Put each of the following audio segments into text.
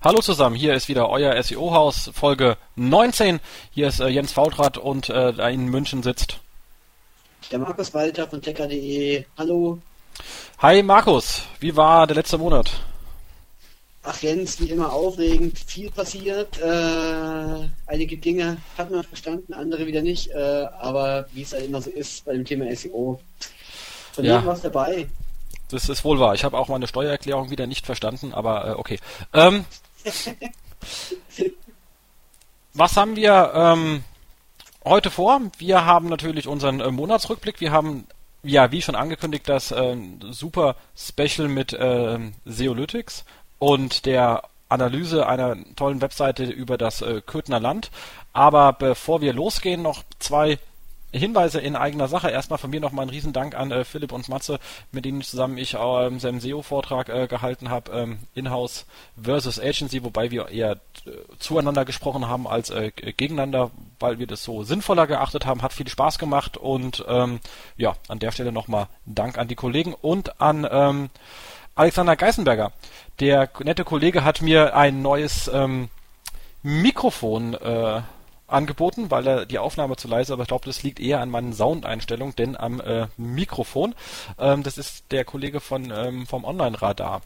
Hallo zusammen, hier ist wieder euer SEO-Haus, Folge 19. Hier ist äh, Jens Fautrat und äh, da in München sitzt. Der Markus Walter von Tecker.de. Hallo. Hi Markus, wie war der letzte Monat? Ach Jens, wie immer aufregend, viel passiert. Äh, einige Dinge hat man verstanden, andere wieder nicht. Äh, aber wie es halt immer so ist bei dem Thema SEO. Von Ja. ja. was dabei. Das ist wohl wahr. Ich habe auch meine Steuererklärung wieder nicht verstanden, aber äh, okay. Ähm, was haben wir ähm, heute vor? Wir haben natürlich unseren äh, Monatsrückblick. Wir haben, ja, wie schon angekündigt, das äh, super Special mit äh, Seolytics und der Analyse einer tollen Webseite über das äh, Köthner Land. Aber bevor wir losgehen, noch zwei Hinweise in eigener Sache. Erstmal von mir nochmal ein Riesendank an äh, Philipp und Matze, mit denen zusammen ich ähm, seinen SEO-Vortrag äh, gehalten habe, ähm, Inhouse versus Agency, wobei wir eher äh, zueinander gesprochen haben als äh, gegeneinander, weil wir das so sinnvoller geachtet haben. Hat viel Spaß gemacht und ähm, ja, an der Stelle nochmal Dank an die Kollegen und an ähm, Alexander Geißenberger. Der nette Kollege hat mir ein neues ähm, Mikrofon äh, angeboten, weil er die Aufnahme zu leise, aber ich glaube, das liegt eher an meinen Soundeinstellungen, denn am äh, Mikrofon. Ähm, das ist der Kollege von ähm, vom Online-Radar.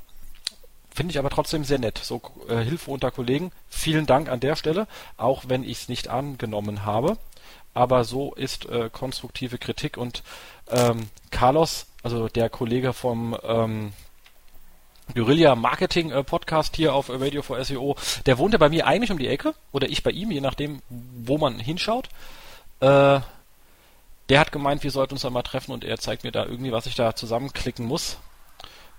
Finde ich aber trotzdem sehr nett. So äh, Hilfe unter Kollegen. Vielen Dank an der Stelle, auch wenn ich es nicht angenommen habe. Aber so ist äh, konstruktive Kritik und ähm, Carlos, also der Kollege vom ähm, Guerilla Marketing äh, Podcast hier auf äh, Radio for SEO. Der wohnt ja bei mir eigentlich um die Ecke oder ich bei ihm, je nachdem, wo man hinschaut. Äh, der hat gemeint, wir sollten uns da mal treffen und er zeigt mir da irgendwie, was ich da zusammenklicken muss.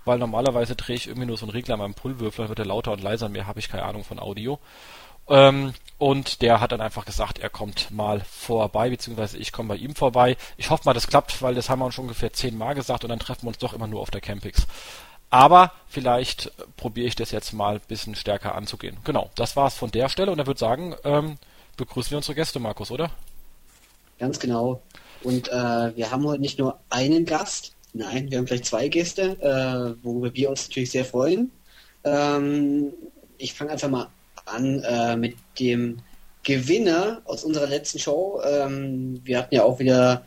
Weil normalerweise drehe ich irgendwie nur so einen Regler an meinem Pullwürfel, dann wird er lauter und leiser, mehr habe ich keine Ahnung von Audio. Ähm, und der hat dann einfach gesagt, er kommt mal vorbei, beziehungsweise ich komme bei ihm vorbei. Ich hoffe mal, das klappt, weil das haben wir uns schon ungefähr zehnmal gesagt und dann treffen wir uns doch immer nur auf der Campix. Aber vielleicht probiere ich das jetzt mal ein bisschen stärker anzugehen. Genau, das war's von der Stelle und er würde sagen, ähm, begrüßen wir unsere Gäste, Markus, oder? Ganz genau. Und äh, wir haben heute nicht nur einen Gast, nein, wir haben gleich zwei Gäste, äh, worüber wir uns natürlich sehr freuen. Ähm, ich fange einfach mal an äh, mit dem Gewinner aus unserer letzten Show. Ähm, wir hatten ja auch wieder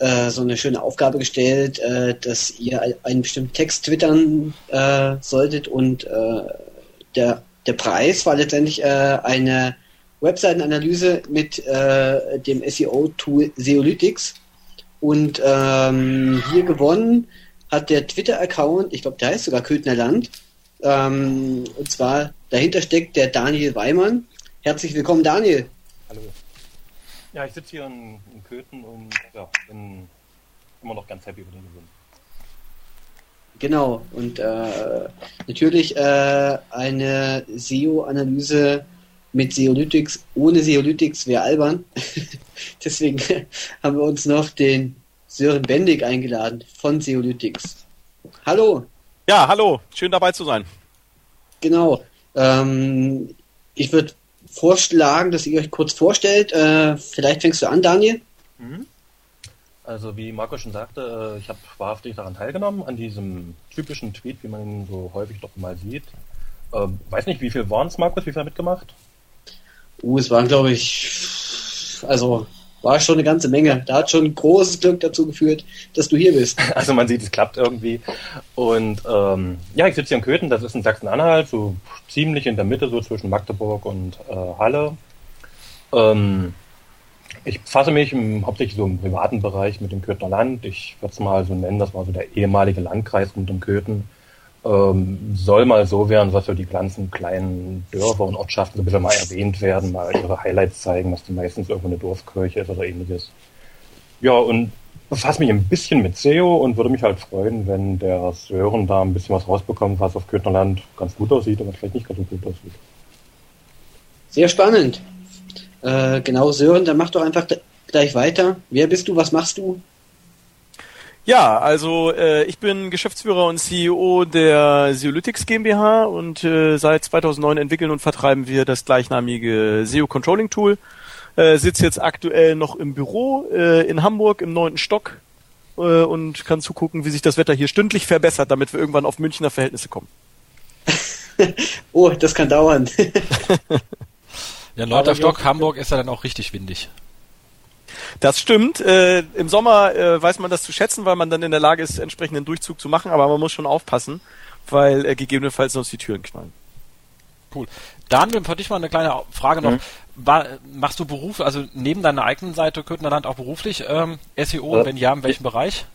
äh, so eine schöne Aufgabe gestellt, äh, dass ihr ein- einen bestimmten Text twittern äh, solltet und äh, der, der Preis war letztendlich äh, eine Webseitenanalyse mit dem SEO-Tool Seolytics. Und ähm, hier gewonnen hat der Twitter-Account, ich glaube, der heißt sogar Köthner Land. Ähm, und zwar dahinter steckt der Daniel Weimann. Herzlich willkommen, Daniel. Hallo. Ja, ich sitze hier in, in Köthen und ja, bin immer noch ganz happy über den Gewinn. Genau. Und äh, natürlich äh, eine SEO-Analyse mit Seolytics. Ohne Seolytics wäre albern. Deswegen haben wir uns noch den Sören Bendig eingeladen von Seolytics. Hallo. Ja, hallo, schön dabei zu sein. Genau. Ähm, ich würde vorschlagen, dass ihr euch kurz vorstellt. Äh, vielleicht fängst du an, Daniel. Also wie Marco schon sagte, äh, ich habe wahrhaftig daran teilgenommen, an diesem typischen Tweet, wie man ihn so häufig doch mal sieht. Ähm, weiß nicht, wie viel waren es, Markus? Wie viel mitgemacht? Uh, es waren, glaube ich, also war schon eine ganze Menge. Da hat schon großes Glück dazu geführt, dass du hier bist. Also man sieht, es klappt irgendwie. Und ähm, ja, ich sitze hier in Köthen, das ist in Sachsen-Anhalt, so ziemlich in der Mitte, so zwischen Magdeburg und äh, Halle. Ähm, ich befasse mich im, hauptsächlich so im privaten Bereich mit dem Köthner Land. Ich würde es mal so nennen, das war so der ehemalige Landkreis rund um Köthen. Ähm, soll mal so werden, dass so die ganzen kleinen Dörfer und Ortschaften so ein bisschen mal erwähnt werden, mal ihre Highlights zeigen, dass die meistens irgendwo eine Dorfkirche ist oder ähnliches. Ja, und befasse mich ein bisschen mit SEO und würde mich halt freuen, wenn der Sören da ein bisschen was rausbekommt, was auf Köthnerland ganz gut aussieht und was vielleicht nicht ganz so gut aussieht. Sehr spannend. Äh, genau, Sören, dann mach doch einfach gleich weiter. Wer bist du? Was machst du? Ja, also äh, ich bin Geschäftsführer und CEO der Seolytics GmbH und äh, seit 2009 entwickeln und vertreiben wir das gleichnamige SEO Controlling Tool. Äh, sitze jetzt aktuell noch im Büro äh, in Hamburg im neunten Stock äh, und kann zugucken, wie sich das Wetter hier stündlich verbessert, damit wir irgendwann auf Münchner Verhältnisse kommen. oh, das kann dauern. ja, Leuterstock, Hamburg ist ja dann auch richtig windig. Das stimmt. Äh, Im Sommer äh, weiß man das zu schätzen, weil man dann in der Lage ist, entsprechenden Durchzug zu machen, aber man muss schon aufpassen, weil äh, gegebenenfalls sonst die Türen knallen. Cool. Daniel, für dich mal eine kleine Frage noch. Mhm. War, machst du Beruf, also neben deiner eigenen Seite Köthnerland auch beruflich ähm, SEO? Äh, wenn ja, in welchem ich, Bereich?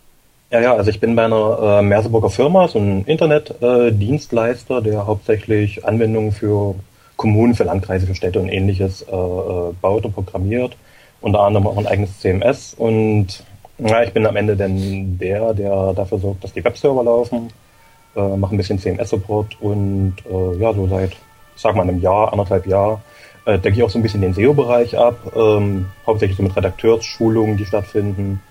Ja, ja, also ich bin bei einer äh, Merseburger Firma, so ein Internetdienstleister, äh, der hauptsächlich Anwendungen für Kommunen, für Landkreise, für Städte und ähnliches äh, äh baut und programmiert. Unter anderem auch ein eigenes CMS und ja, ich bin am Ende dann der, der dafür sorgt, dass die Webserver laufen, äh, mache ein bisschen CMS-Support und äh, ja, so seit, ich sag mal, einem Jahr, anderthalb Jahr, äh, decke ich auch so ein bisschen den SEO-Bereich ab, ähm, hauptsächlich so mit Redakteursschulungen, die stattfinden,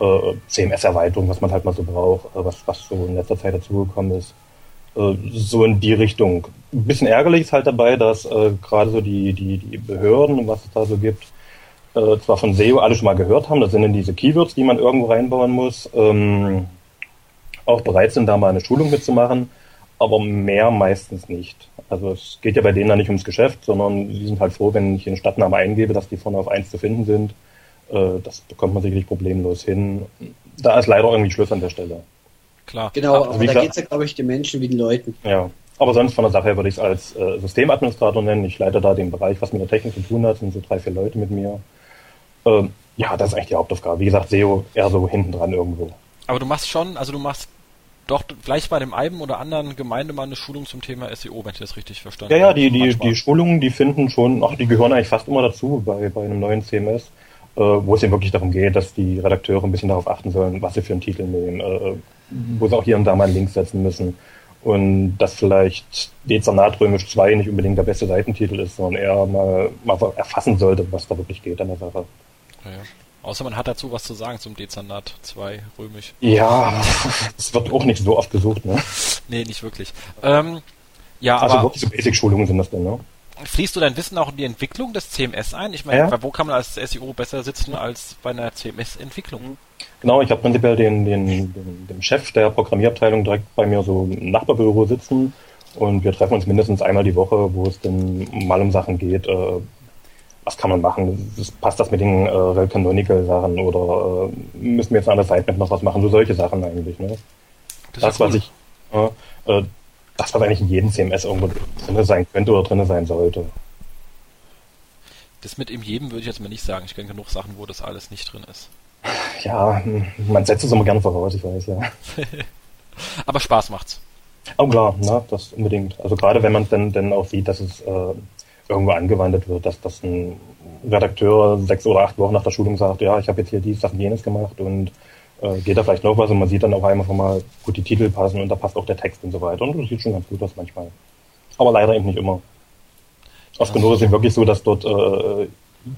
äh, CMS-Erweiterung, was man halt mal so braucht, äh, was, was so in letzter Zeit dazugekommen ist. Äh, so in die Richtung. Ein bisschen ärgerlich ist halt dabei, dass äh, gerade so die, die, die Behörden, was es da so gibt, äh, zwar von SEO alle schon mal gehört haben, das sind dann diese Keywords, die man irgendwo reinbauen muss, ähm, auch bereit sind, da mal eine Schulung mitzumachen, aber mehr meistens nicht. Also es geht ja bei denen dann nicht ums Geschäft, sondern die sind halt froh, wenn ich den Stadtnamen eingebe, dass die vorne auf eins zu finden sind. Äh, das bekommt man sicherlich problemlos hin. Da ist leider irgendwie Schluss an der Stelle. Klar. Genau, also aber da geht es ja, glaube ich, den Menschen wie den Leuten. Ja, aber sonst von der Sache her würde ich es als äh, Systemadministrator nennen. Ich leite da den Bereich, was mit der Technik zu tun hat, sind so drei, vier Leute mit mir. Ähm, ja, das ist eigentlich die Hauptaufgabe. Wie gesagt, SEO eher so hinten dran irgendwo. Aber du machst schon, also du machst doch vielleicht bei dem einen oder anderen Gemeinde mal eine Schulung zum Thema SEO, wenn ich das richtig verstanden habe. Ja, ja, die, die, die Schulungen, die finden schon, ach, die gehören eigentlich fast immer dazu bei, bei einem neuen CMS, äh, wo es eben wirklich darum geht, dass die Redakteure ein bisschen darauf achten sollen, was sie für einen Titel nehmen, äh, wo sie auch hier und da mal einen Link setzen müssen. Und dass vielleicht Dezernat Römisch 2 nicht unbedingt der beste Seitentitel ist, sondern eher mal, mal erfassen sollte, was da wirklich geht an der Sache. Ja, ja. Außer man hat dazu was zu sagen zum Dezernat 2 römisch. Ja, es wird auch nicht so oft gesucht, ne? Nee, nicht wirklich. Ähm, ja, also aber wirklich so Basic-Schulungen sind das denn, ne? Fließt du dein Wissen auch in die Entwicklung des CMS ein? Ich meine, ja. wo kann man als SEO besser sitzen als bei einer CMS-Entwicklung? Genau, ich habe prinzipiell den, den, den, den Chef der Programmierabteilung direkt bei mir so im Nachbarbüro sitzen und wir treffen uns mindestens einmal die Woche, wo es dann mal um Sachen geht, äh, was kann man machen? passt das mit den äh, Rel Canonical Sachen oder äh, müssen wir jetzt an der Sitemap noch was machen? So solche Sachen eigentlich. Ne? Das, das was ich, äh, das was eigentlich in jedem CMS irgendwo drin sein könnte oder drin sein sollte. Das mit in jedem würde ich jetzt mal nicht sagen. Ich kenne genug Sachen, wo das alles nicht drin ist. Ja, man setzt es immer gerne voraus, ich weiß, ja. Aber Spaß macht's. Oh klar, ne, das unbedingt. Also gerade wenn man dann, dann auch sieht, dass es äh, irgendwo angewandt wird, dass, dass ein Redakteur sechs oder acht Wochen nach der Schulung sagt, ja, ich habe jetzt hier dies, das und jenes gemacht und äh, geht da vielleicht noch was und man sieht dann auf einmal schon mal, gut, die Titel passen und da passt auch der Text und so weiter und das sieht schon ganz gut aus manchmal. Aber leider eben nicht immer. Oft genug ist es wirklich so, dass dort äh,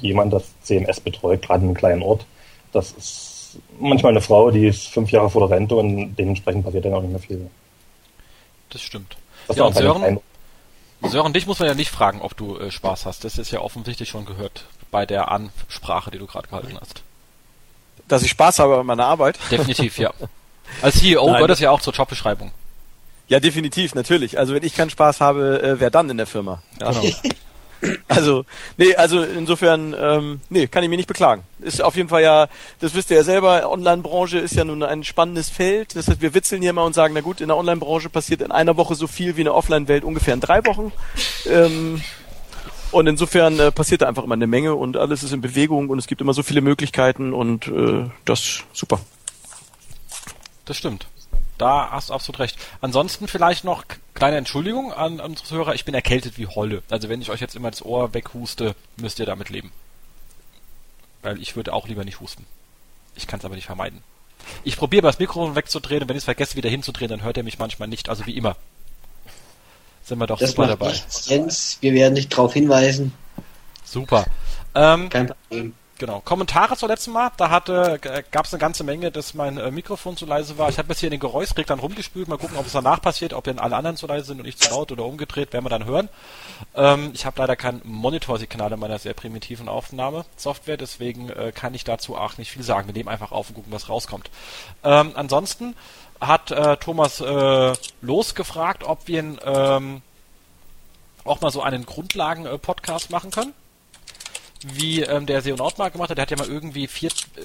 jemand das CMS betreut, gerade in einem kleinen Ort. Das ist manchmal eine Frau, die ist fünf Jahre vor der Rente und dementsprechend passiert dann auch nicht mehr viel. Das stimmt. Das ja, und Sören, Sören, dich muss man ja nicht fragen, ob du äh, Spaß hast. Das ist ja offensichtlich schon gehört bei der Ansprache, die du gerade gehalten hast. Dass ich Spaß habe bei meiner Arbeit? Definitiv, ja. Als CEO Nein. gehört das ja auch zur Jobbeschreibung. Ja, definitiv, natürlich. Also wenn ich keinen Spaß habe, äh, wer dann in der Firma? Ja. Genau. Also, nee, also insofern, ähm, nee, kann ich mich nicht beklagen. Ist auf jeden Fall ja, das wisst ihr ja selber, Online-Branche ist ja nun ein spannendes Feld. Das heißt, wir witzeln hier mal und sagen, na gut, in der Online-Branche passiert in einer Woche so viel wie in der Offline-Welt ungefähr in drei Wochen. Ähm, und insofern äh, passiert da einfach immer eine Menge und alles ist in Bewegung und es gibt immer so viele Möglichkeiten und äh, das super. Das stimmt. Da hast du absolut recht. Ansonsten vielleicht noch kleine Entschuldigung an, an unsere Hörer. Ich bin erkältet wie Holle. Also wenn ich euch jetzt immer das Ohr weghuste, müsst ihr damit leben. Weil ich würde auch lieber nicht husten. Ich kann es aber nicht vermeiden. Ich probiere das Mikrofon wegzudrehen und wenn ich es vergesse wieder hinzudrehen, dann hört er mich manchmal nicht. Also wie immer. Sind wir doch das super dabei. Nichts, Jens. Wir werden dich darauf hinweisen. Super. Ähm, Kein Problem. Genau. Kommentare zur letzten Mal. Da hatte, gab es eine ganze Menge, dass mein äh, Mikrofon zu leise war. Ich habe jetzt hier den Geräuschreglern rumgespült. Mal gucken, ob es danach passiert, ob denn alle anderen zu leise sind und ich zu laut oder umgedreht, werden wir dann hören. Ähm, ich habe leider kein Monitorsignal in meiner sehr primitiven Aufnahmesoftware, deswegen äh, kann ich dazu auch nicht viel sagen. Wir nehmen einfach auf und gucken, was rauskommt. Ähm, ansonsten hat äh, Thomas äh, losgefragt, ob wir ähm, auch mal so einen Grundlagen-Podcast machen können wie ähm, der Seonaut mal gemacht hat. Der hat ja mal irgendwie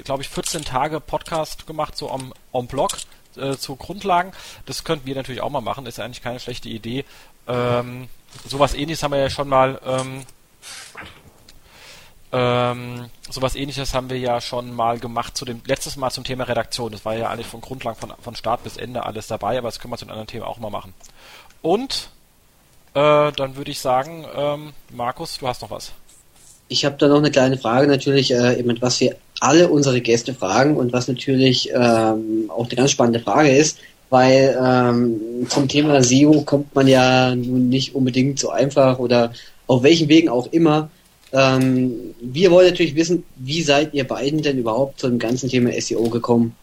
glaube ich, 14 Tage Podcast gemacht, so am, am Blog äh, zu Grundlagen. Das könnten wir natürlich auch mal machen, ist ja eigentlich keine schlechte Idee. Ähm, sowas ähnliches haben wir ja schon mal ähm, ähm, sowas ähnliches haben wir ja schon mal gemacht zu dem letztes Mal zum Thema Redaktion. Das war ja eigentlich von Grundlagen von, von Start bis Ende alles dabei, aber das können wir zu einem anderen Thema auch mal machen. Und äh, dann würde ich sagen, ähm, Markus, du hast noch was. Ich habe da noch eine kleine Frage natürlich, äh, eben, was wir alle unsere Gäste fragen und was natürlich ähm, auch eine ganz spannende Frage ist, weil ähm, zum Thema SEO kommt man ja nun nicht unbedingt so einfach oder auf welchen Wegen auch immer ähm, wir wollen natürlich wissen, wie seid ihr beiden denn überhaupt zum ganzen Thema SEO gekommen?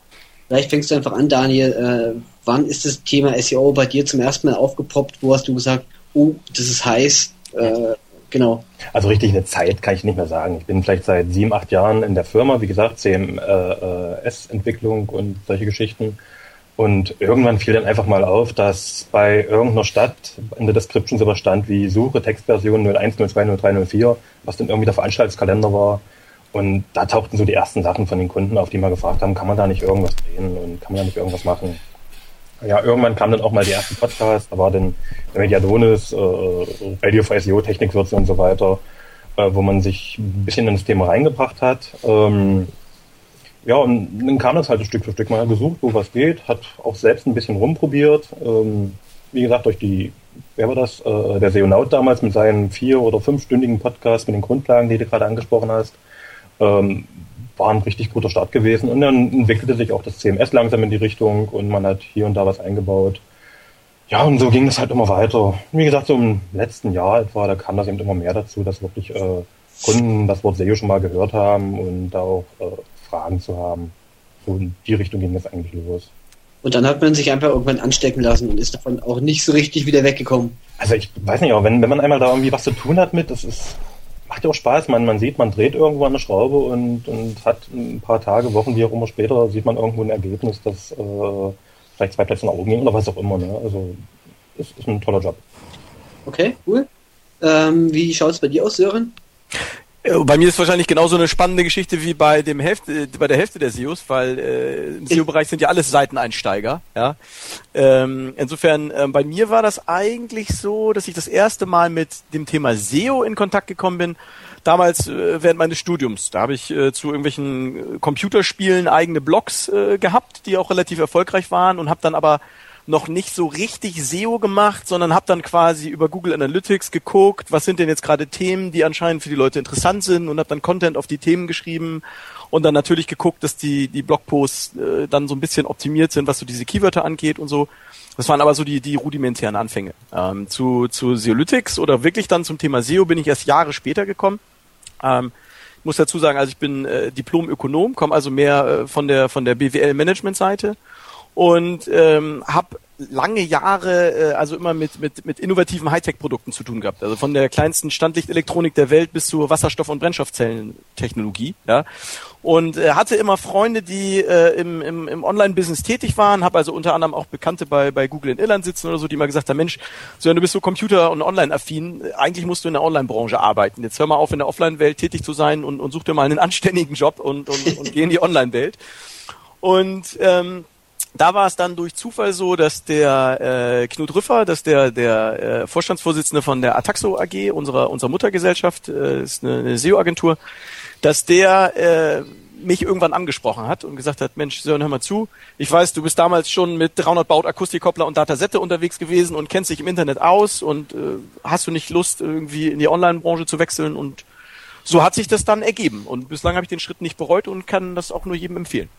Vielleicht fängst du einfach an, Daniel. Äh, wann ist das Thema SEO bei dir zum ersten Mal aufgepoppt? Wo hast du gesagt, oh, das ist heiß? Äh, genau. Also richtig eine Zeit kann ich nicht mehr sagen. Ich bin vielleicht seit sieben, acht Jahren in der Firma, wie gesagt, CMS-Entwicklung und solche Geschichten. Und irgendwann fiel dann einfach mal auf, dass bei irgendeiner Stadt in der Description sowas stand wie Suche Textversion 01, 02, 03, 04, was dann irgendwie der Veranstaltungskalender war. Und da tauchten so die ersten Sachen von den Kunden auf, die mal gefragt haben, kann man da nicht irgendwas drehen und kann man da nicht irgendwas machen? Ja, irgendwann kam dann auch mal die ersten Podcasts, da war dann der Mediadonis, äh, Radio for SEO, Technikwürze und so weiter, äh, wo man sich ein bisschen in das Thema reingebracht hat. Ähm, ja, und dann kam das halt Stück für Stück mal gesucht, wo was geht, hat auch selbst ein bisschen rumprobiert. Ähm, wie gesagt, durch die, wer war das? Äh, der Seonaut damals mit seinen vier- oder fünfstündigen Podcast mit den Grundlagen, die du gerade angesprochen hast, ähm, war ein richtig guter Start gewesen. Und dann entwickelte sich auch das CMS langsam in die Richtung und man hat hier und da was eingebaut. Ja, und so ging das halt immer weiter. Wie gesagt, so im letzten Jahr etwa, da kam das eben immer mehr dazu, dass wirklich äh, Kunden das Wort SEO schon mal gehört haben und da auch äh, Fragen zu haben. So in die Richtung ging das eigentlich los. Und dann hat man sich einfach irgendwann anstecken lassen und ist davon auch nicht so richtig wieder weggekommen. Also ich weiß nicht, aber wenn, wenn man einmal da irgendwie was zu tun hat mit, das ist, macht ja auch Spaß. Man, man sieht, man dreht irgendwo eine Schraube und, und hat ein paar Tage, Wochen, wie auch immer später, sieht man irgendwo ein Ergebnis, das äh, vielleicht zwei Plätze nach oben ging oder was auch immer. Ne? Also ist, ist ein toller Job. Okay, cool. Ähm, wie schaut es bei dir aus, Sören? Äh, bei mir ist wahrscheinlich genauso eine spannende Geschichte wie bei dem Hälfte, bei der Hälfte der SEOs, weil äh, im SEO-Bereich sind ja alles Seiteneinsteiger. Ja, ähm, insofern äh, bei mir war das eigentlich so, dass ich das erste Mal mit dem Thema SEO in Kontakt gekommen bin. Damals äh, während meines Studiums, da habe ich äh, zu irgendwelchen äh, Computerspielen eigene Blogs äh, gehabt, die auch relativ erfolgreich waren und habe dann aber noch nicht so richtig SEO gemacht, sondern habe dann quasi über Google Analytics geguckt, was sind denn jetzt gerade Themen, die anscheinend für die Leute interessant sind und habe dann Content auf die Themen geschrieben und dann natürlich geguckt, dass die die Blogposts äh, dann so ein bisschen optimiert sind, was so diese Keywörter angeht und so. Das waren aber so die die rudimentären Anfänge. Ähm, zu zu Seolytics oder wirklich dann zum Thema SEO bin ich erst Jahre später gekommen. Ähm, ich muss dazu sagen, also ich bin äh, Diplom-Ökonom, komme also mehr äh, von der von der BWL-Management-Seite und ähm, habe lange Jahre äh, also immer mit mit mit innovativen Hightech-Produkten zu tun gehabt. Also von der kleinsten Standlichtelektronik der Welt bis zur Wasserstoff- und Brennstoffzellentechnologie. Ja, und äh, hatte immer Freunde, die äh, im, im, im Online-Business tätig waren. Habe also unter anderem auch Bekannte bei bei Google in Irland sitzen oder so, die mal gesagt haben: Mensch, so du bist so Computer- und Online-affin. Eigentlich musst du in der Online-Branche arbeiten. Jetzt hör mal auf, in der Offline-Welt tätig zu sein und, und such dir mal einen anständigen Job und und, und geh in die Online-Welt. Und ähm, da war es dann durch Zufall so, dass der äh, Knut Rüffer, dass der der äh, Vorstandsvorsitzende von der Ataxo AG, unserer unserer Muttergesellschaft, äh, ist eine, eine SEO-Agentur, dass der äh, mich irgendwann angesprochen hat und gesagt hat, Mensch, Sören, hör mal zu. Ich weiß, du bist damals schon mit 300 Baut Akustikkoppler und Datasette unterwegs gewesen und kennst dich im Internet aus und äh, hast du nicht Lust, irgendwie in die Online-Branche zu wechseln? Und so hat sich das dann ergeben. Und bislang habe ich den Schritt nicht bereut und kann das auch nur jedem empfehlen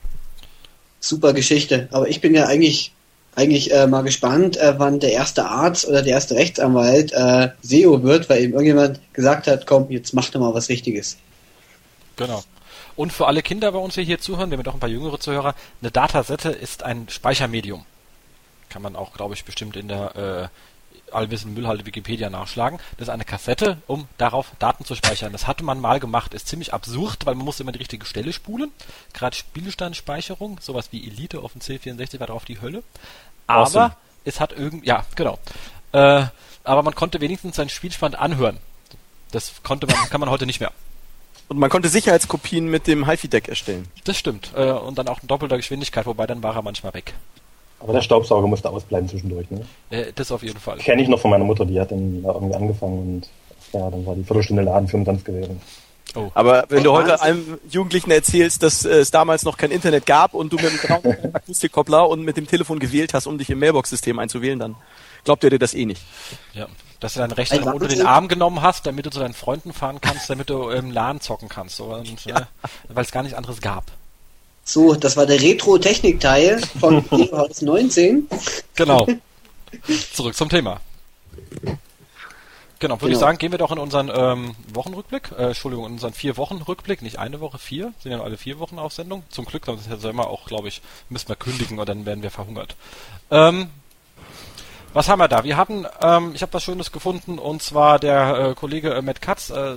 super Geschichte. Aber ich bin ja eigentlich eigentlich äh, mal gespannt, äh, wann der erste Arzt oder der erste Rechtsanwalt äh, SEO wird, weil ihm irgendjemand gesagt hat, komm, jetzt mach doch mal was Richtiges. Genau. Und für alle Kinder bei uns, die hier zuhören, wir haben doch ein paar jüngere Zuhörer, eine Datasette ist ein Speichermedium. Kann man auch, glaube ich, bestimmt in der allwissenden Müllhalde Wikipedia nachschlagen. Das ist eine Kassette, um darauf Daten zu speichern. Das hatte man mal gemacht. Ist ziemlich absurd, weil man muss immer die richtige Stelle spulen. Gerade Spielstandspeicherung, sowas wie Elite auf dem C64 war drauf die Hölle. Aber awesome. es hat irgend, ja, genau. Äh, aber man konnte wenigstens seinen Spielstand anhören. Das konnte man, kann man heute nicht mehr. Und man konnte Sicherheitskopien mit dem HiFi-Deck erstellen. Das stimmt. Äh, und dann auch in doppelter Geschwindigkeit, wobei dann war er manchmal weg. Aber der Staubsauger musste ausbleiben zwischendurch, ne? Äh, das auf jeden Fall. Kenne ich noch von meiner Mutter, die hat dann da irgendwie angefangen und ja, dann war die Viertelstunde Laden für umsonst gewesen. Oh. Aber wenn du heute einem Jugendlichen erzählst, dass äh, es damals noch kein Internet gab und du mit dem grauen Akustikkoppler und mit dem Telefon gewählt hast, um dich im Mailbox-System einzuwählen, dann glaubt er dir das eh nicht. Ja. Dass du deinen Rechner Ein unter den. Arm genommen hast, damit du zu deinen Freunden fahren kannst, damit du im LAN zocken kannst. So, und, äh, Weil es gar nichts anderes gab. So, das war der Retro-Technik-Teil von Eberhaus 19. Genau. Zurück zum Thema. Genau, würde ich Genau. sagen, gehen wir doch in unseren ähm, Wochenrückblick, äh, Entschuldigung, in unseren vier Wochen Rückblick, nicht eine Woche, vier, sind ja alle vier Wochen auf Sendung. Zum Glück, sonst hätten wir immer auch, glaube ich, müssen wir kündigen und dann werden wir verhungert. Ähm, was haben wir da? Wir hatten, ähm, ich habe was Schönes gefunden und zwar der äh, Kollege äh, Matt Katz, äh,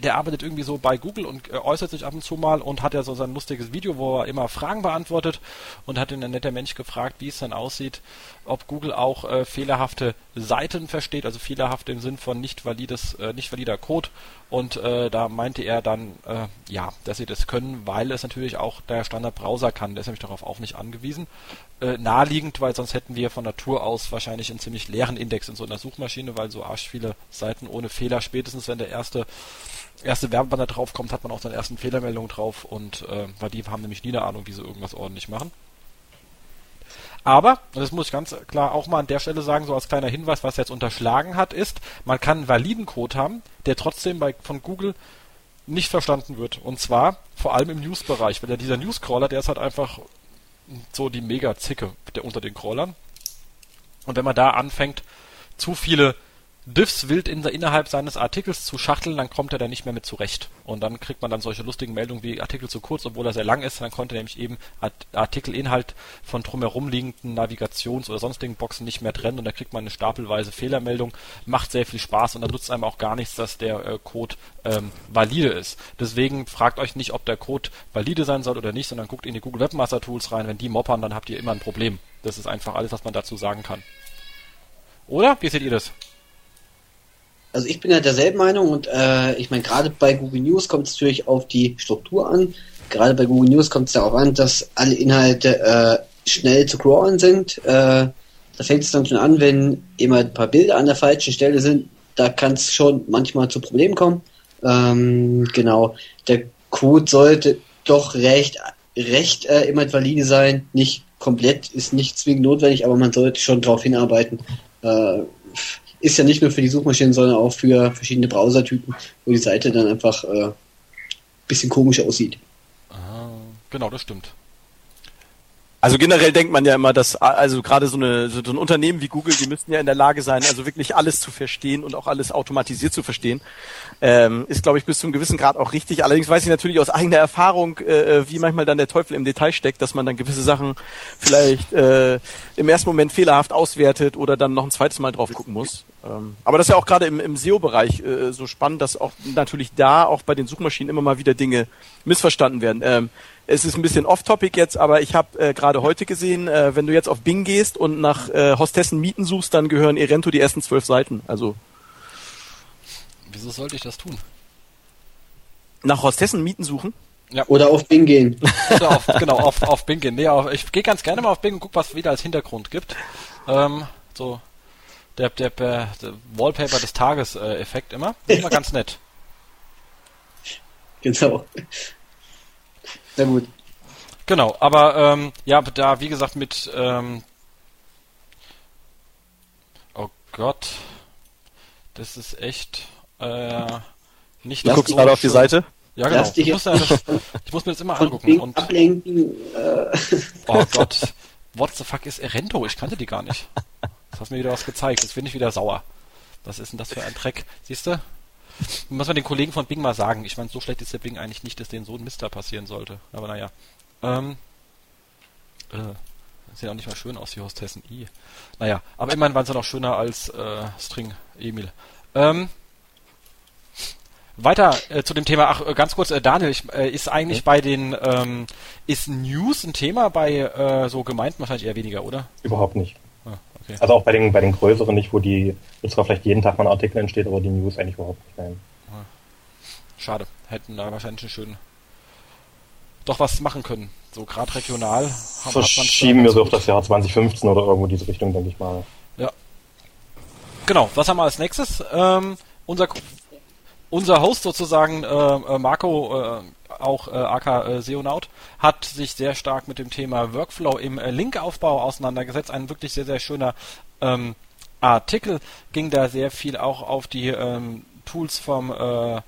der arbeitet irgendwie so bei Google und äh, äußert sich ab und zu mal und hat ja so sein lustiges Video, wo er immer Fragen beantwortet und hat ihn ein netter Mensch gefragt, wie es dann aussieht, ob Google auch äh, fehlerhafte Seiten versteht, also fehlerhaft im Sinn von nicht valides, äh, nicht valider Code und äh, da meinte er dann, äh, ja, dass sie das können, weil es natürlich auch der Standardbrowser kann, der ist nämlich darauf auch nicht angewiesen. Äh, naheliegend, weil sonst hätten wir von Natur aus wahrscheinlich einen ziemlich leeren Index in so einer Suchmaschine, weil so arsch viele Seiten ohne Fehler, spätestens wenn der erste erste Werbebanner drauf kommt, hat man auch seine ersten Fehlermeldungen drauf und äh, weil die haben nämlich nie eine Ahnung, wie sie irgendwas ordentlich machen. Aber, und das muss ich ganz klar auch mal an der Stelle sagen, so als kleiner Hinweis, was er jetzt unterschlagen hat, ist, man kann einen validen Code haben, der trotzdem bei, von Google nicht verstanden wird. Und zwar vor allem im News-Bereich, weil ja dieser News-Crawler, der ist halt einfach so die Mega-Zicke der unter den Crawlern. Und wenn man da anfängt, zu viele Diffs wild in, innerhalb seines Artikels zu schachteln, dann kommt er da nicht mehr mit zurecht. Und dann kriegt man dann solche lustigen Meldungen wie Artikel zu kurz, obwohl er sehr lang ist. Dann konnte nämlich eben Art Artikelinhalt von drumherum liegenden Navigations- oder sonstigen Boxen nicht mehr trennen und da kriegt man eine stapelweise Fehlermeldung. Macht sehr viel Spaß und dann nutzt einem auch gar nichts, dass der äh, Code ähm, valide ist. Deswegen fragt euch nicht, ob der Code valide sein soll oder nicht, sondern guckt in die Google Webmaster Tools rein. Wenn die moppern, dann habt ihr immer ein Problem. Das ist einfach alles, was man dazu sagen kann. Oder? Wie seht ihr das? Also ich bin ja derselben Meinung und äh, ich meine, gerade bei Google News kommt es natürlich auf die Struktur an. Gerade bei Google News kommt es darauf an, dass alle Inhalte äh, schnell zu crawlen sind. Äh, da fängt es dann schon an, wenn immer ein paar Bilder an der falschen Stelle sind. Da kann es schon manchmal zu Problemen kommen. Ähm, genau. Der Code sollte doch recht, recht äh, immer valide sein. Nicht komplett, ist nicht zwingend notwendig, aber man sollte schon darauf hinarbeiten. Äh, ist ja nicht nur für die Suchmaschinen, sondern auch für verschiedene Browsertypen, wo die Seite dann einfach äh, bisschen komisch aussieht. Ah, genau, das stimmt. Also generell denkt man ja immer, dass also gerade so, eine, so ein Unternehmen wie Google, die müssten ja in der Lage sein, also wirklich alles zu verstehen und auch alles automatisiert zu verstehen. Ähm, ist, glaube ich, bis zu einem gewissen Grad auch richtig. Allerdings weiß ich natürlich aus eigener Erfahrung, äh, wie manchmal dann der Teufel im Detail steckt, dass man dann gewisse Sachen vielleicht äh, im ersten Moment fehlerhaft auswertet oder dann noch ein zweites Mal drauf gucken muss. Ähm, aber das ist ja auch gerade im, im SEO-Bereich äh, so spannend, dass auch natürlich da auch bei den Suchmaschinen immer mal wieder Dinge missverstanden werden. Ähm, es ist ein bisschen off-topic jetzt, aber ich habe äh, gerade heute gesehen, äh, wenn du jetzt auf Bing gehst und nach äh, Hostessen Mieten suchst, dann gehören Erento die ersten zwölf Seiten. Also Wieso sollte ich das tun? nach Hostessen Mieten suchen? Oder auf Bing gehen. Oder auf, genau, auf, auf Bing gehen. Nee, auf, ich gehe ganz gerne mal auf Bing und guck, was es wieder als Hintergrund gibt. Ähm, so der, der, der, Wallpaper des Tages äh, Effekt immer. Immer ganz nett. Genau. Na gut. Genau, aber ähm, ja, da wie gesagt mit ähm, Oh Gott. Das ist echt äh, nicht Du guckst so gerade auf die. Seite? Ja, genau. Ich muss, ja, das, ich muss mir das immer angucken. Und, ablenken. Äh, oh Gott. What the fuck ist Erento? Ich kannte die gar nicht. Das hast mir wieder was gezeigt. Jetzt bin ich wieder sauer. Was ist denn das für ein Dreck? Siehst du? Muss man den Kollegen von Bing mal sagen. Ich meine, so schlecht ist der Bing eigentlich nicht, dass denen so ein Mister passieren sollte. Aber naja. Ähm, äh, sieht auch nicht mal schön aus, wie Hostessen I. Naja, aber immerhin waren sie noch schöner als äh, String Emil. Ähm, weiter äh, zu dem Thema, ach, äh, ganz kurz, äh, Daniel, ich, äh, ist eigentlich bei den, ähm, ist News ein Thema bei äh, so Gemeinden wahrscheinlich eher weniger, oder? Überhaupt nicht. Ah, okay. Also auch bei den, bei den größeren nicht, wo die, wo zwar vielleicht jeden Tag mal ein Artikel entsteht, aber die News eigentlich überhaupt nicht rein. Ah. Schade. Hätten da wahrscheinlich einen schönen doch was machen können. So gerade regional. Verschieben wir so auf das Jahr 2015 oder irgendwo diese Richtung, denke ich mal. Ja. Genau, was haben wir als nächstes? Ähm, unser, unser Host sozusagen, äh, äh Marco, äh, auch äh, AK äh, Seonaut, hat sich sehr stark mit dem Thema Workflow im äh, Linkaufbau auseinandergesetzt. Ein wirklich sehr, sehr schöner ähm, Artikel ging da sehr viel auch auf die ähm, Tools vom äh,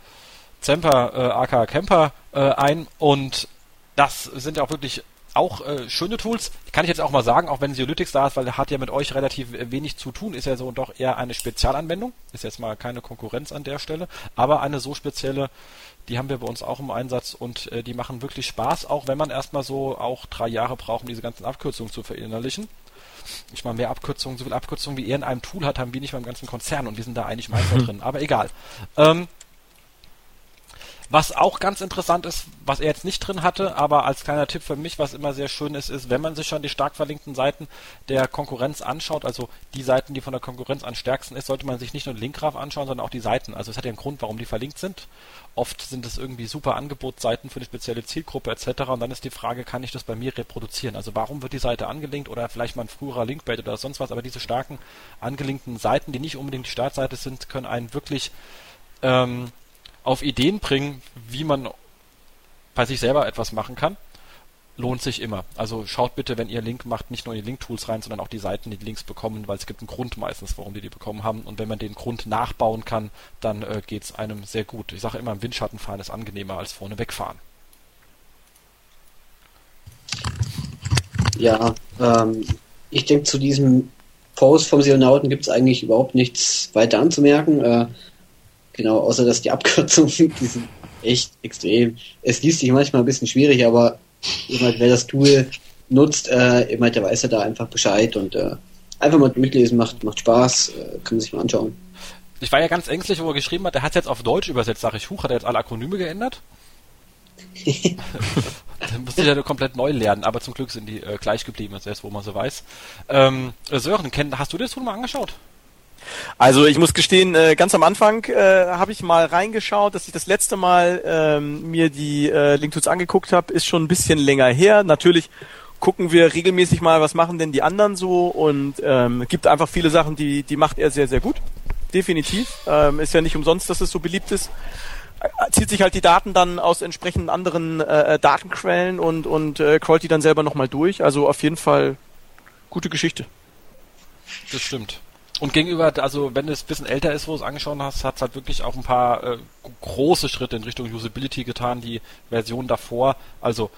Zemper, äh, AK Camper äh, ein und das sind ja auch wirklich auch äh, schöne Tools. Kann ich jetzt auch mal sagen, auch wenn Zeolytics da ist, weil er hat ja mit euch relativ wenig zu tun, ist ja so doch eher eine Spezialanwendung. Ist jetzt mal keine Konkurrenz an der Stelle, aber eine so spezielle, die haben wir bei uns auch im Einsatz und äh, die machen wirklich Spaß, auch wenn man erstmal so auch drei Jahre braucht, um diese ganzen Abkürzungen zu verinnerlichen. Ich meine, mehr Abkürzungen, so viel Abkürzungen wie er in einem Tool hat, haben wir nicht beim ganzen Konzern und wir sind da eigentlich Meister drin. Aber egal. Ähm, was auch ganz interessant ist, was er jetzt nicht drin hatte, aber als kleiner Tipp für mich, was immer sehr schön ist, ist, wenn man sich schon die stark verlinkten Seiten der Konkurrenz anschaut, also die Seiten, die von der Konkurrenz am stärksten ist, sollte man sich nicht nur den Linkgraph anschauen, sondern auch die Seiten. Also es hat ja einen Grund, warum die verlinkt sind. Oft sind es irgendwie super Angebotsseiten für eine spezielle Zielgruppe etc. Und dann ist die Frage, kann ich das bei mir reproduzieren? Also warum wird die Seite angelinkt oder vielleicht mal ein früherer Linkbait oder sonst was, aber diese starken angelinkten Seiten, die nicht unbedingt die Startseite sind, können einen wirklich ähm, auf Ideen bringen, wie man bei sich selber etwas machen kann, lohnt sich immer. Also schaut bitte, wenn ihr Link macht, nicht nur in die Link-Tools rein, sondern auch die Seiten, die, Links bekommen, weil es gibt einen Grund meistens, warum die die bekommen haben. Und wenn man den Grund nachbauen kann, dann äh, geht es einem sehr gut. Ich sage immer, im Windschatten fahren ist angenehmer als vorne wegfahren. Ja, ähm, ich denke, zu diesem Post vom Seonauten gibt es eigentlich überhaupt nichts weiter anzumerken. Äh, Genau, außer dass die Abkürzungen, die sind echt extrem. Es liest sich manchmal ein bisschen schwierig, aber jemand, wer das Tool nutzt, äh, jemand, der weiß ja da einfach Bescheid und äh, einfach mal mitlesen, macht, macht Spaß, äh, kann man sich mal anschauen. Ich war ja ganz ängstlich, wo er geschrieben hat, der hat es jetzt auf Deutsch übersetzt, sag ich, huch, hat er jetzt alle Akronyme geändert? Dann musste ich ja komplett neu lernen, aber zum Glück sind die äh, gleich geblieben, erst, wo man so weiß. Ähm, Sören, hast du das Tool mal angeschaut? Also ich muss gestehen, äh, ganz am Anfang äh, habe ich mal reingeschaut, dass ich das letzte Mal ähm, mir die äh, Linktools angeguckt habe, ist schon ein bisschen länger her. Natürlich gucken wir regelmäßig mal, was machen denn die anderen so und ähm, gibt einfach viele Sachen, die die macht er sehr sehr gut. Definitiv. Ähm, ist ja nicht umsonst, dass es so beliebt ist. Zieht sich halt die Daten dann aus entsprechenden anderen äh, äh Datenquellen und und äh, crawlt die dann selber nochmal durch. Also auf jeden Fall gute Geschichte. Das stimmt. Und gegenüber, also wenn es ein bisschen älter ist, wo du es angeschaut hast, hat es halt wirklich auch ein paar äh, große Schritte in Richtung Usability getan. Die Version davor, also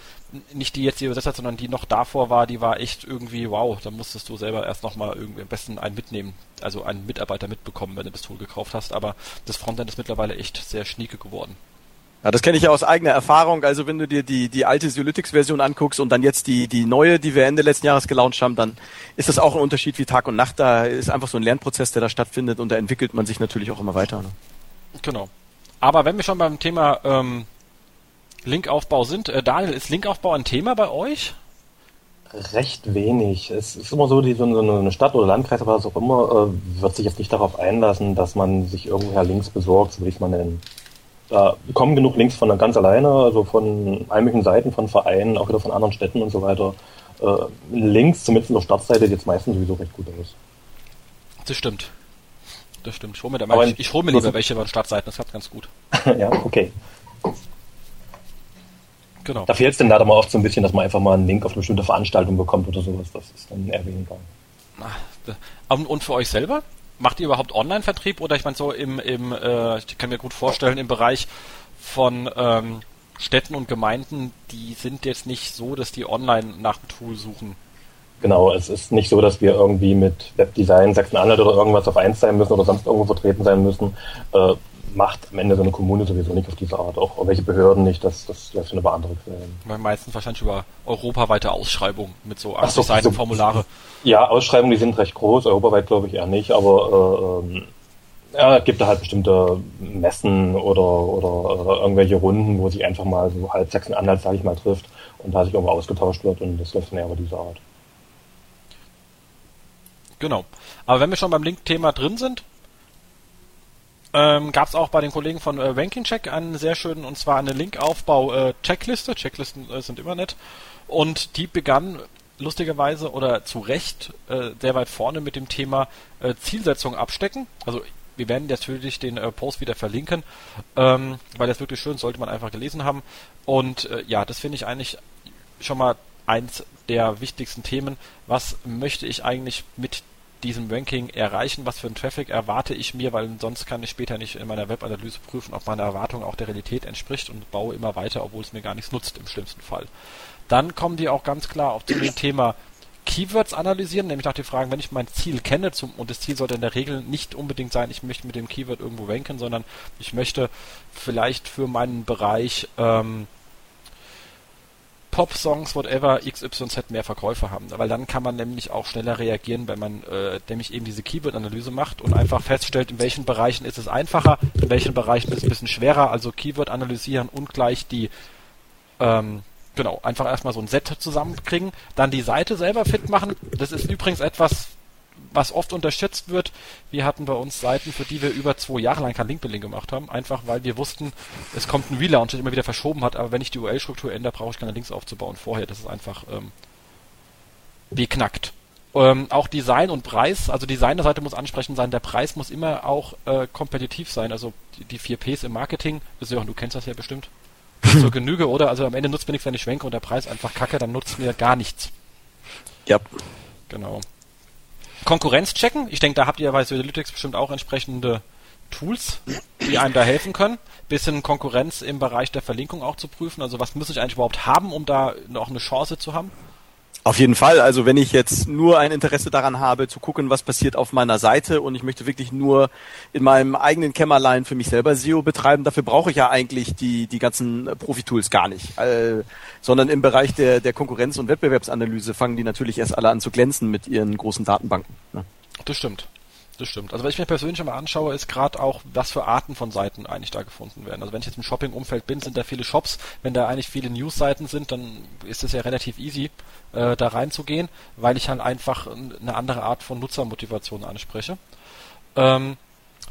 nicht die jetzt die übersetzt hat, sondern die noch davor war, die war echt irgendwie wow. Da musstest du selber erst nochmal irgendwie am besten einen mitnehmen, also einen Mitarbeiter mitbekommen, wenn du Tool gekauft hast. Aber das Frontend ist mittlerweile echt sehr schnieke geworden. Ja, das kenne ich ja aus eigener Erfahrung. Also wenn du dir die, die alte Sylytics-Version anguckst und dann jetzt die, die neue, die wir Ende letzten Jahres gelauncht haben, dann ist das auch ein Unterschied wie Tag und Nacht. Da ist einfach so ein Lernprozess, der da stattfindet und da entwickelt man sich natürlich auch immer weiter. Ne? Genau. Aber wenn wir schon beim Thema ähm, Linkaufbau sind, äh, Daniel, ist Linkaufbau ein Thema bei euch? Recht wenig. Es ist immer so, die, so eine Stadt oder Landkreis oder was auch immer, äh, wird sich jetzt nicht darauf einlassen, dass man sich irgendwoher Links besorgt, so will ich es mal nennen da kommen genug Links von ganz alleine, also von allen möglichen Seiten, von Vereinen, auch wieder von anderen Städten und so weiter. Äh, Links, zumindest in der Startseite, jetzt meistens sowieso recht gut aus. Das stimmt. Das stimmt. Ich hole mir, da ich, ich hol mir lieber welche von Startseiten, das klappt ganz gut. ja, okay. Genau. Da fehlt es dann leider mal oft so ein bisschen, dass man einfach mal einen Link auf eine bestimmte Veranstaltung bekommt oder sowas. Das ist dann eher weniger. Und für euch selber? Macht ihr überhaupt Online-Vertrieb oder ich meine so im, im äh, ich kann mir gut vorstellen, im Bereich von ähm, Städten und Gemeinden, die sind jetzt nicht so, dass die online nach dem Tool suchen. Genau, es ist nicht so, dass wir irgendwie mit Webdesign Sachsen-Anhalt oder irgendwas auf eins sein müssen oder sonst irgendwo vertreten sein müssen. Äh, macht am Ende so eine Kommune sowieso nicht auf diese Art, auch welche Behörden nicht, das, das läuft schon über andere Quellen. Weil meistens wahrscheinlich über europaweite Ausschreibungen mit so 80 so, Seiten so, Formulare. Ja, Ausschreibungen, die sind recht groß, europaweit glaube ich eher nicht, aber äh, ähm, ja, es gibt da halt bestimmte Messen oder, oder, oder irgendwelche Runden, wo sich einfach mal so halb Sachsen-Anhalt, sage ich mal, trifft und da sich irgendwo ausgetauscht wird und das läuft dann eher über diese Art. Genau. Aber wenn wir schon beim Link-Thema drin sind, ähm, gab es auch bei den Kollegen von äh, Ranking Check einen sehr schönen, und zwar eine Linkaufbau-Checkliste. Äh, Checklisten äh, sind immer nett. Und die begann lustigerweise oder zu Recht äh, sehr weit vorne mit dem Thema äh, Zielsetzung abstecken. Also wir werden natürlich den äh, Post wieder verlinken, ähm, weil das wirklich schön sollte man einfach gelesen haben. Und äh, ja, das finde ich eigentlich schon mal eins der wichtigsten Themen. Was möchte ich eigentlich mit diesem Ranking erreichen? Was für einen Traffic erwarte ich mir? Weil sonst kann ich später nicht in meiner Webanalyse prüfen, ob meine Erwartung auch der Realität entspricht und baue immer weiter, obwohl es mir gar nichts nutzt im schlimmsten Fall. Dann kommen die auch ganz klar auch zu dem Thema Keywords analysieren, nämlich nach den Fragen, wenn ich mein Ziel kenne, zum, und das Ziel sollte in der Regel nicht unbedingt sein, ich möchte mit dem Keyword irgendwo ranken, sondern ich möchte vielleicht für meinen Bereich ähm, Pop-Songs, whatever, XYZ mehr Verkäufe haben. Weil dann kann man nämlich auch schneller reagieren, wenn man äh, nämlich eben diese Keyword-Analyse macht und einfach feststellt, in welchen Bereichen ist es einfacher, in welchen Bereichen ist es ein bisschen schwerer. Also Keyword analysieren und gleich die ähm, Genau, einfach erstmal so ein Set zusammenkriegen, dann die Seite selber fit machen. Das ist übrigens etwas, was oft unterschätzt wird. Wir hatten bei uns Seiten, für die wir über zwei Jahre lang kein Linkbuilding gemacht haben, einfach weil wir wussten, es kommt ein Relaunch, der immer wieder verschoben hat, aber wenn ich die URL-Struktur ändere, brauche ich keine Links aufzubauen vorher. Das ist einfach ähm, beknackt. Ähm, auch Design und Preis, also Design der Seite muss ansprechend sein, der Preis muss immer auch äh, kompetitiv sein, also die, die 4 Ps im Marketing, du kennst das ja bestimmt zur Genüge, oder? Also am Ende nutzt mir nichts, wenn ich schwenke und der Preis einfach kacke, dann nutzt mir gar nichts. Ja. Genau. Konkurrenz checken. Ich denke, da habt ihr bei Analytics bestimmt auch entsprechende Tools, die einem da helfen können. Bisschen Konkurrenz im Bereich der Verlinkung auch zu prüfen. Also was muss ich eigentlich überhaupt haben, um da noch eine Chance zu haben? Auf jeden Fall. Also wenn ich jetzt nur ein Interesse daran habe, zu gucken, was passiert auf meiner Seite und ich möchte wirklich nur in meinem eigenen Kämmerlein für mich selber SEO betreiben, dafür brauche ich ja eigentlich die, die ganzen Profi-Tools gar nicht. Äh, sondern im Bereich der, der Konkurrenz- und Wettbewerbsanalyse fangen die natürlich erst alle an zu glänzen mit ihren großen Datenbanken. Ne? Das stimmt. Das stimmt. Also wenn ich mir persönlich mal anschaue, ist gerade auch, was für Arten von Seiten eigentlich da gefunden werden. Also wenn ich jetzt im Shopping-Umfeld bin, sind da viele Shops. Wenn da eigentlich viele News-Seiten sind, dann ist es ja relativ easy, äh, da reinzugehen, weil ich halt einfach eine andere Art von Nutzermotivation anspreche. Ähm,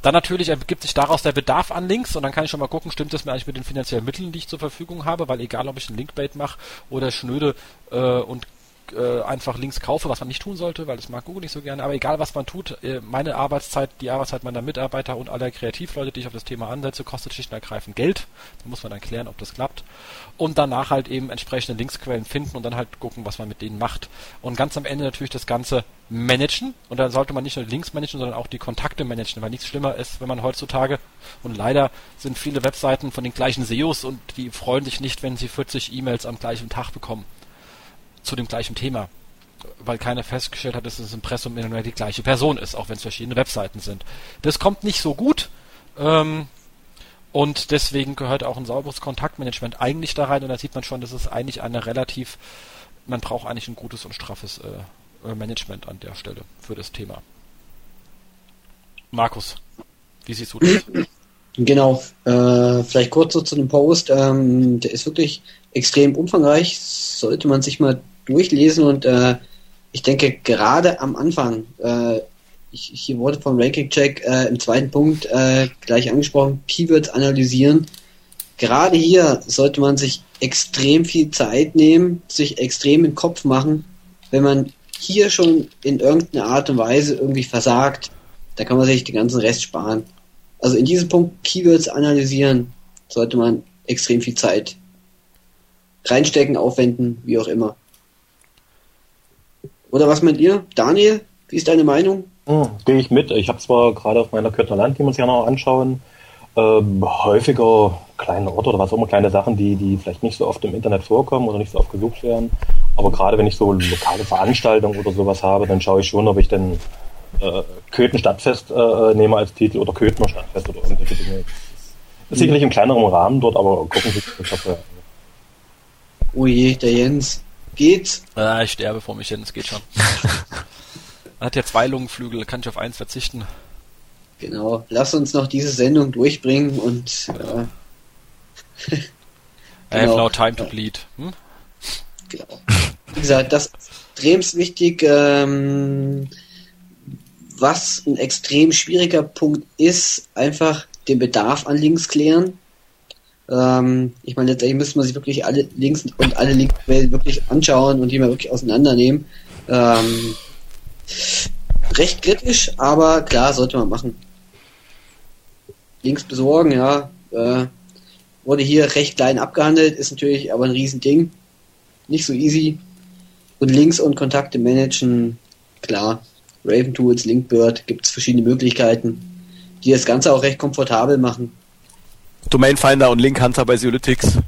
dann natürlich ergibt sich daraus der Bedarf an Links und dann kann ich schon mal gucken, stimmt das mir eigentlich mit den finanziellen Mitteln, die ich zur Verfügung habe, weil egal ob ich einen Linkbait mache oder schnöde äh, und äh, einfach Links kaufe, was man nicht tun sollte, weil das mag Google nicht so gerne. Aber egal, was man tut, äh, meine Arbeitszeit, die Arbeitszeit meiner Mitarbeiter und aller Kreativleute, die ich auf das Thema ansetze, kostet schlicht und ergreifend Geld. Da muss man dann klären, ob das klappt. Und danach halt eben entsprechende Linksquellen finden und dann halt gucken, was man mit denen macht. Und ganz am Ende natürlich das Ganze managen. Und dann sollte man nicht nur die Links managen, sondern auch die Kontakte managen, weil nichts schlimmer ist, wenn man heutzutage, und leider sind viele Webseiten von den gleichen SEOs und die freuen sich nicht, wenn sie 40 E-Mails am gleichen Tag bekommen zu dem gleichen Thema. Weil keiner festgestellt hat, dass das Impressum immer die gleiche Person ist, auch wenn es verschiedene Webseiten sind. Das kommt nicht so gut. Ähm, und deswegen gehört auch ein sauberes Kontaktmanagement eigentlich da rein. Und da sieht man schon, dass es eigentlich eine relativ, man braucht eigentlich ein gutes und straffes äh, Management an der Stelle für das Thema. Markus, wie siehst du das? Genau, äh, vielleicht kurz so zu dem Post. Ähm, der ist wirklich extrem umfangreich. Sollte man sich mal durchlesen und äh, ich denke gerade am Anfang, äh, ich, hier wurde vom Ranking Check äh, im zweiten Punkt äh, gleich angesprochen, Keywords analysieren. Gerade hier sollte man sich extrem viel Zeit nehmen, sich extrem den Kopf machen. Wenn man hier schon in irgendeiner Art und Weise irgendwie versagt, da kann man sich den ganzen Rest sparen. Also in diesem Punkt Keywords analysieren sollte man extrem viel Zeit reinstecken, aufwenden, wie auch immer. Oder was meint ihr? Daniel, wie ist deine Meinung? Hm, Gehe ich mit. Ich habe zwar gerade auf meiner Kürtner Land, die muss ich ja noch anschauen, ähm, häufiger kleine Orte oder was auch immer, kleine Sachen, die, die vielleicht nicht so oft im Internet vorkommen oder nicht so oft gesucht werden. Aber gerade wenn ich so lokale Veranstaltungen oder sowas habe, dann schaue ich schon, ob ich denn äh, Köthen Stadtfest äh, nehme als Titel oder Köthner Stadtfest oder irgendwelche Dinge. Das ist sicherlich im kleineren Rahmen dort, aber gucken Sie sich das an. Oh je, der Jens. Geht's? Ah, ich sterbe vor mich hin, es geht schon. er hat ja zwei Lungenflügel, kann ich auf eins verzichten. Genau. Lass uns noch diese Sendung durchbringen und Genau. äh, I have Genau. no time to bleed. Hm? genau. Wie gesagt, das ist extrem wichtig. Ähm, was ein extrem schwieriger Punkt ist, einfach den Bedarf an Links klären. Ähm, ich meine, letztendlich müsste man sich wirklich alle Links und alle Linkquellen wirklich anschauen und die mal wirklich auseinandernehmen. Ähm, recht kritisch, aber klar, sollte man machen. Links besorgen, ja, äh, wurde hier recht klein abgehandelt, ist natürlich aber ein Riesending. Nicht so easy. Und Links und Kontakte managen, klar. Raven Tools, Linkbird, gibt es verschiedene Möglichkeiten, die das Ganze auch recht komfortabel machen. Domain Finder und Link Hunter bei Syolytics.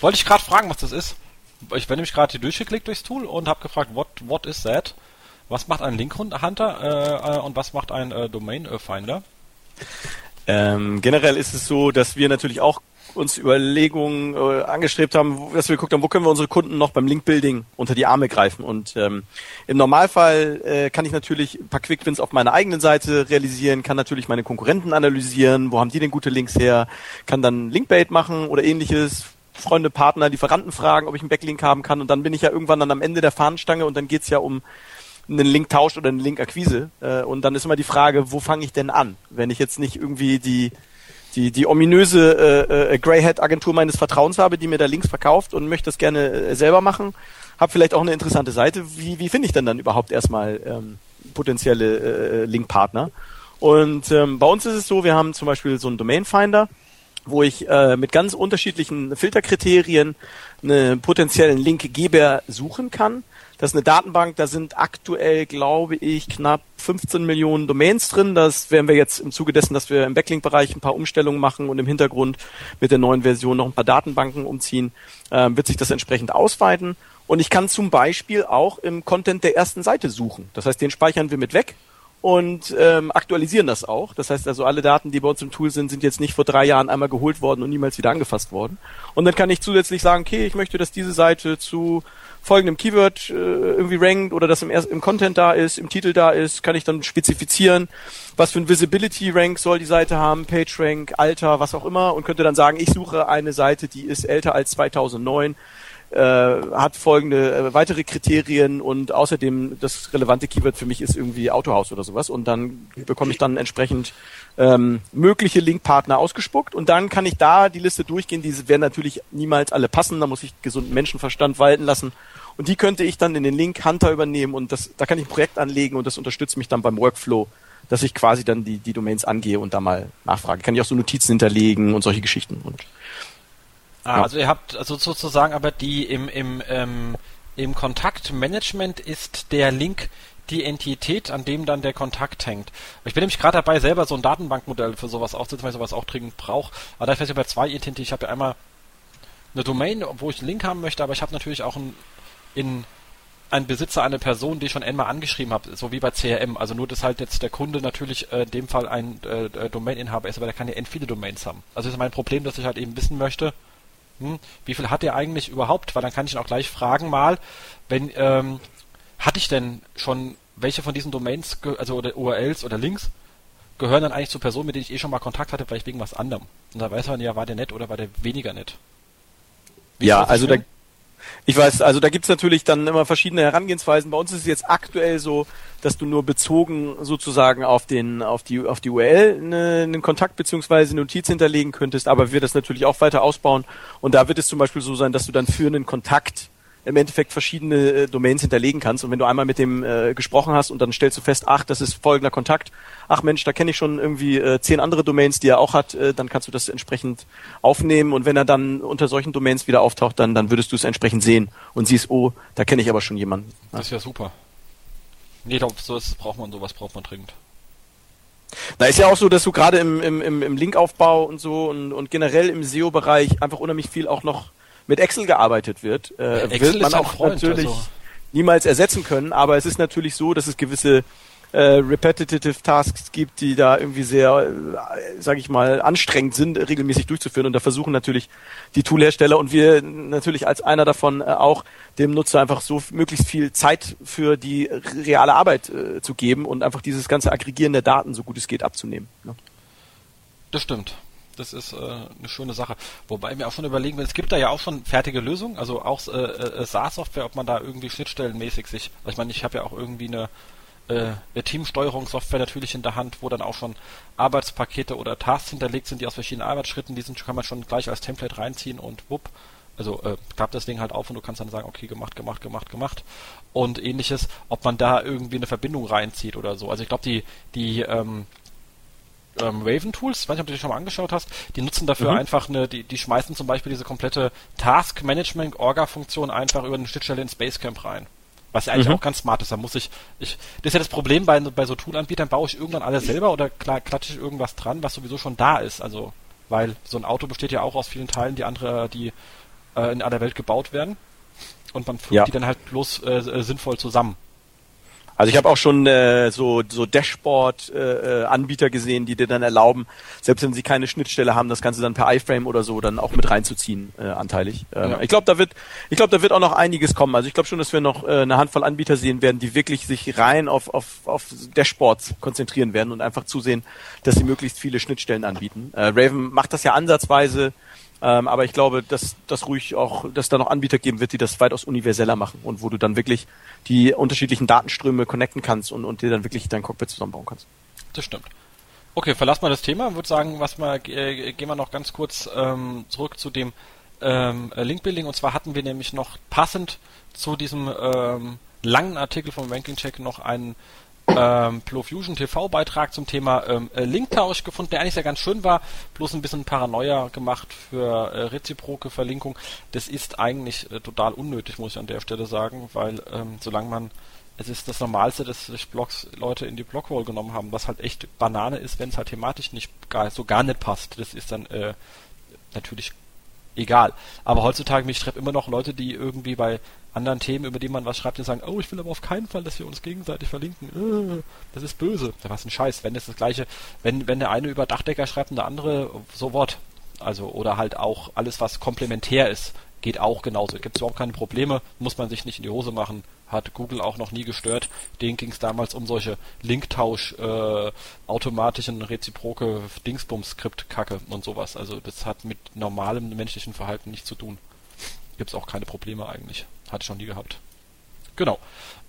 Wollte ich gerade fragen, was das ist. Ich bin nämlich gerade hier durchgeklickt durchs Tool und habe gefragt, what, what is that? Was macht ein Link Hunter äh, äh, und was macht ein äh, Domain Finder? Ähm, generell ist es so, dass wir natürlich auch uns Überlegungen äh, angestrebt haben, dass wir geguckt haben, wo können wir unsere Kunden noch beim Link-Building unter die Arme greifen. Und ähm, im Normalfall äh, kann ich natürlich ein paar Quick-Wins auf meiner eigenen Seite realisieren, kann natürlich meine Konkurrenten analysieren, wo haben die denn gute Links her, kann dann Linkbait machen oder ähnliches, Freunde, Partner, Lieferanten fragen, ob ich einen Backlink haben kann. Und dann bin ich ja irgendwann dann am Ende der Fahnenstange und dann geht's ja um einen Linktausch oder eine Linkakquise. Äh, und dann ist immer die Frage, wo fange ich denn an? Wenn ich jetzt nicht irgendwie die die, die ominöse äh, äh, Greyhead-Agentur meines Vertrauens habe, die mir da Links verkauft und möchte das gerne äh, selber machen, habe vielleicht auch eine interessante Seite. Wie, wie finde ich denn dann überhaupt erstmal ähm, potenzielle äh, Linkpartner? Und ähm, bei uns ist es so, wir haben zum Beispiel so einen Domain Finder, wo ich äh, mit ganz unterschiedlichen Filterkriterien einen potenziellen Linkgeber suchen kann. Das ist eine Datenbank, da sind aktuell, glaube ich, knapp 15 Millionen Domains drin. Das werden wir jetzt im Zuge dessen, dass wir im Backlink-Bereich ein paar Umstellungen machen und im Hintergrund mit der neuen Version noch ein paar Datenbanken umziehen, äh, wird sich das entsprechend ausweiten. Und ich kann zum Beispiel auch im Content der ersten Seite suchen. Das heißt, den speichern wir mit weg und ähm, aktualisieren das auch. Das heißt also, alle Daten, die bei uns im Tool sind, sind jetzt nicht vor drei Jahren einmal geholt worden und niemals wieder angefasst worden. Und dann kann ich zusätzlich sagen, okay, ich möchte, dass diese Seite zu folgendem Keyword äh, irgendwie rankt oder das im, im Content da ist, im Titel da ist, kann ich dann spezifizieren, was für ein Visibility Rank soll die Seite haben, Page Rank, Alter, was auch immer und könnte dann sagen, ich suche eine Seite, die ist älter als 2009 äh, hat folgende äh, weitere Kriterien und außerdem das relevante Keyword für mich ist irgendwie Autohaus oder sowas. Und dann bekomme ich dann entsprechend ähm, mögliche Linkpartner ausgespuckt. Und dann kann ich da die Liste durchgehen. Diese werden natürlich niemals alle passen, da muss ich gesunden Menschenverstand walten lassen. Und die könnte ich dann in den Link Hunter übernehmen. Und das, da kann ich ein Projekt anlegen und das unterstützt mich dann beim Workflow, dass ich quasi dann die, die Domains angehe und da mal nachfrage. Kann ich auch so Notizen hinterlegen und solche Geschichten. Und Ah, ja. Also ihr habt also sozusagen aber die im, im, ähm, im Kontaktmanagement ist der Link die Entität, an dem dann der Kontakt hängt. Ich bin nämlich gerade dabei, selber so ein Datenbankmodell für sowas aufzusetzen, weil ich sowas auch dringend brauche. Aber da ich über zwei Identitäten. Ich habe ja einmal eine Domain, wo ich einen Link haben möchte, aber ich habe natürlich auch einen, in ein Besitzer, eine Person, die ich schon einmal angeschrieben habe, so wie bei CRM. Also nur, dass halt jetzt der Kunde natürlich äh, in dem Fall ein äh, äh, Domaininhaber ist, aber der kann ja end viele Domains haben. Also das ist mein Problem, dass ich halt eben wissen möchte, hm, wie viel hat er eigentlich überhaupt? Weil dann kann ich ihn auch gleich fragen mal, wenn, ähm, hatte ich denn schon welche von diesen Domains, also oder URLs oder Links, gehören dann eigentlich zu Personen, mit denen ich eh schon mal Kontakt hatte, vielleicht wegen was anderem. Und da weiß man ja, war der nett oder war der weniger nett. Wie ja, also da, ich weiß, also da gibt's natürlich dann immer verschiedene Herangehensweisen. Bei uns ist es jetzt aktuell so, dass du nur bezogen sozusagen auf den, auf die, auf die URL eine, einen Kontakt beziehungsweise Notiz hinterlegen könntest, aber wir das natürlich auch weiter ausbauen. Und da wird es zum Beispiel so sein, dass du dann für einen Kontakt im Endeffekt verschiedene äh, Domains hinterlegen kannst. Und wenn du einmal mit dem äh, gesprochen hast und dann stellst du fest, ach, das ist folgender Kontakt, ach Mensch, da kenne ich schon irgendwie äh, zehn andere Domains, die er auch hat, äh, dann kannst du das entsprechend aufnehmen. Und wenn er dann unter solchen Domains wieder auftaucht, dann, dann würdest du es entsprechend sehen und siehst, oh, da kenne ich aber schon jemanden. Das ist ja super. Nee, ich glaube, sowas braucht man, sowas braucht man dringend. Da ist ja auch so, dass du gerade im, im, im Linkaufbau und so und, und generell im SEO-Bereich einfach unheimlich viel auch noch mit Excel gearbeitet wird, äh, Excel wird man auch Freund, natürlich also. niemals ersetzen können. Aber es ist natürlich so, dass es gewisse äh, repetitive Tasks gibt, die da irgendwie sehr, äh, sage ich mal, anstrengend sind, regelmäßig durchzuführen. Und da versuchen natürlich die Toolhersteller und wir natürlich als einer davon äh, auch dem Nutzer einfach so möglichst viel Zeit für die reale Arbeit äh, zu geben und einfach dieses ganze Aggregieren der Daten so gut es geht abzunehmen. Ne? Das stimmt das ist äh, eine schöne Sache. Wobei mir auch schon überlegen, es gibt da ja auch schon fertige Lösungen, also auch äh, äh, SaaS-Software, ob man da irgendwie schnittstellenmäßig sich, also ich meine, ich habe ja auch irgendwie eine äh, Teamsteuerungssoftware natürlich in der Hand, wo dann auch schon Arbeitspakete oder Tasks hinterlegt sind, die aus verschiedenen Arbeitsschritten, die sind, kann man schon gleich als Template reinziehen und wupp, also äh, klappt das Ding halt auf und du kannst dann sagen, okay, gemacht, gemacht, gemacht, gemacht und ähnliches, ob man da irgendwie eine Verbindung reinzieht oder so. Also ich glaube, die, die ähm, ähm, Raven Tools, weiß nicht, ob du die schon mal angeschaut hast, die nutzen dafür mhm. einfach eine, die, die schmeißen zum Beispiel diese komplette Task Management Orga Funktion einfach über eine Schnittstelle in Spacecamp rein. Was ja eigentlich mhm. auch ganz smart ist. Da muss ich, ich, das ist ja das Problem bei, bei so Tool-Anbietern, baue ich irgendwann alles selber oder klar, klatsche ich irgendwas dran, was sowieso schon da ist. Also, weil so ein Auto besteht ja auch aus vielen Teilen, die andere, die äh, in aller Welt gebaut werden. Und man fügt ja. die dann halt bloß äh, äh sinnvoll zusammen. Also ich habe auch schon äh, so, so Dashboard-Anbieter äh, gesehen, die dir dann erlauben, selbst wenn sie keine Schnittstelle haben, das Ganze dann per iFrame oder so dann auch mit reinzuziehen, äh, anteilig. Ähm, ja. Ich glaube, da wird, ich glaube, da wird auch noch einiges kommen. Also ich glaube schon, dass wir noch äh, eine Handvoll Anbieter sehen werden, die wirklich sich rein auf, auf, auf Dashboards konzentrieren werden und einfach zusehen, dass sie möglichst viele Schnittstellen anbieten. Äh, Raven macht das ja ansatzweise ähm, aber ich glaube, dass das ruhig auch, dass da noch Anbieter geben wird, die das weitaus universeller machen und wo du dann wirklich die unterschiedlichen Datenströme connecten kannst und, und dir dann wirklich dein Cockpit zusammenbauen kannst. Das stimmt. Okay, verlass mal das Thema. Würde sagen, was mal äh, gehen wir noch ganz kurz ähm, zurück zu dem ähm, Link-Building. Und zwar hatten wir nämlich noch passend zu diesem ähm, langen Artikel vom Ranking Check noch einen ähm, Plofusion TV-Beitrag zum Thema ähm, äh, Linktausch gefunden, der eigentlich sehr ganz schön war, bloß ein bisschen Paranoia gemacht für äh, reziproke Verlinkung. Das ist eigentlich äh, total unnötig, muss ich an der Stelle sagen, weil ähm, solange man es ist das Normalste, dass sich Blogs Leute in die Blogwall genommen haben, was halt echt Banane ist, wenn es halt thematisch nicht gar, so gar nicht passt. Das ist dann äh, natürlich egal. Aber heutzutage, mich schreibt immer noch Leute, die irgendwie bei anderen Themen, über die man was schreibt, die sagen, oh, ich will aber auf keinen Fall, dass wir uns gegenseitig verlinken. Äh, das ist böse. Was ein Scheiß. Wenn es das gleiche, wenn, wenn der eine über Dachdecker schreibt und der andere so what. Also, oder halt auch alles, was komplementär ist, geht auch genauso. Gibt es überhaupt keine Probleme, muss man sich nicht in die Hose machen. Hat Google auch noch nie gestört. Den ging es damals um solche Linktausch, äh, automatischen reziproke Dingsbums-Skript-Kacke und sowas. Also das hat mit normalem menschlichen Verhalten nichts zu tun. Gibt es auch keine Probleme eigentlich. Hat schon nie gehabt. Genau.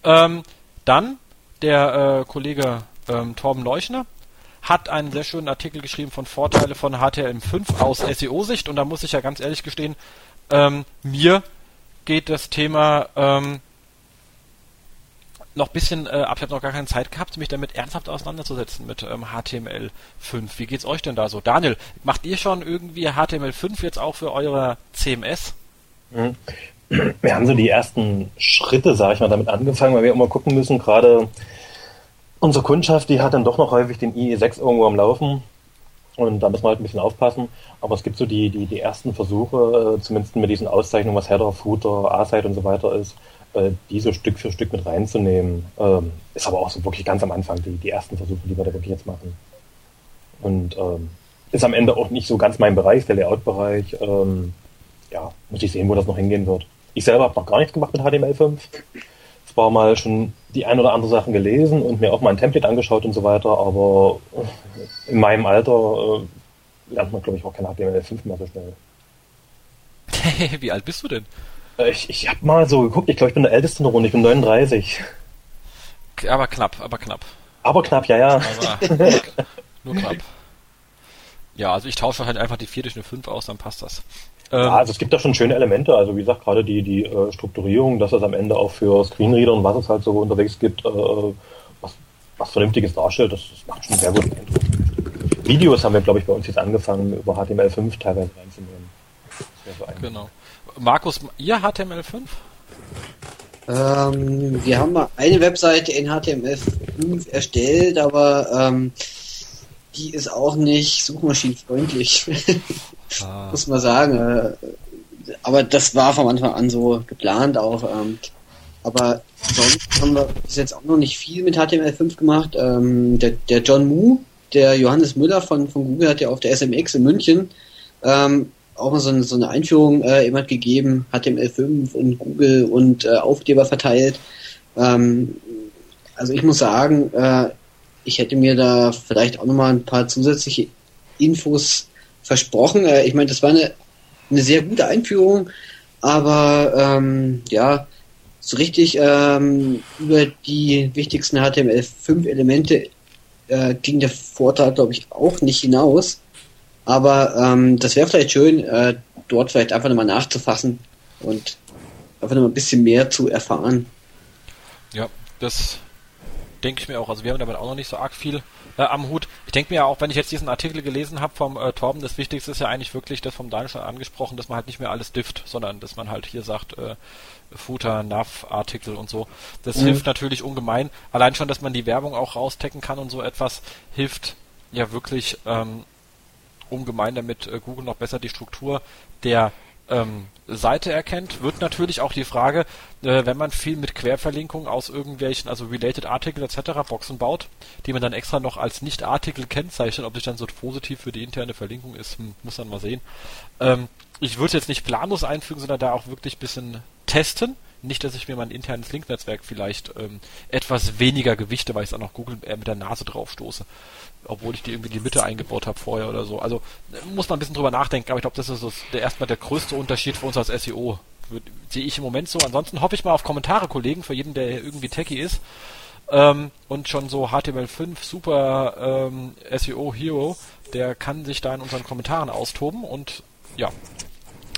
Ähm, dann der äh, Kollege ähm, Torben Leuchner hat einen sehr schönen Artikel geschrieben von Vorteile von HTML5 aus SEO-Sicht und da muss ich ja ganz ehrlich gestehen, ähm, mir geht das Thema ähm, noch ein bisschen äh, ab. Ich habe noch gar keine Zeit gehabt, mich damit ernsthaft auseinanderzusetzen mit ähm, HTML5. Wie geht's euch denn da so? Daniel, macht ihr schon irgendwie HTML5 jetzt auch für eure CMS? Wir haben so die ersten Schritte, sage ich mal, damit angefangen, weil wir immer gucken müssen, gerade unsere Kundschaft, die hat dann doch noch häufig den IE6 irgendwo am Laufen und da müssen wir halt ein bisschen aufpassen. Aber es gibt so die, die, die ersten Versuche, äh, zumindest mit diesen Auszeichnungen, was Header, Footer, A-Site und so weiter ist, äh, die so Stück für Stück mit reinzunehmen. Ähm, ist aber auch so wirklich ganz am Anfang die, die ersten Versuche, die wir da wirklich jetzt machen. Und ähm, ist am Ende auch nicht so ganz mein Bereich, der Layout-Bereich. Ähm, ja, muss ich sehen, wo das noch hingehen wird. Ich selber habe noch gar nichts gemacht mit HTML5. Zwar mal schon die ein oder andere Sachen gelesen und mir auch mal ein Template angeschaut und so weiter, aber in meinem Alter äh, lernt man, glaube ich, auch kein HTML5 mehr so schnell. Wie alt bist du denn? Äh, ich, ich habe mal so geguckt, ich glaube, ich bin der Älteste in der Runde, ich bin 39. Aber knapp, aber knapp. Aber knapp, ja, ja. Aber nur knapp. Ja, also ich tausche halt einfach die 4 durch eine 5 aus, dann passt das. Ähm, ja, also es gibt da schon schöne Elemente. Also wie gesagt, gerade die, die äh, Strukturierung, dass es am Ende auch für Screenreader und was es halt so unterwegs gibt, äh, was, was Vernünftiges darstellt, das, das macht schon sehr guten Eindruck. Videos haben wir, glaube ich, bei uns jetzt angefangen, über HTML5 teilweise reinzunehmen. So genau. Markus, ihr HTML5? Ähm, wir haben mal eine Webseite in HTML5 erstellt, aber ähm, die ist auch nicht suchmaschinenfreundlich. Ah. Muss man sagen. Äh, aber das war von Anfang an so geplant auch. Ähm, aber sonst haben wir bis jetzt auch noch nicht viel mit HTML5 gemacht. Ähm, der, der John Moo, der Johannes Müller von, von Google hat ja auf der SMX in München ähm, auch mal so eine, so eine Einführung äh, jemand gegeben, HTML5 und Google und äh, Aufkleber verteilt. Also ich muss sagen, äh, ich hätte mir da vielleicht auch nochmal ein paar zusätzliche Infos versprochen. Äh, ich meine, das war eine, eine sehr gute Einführung, aber ähm, ja, so richtig ähm, über die wichtigsten HTML5-Elemente äh, ging der Vortrag, glaube ich, auch nicht hinaus. Aber ähm, das wäre vielleicht schön, äh, dort vielleicht einfach nochmal nachzufassen und einfach nochmal ein bisschen mehr zu erfahren. Ja, das denke ich mir auch. Also wir haben damit auch noch nicht so arg viel äh, am Hut. Ich denke mir auch, wenn ich jetzt diesen Artikel gelesen habe vom äh, Torben, das Wichtigste ist ja eigentlich wirklich das vom Daniel schon angesprochen, dass man halt nicht mehr alles difft, sondern dass man halt hier sagt, äh, Footer, Nav, Artikel und so. Das mhm. hilft natürlich ungemein. Allein schon, dass man die Werbung auch raustecken kann und so etwas, hilft ja wirklich ähm, ungemein, damit äh, Google noch besser die Struktur der ähm, Seite erkennt, wird natürlich auch die Frage, äh, wenn man viel mit Querverlinkungen aus irgendwelchen, also Related Artikel etc. Boxen baut, die man dann extra noch als Nicht-Artikel kennzeichnet, ob sich dann so positiv für die interne Verlinkung ist, hm, muss man mal sehen. Ähm, ich würde jetzt nicht planlos einfügen, sondern da auch wirklich bisschen testen. Nicht, dass ich mir mein internes Link-Netzwerk vielleicht ähm, etwas weniger gewichte, weil ich es auch noch Google äh, mit der Nase drauf stoße obwohl ich die irgendwie in die Mitte eingebaut habe vorher oder so. Also muss man ein bisschen drüber nachdenken, aber ich glaube, das ist so der erstmal der größte Unterschied für uns als SEO. Sehe ich im Moment so. Ansonsten hoffe ich mal auf Kommentare, Kollegen, für jeden, der irgendwie techie ist. Ähm, und schon so HTML5 Super ähm, SEO Hero, der kann sich da in unseren Kommentaren austoben und ja.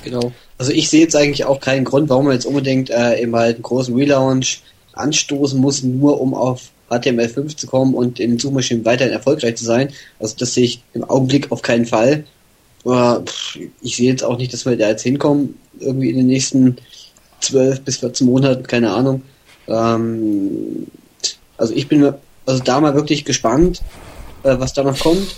Genau. Also ich sehe jetzt eigentlich auch keinen Grund, warum man jetzt unbedingt äh, eben halt einen großen Relaunch anstoßen muss, nur um auf HTML5 zu kommen und in Suchmaschinen weiterhin erfolgreich zu sein. Also das sehe ich im Augenblick auf keinen Fall. Aber ich sehe jetzt auch nicht, dass wir da jetzt hinkommen, irgendwie in den nächsten 12 bis 14 Monaten, keine Ahnung. Ähm, also ich bin also da mal wirklich gespannt, äh, was da noch kommt.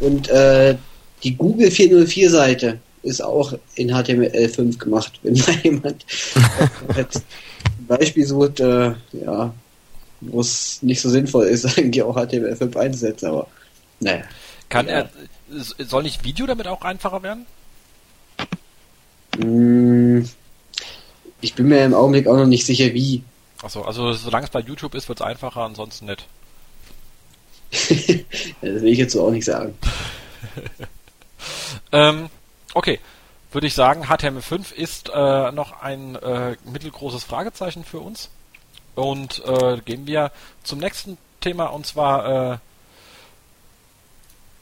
Und äh, die Google 404 Seite ist auch in HTML5 gemacht, wenn mal jemand ein Beispiel sucht, äh, ja, wo es nicht so sinnvoll ist, eigentlich auch HTML5 einzusetzen, aber naja. Kann ja. er, soll nicht Video damit auch einfacher werden? Mm, ich bin mir im Augenblick auch noch nicht sicher, wie. Achso, also solange es bei YouTube ist, wird es einfacher, ansonsten nicht. das will ich jetzt so auch nicht sagen. ähm, okay, würde ich sagen, HTML5 ist äh, noch ein äh, mittelgroßes Fragezeichen für uns. Und äh, gehen wir zum nächsten Thema und zwar äh,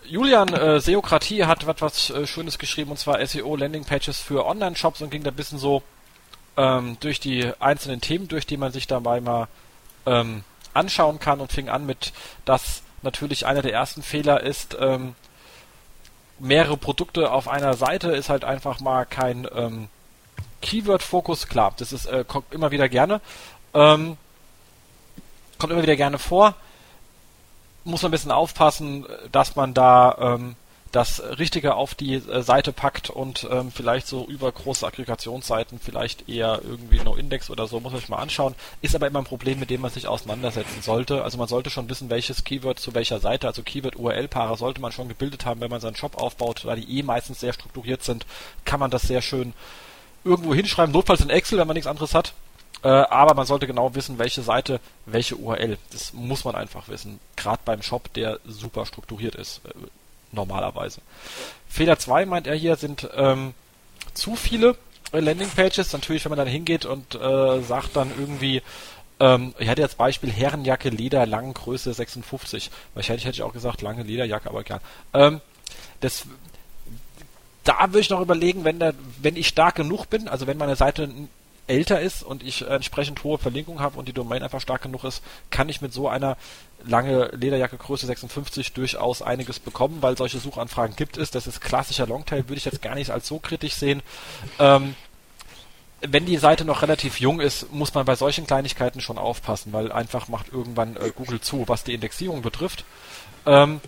Julian äh, Seokratie hat was, äh, Schönes geschrieben und zwar SEO Landing Pages für Online-Shops und ging da ein bisschen so ähm, durch die einzelnen Themen, durch die man sich dabei mal ähm, anschauen kann und fing an mit, dass natürlich einer der ersten Fehler ist, ähm, mehrere Produkte auf einer Seite ist halt einfach mal kein ähm, Keyword-Fokus. Klar, das ist äh, kommt immer wieder gerne. Ähm, kommt immer wieder gerne vor. Muss man ein bisschen aufpassen, dass man da ähm, das Richtige auf die äh, Seite packt und ähm, vielleicht so über große Aggregationsseiten vielleicht eher irgendwie No-Index oder so, muss man sich mal anschauen. Ist aber immer ein Problem, mit dem man sich auseinandersetzen sollte. Also man sollte schon wissen, welches Keyword zu welcher Seite, also Keyword-URL-Paare sollte man schon gebildet haben, wenn man seinen Shop aufbaut, da die eh meistens sehr strukturiert sind, kann man das sehr schön irgendwo hinschreiben, notfalls in Excel, wenn man nichts anderes hat. Äh, aber man sollte genau wissen, welche Seite, welche URL. Das muss man einfach wissen. Gerade beim Shop, der super strukturiert ist, äh, normalerweise. Fehler 2 meint er hier, sind ähm, zu viele äh, Landingpages. Natürlich, wenn man dann hingeht und äh, sagt dann irgendwie, ähm, ich hatte jetzt Beispiel Herrenjacke, Leder, lange Größe 56. Wahrscheinlich hätte ich auch gesagt, lange Lederjacke, aber egal. Ähm, das, da würde ich noch überlegen, wenn, der, wenn ich stark genug bin, also wenn meine Seite älter ist und ich entsprechend hohe Verlinkung habe und die Domain einfach stark genug ist, kann ich mit so einer lange Lederjacke Größe 56 durchaus einiges bekommen, weil solche Suchanfragen gibt es. Das ist klassischer Longtail, würde ich jetzt gar nicht als so kritisch sehen. Ähm, wenn die Seite noch relativ jung ist, muss man bei solchen Kleinigkeiten schon aufpassen, weil einfach macht irgendwann äh, Google zu, was die Indexierung betrifft. Ähm,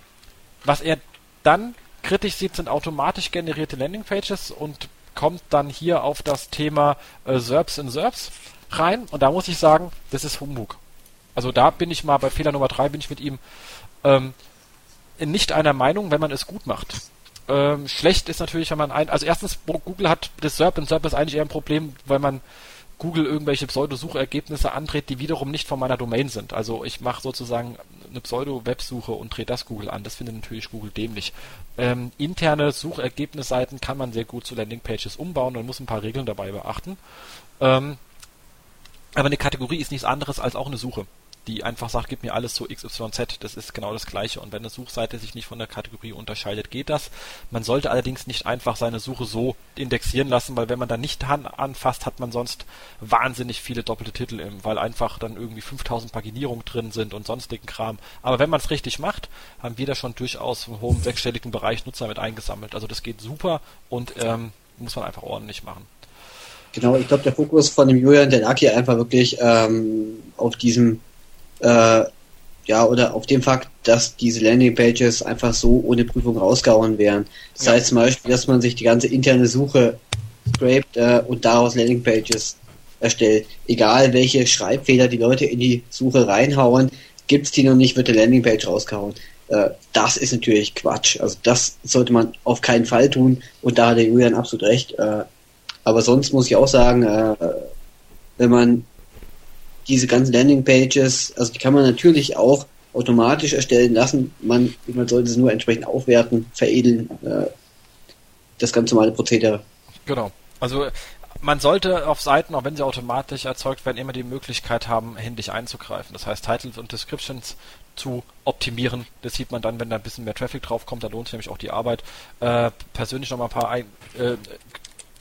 was er dann kritisch sieht, sind automatisch generierte Landingpages und kommt dann hier auf das Thema äh, SERPs in SERPs rein und da muss ich sagen, das ist Humbug. Also da bin ich mal bei Fehler Nummer drei bin ich mit ihm ähm, nicht einer Meinung, wenn man es gut macht. Ähm, schlecht ist natürlich, wenn man ein, also erstens, Google hat das SERP und SERP ist eigentlich eher ein Problem, weil man Google irgendwelche Pseudo-Suchergebnisse andreht, die wiederum nicht von meiner Domain sind. Also ich mache sozusagen eine Pseudo-Websuche und drehe das Google an. Das findet natürlich Google dämlich. Ähm, interne Suchergebnisseiten kann man sehr gut zu Landingpages umbauen und muss ein paar Regeln dabei beachten. Ähm, Aber eine Kategorie ist nichts anderes als auch eine Suche die einfach sagt, gib mir alles zu XYZ, das ist genau das gleiche. Und wenn eine Suchseite sich nicht von der Kategorie unterscheidet, geht das. Man sollte allerdings nicht einfach seine Suche so indexieren lassen, weil wenn man da nicht anfasst, hat man sonst wahnsinnig viele doppelte Titel, weil einfach dann irgendwie 5000 Paginierungen drin sind und sonstigen Kram. Aber wenn man es richtig macht, haben wir da schon durchaus einen hohen sechsstelligen Bereich Nutzer mit eingesammelt. Also das geht super und ähm, muss man einfach ordentlich machen. Genau, ich glaube, der Fokus von dem Julian, hier einfach wirklich ähm, auf diesem äh, ja, oder auf dem Fakt, dass diese Landingpages einfach so ohne Prüfung rausgehauen wären. Das ja. heißt zum Beispiel, dass man sich die ganze interne Suche scrapt äh, und daraus Landingpages erstellt. Egal welche Schreibfehler die Leute in die Suche reinhauen, gibt's die noch nicht, wird der Landingpage rausgehauen. Äh, das ist natürlich Quatsch. Also das sollte man auf keinen Fall tun und da hat der Julian absolut recht. Äh, aber sonst muss ich auch sagen, äh, wenn man diese ganzen Landingpages, also die kann man natürlich auch automatisch erstellen lassen. Man, man sollte sie nur entsprechend aufwerten, veredeln, äh, das ganz normale Prozedere. Genau. Also man sollte auf Seiten, auch wenn sie automatisch erzeugt werden, immer die Möglichkeit haben, händisch einzugreifen. Das heißt, Titles und Descriptions zu optimieren. Das sieht man dann, wenn da ein bisschen mehr Traffic draufkommt, da lohnt sich nämlich auch die Arbeit. Äh, persönlich noch mal ein paar ein, äh,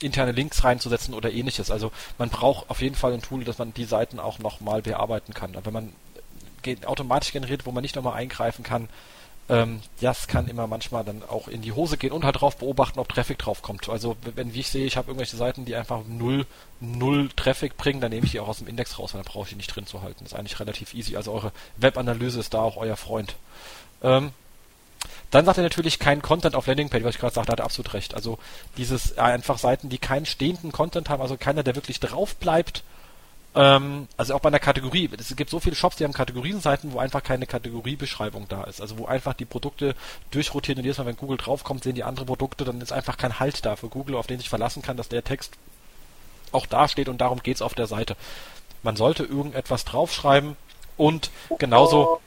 interne Links reinzusetzen oder ähnliches. Also man braucht auf jeden Fall ein Tool, dass man die Seiten auch nochmal bearbeiten kann. Aber wenn man automatisch generiert, wo man nicht nochmal eingreifen kann, ähm, das kann immer manchmal dann auch in die Hose gehen und halt drauf beobachten, ob Traffic drauf kommt. Also wenn wie ich sehe, ich habe irgendwelche Seiten, die einfach null, null Traffic bringen, dann nehme ich die auch aus dem Index raus, weil dann brauche ich die nicht drin zu halten. Das ist eigentlich relativ easy. Also eure Webanalyse ist da auch euer Freund. Ähm, dann sagt er natürlich kein Content auf Landingpage, was ich gerade sagte, hat er absolut recht. Also dieses äh, einfach Seiten, die keinen stehenden Content haben, also keiner, der wirklich drauf bleibt. Ähm, also auch bei einer Kategorie. Es gibt so viele Shops, die haben Kategorienseiten, wo einfach keine Kategoriebeschreibung da ist. Also wo einfach die Produkte durchrotieren und jedes Mal, wenn Google draufkommt, sehen die andere Produkte, dann ist einfach kein Halt da für Google, auf den sich verlassen kann, dass der Text auch da steht und darum geht's auf der Seite. Man sollte irgendetwas draufschreiben und genauso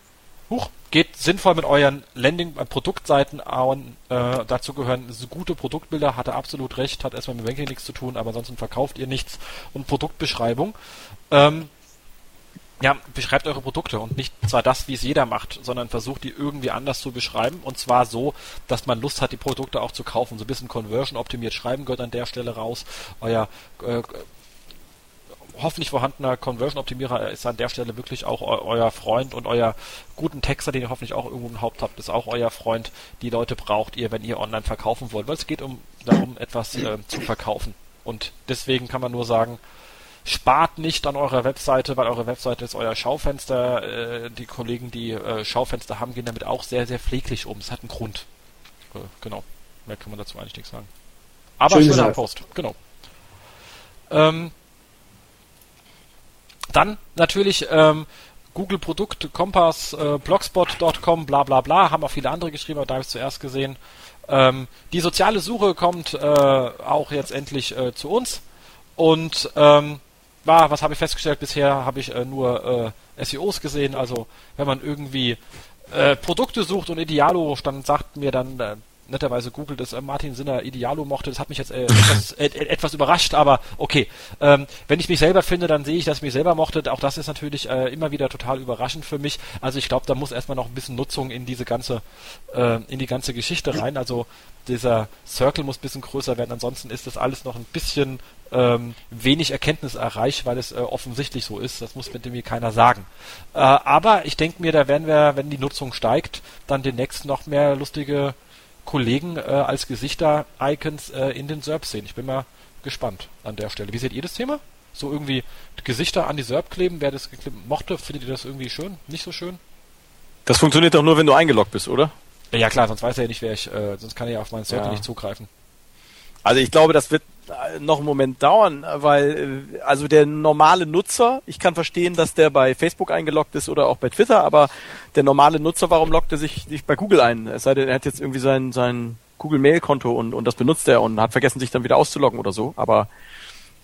Huch, geht sinnvoll mit euren Landing äh, an. Äh, dazu gehören gute Produktbilder, hat er absolut recht, hat erstmal mit Banking nichts zu tun, aber ansonsten verkauft ihr nichts. Und Produktbeschreibung. Ähm, ja, beschreibt eure Produkte und nicht zwar das, wie es jeder macht, sondern versucht die irgendwie anders zu beschreiben und zwar so, dass man Lust hat, die Produkte auch zu kaufen. So ein bisschen Conversion optimiert schreiben gehört an der Stelle raus. Euer äh, hoffentlich vorhandener Conversion-Optimierer ist an der Stelle wirklich auch eu euer Freund und euer guten Texter, den ihr hoffentlich auch irgendwo im Haupt habt, ist auch euer Freund. Die Leute braucht ihr, wenn ihr online verkaufen wollt, weil es geht um darum, etwas äh, zu verkaufen. Und deswegen kann man nur sagen, spart nicht an eurer Webseite, weil eure Webseite ist euer Schaufenster. Äh, die Kollegen, die äh, Schaufenster haben, gehen damit auch sehr, sehr pfleglich um. Es hat einen Grund. Äh, genau. Mehr kann man dazu eigentlich nichts sagen. Aber schöner Post, genau. Ähm, dann natürlich ähm, Google Produkt, Kompass, äh, Blogspot.com, bla bla bla, haben auch viele andere geschrieben, aber da habe ich zuerst gesehen. Ähm, die soziale Suche kommt äh, auch jetzt endlich äh, zu uns. Und ähm, war, was habe ich festgestellt, bisher habe ich äh, nur äh, SEOs gesehen. Also wenn man irgendwie äh, Produkte sucht und Idealo, dann sagt mir dann netterweise Google, dass äh, Martin Sinner Idealo mochte. Das hat mich jetzt äh, etwas, äh, etwas, überrascht, aber okay. Ähm, wenn ich mich selber finde, dann sehe ich, dass ich mich selber mochte. Auch das ist natürlich äh, immer wieder total überraschend für mich. Also ich glaube, da muss erstmal noch ein bisschen Nutzung in diese ganze, äh, in die ganze Geschichte rein. Also dieser Circle muss ein bisschen größer werden. Ansonsten ist das alles noch ein bisschen ähm, wenig Erkenntnis erreicht, weil es äh, offensichtlich so ist. Das muss mit dem hier keiner sagen. Äh, aber ich denke mir, da werden wir, wenn die Nutzung steigt, dann demnächst noch mehr lustige Kollegen äh, als Gesichter-Icons äh, in den SERPs sehen. Ich bin mal gespannt an der Stelle. Wie seht ihr das Thema? So irgendwie Gesichter an die SERP kleben, wer das mochte, findet ihr das irgendwie schön? Nicht so schön? Das funktioniert doch nur, wenn du eingeloggt bist, oder? Ja, klar, sonst weiß er ja nicht, wer ich, äh, sonst kann er ja auf meinen Server ja. nicht zugreifen. Also ich glaube, das wird noch einen Moment dauern, weil äh, also der normale Nutzer, ich kann verstehen, dass der bei Facebook eingeloggt ist oder auch bei Twitter, aber der normale Nutzer, warum loggt er sich nicht bei Google ein? Es sei denn, er hat jetzt irgendwie sein sein Google Mail Konto und und das benutzt er und hat vergessen, sich dann wieder auszuloggen oder so. Aber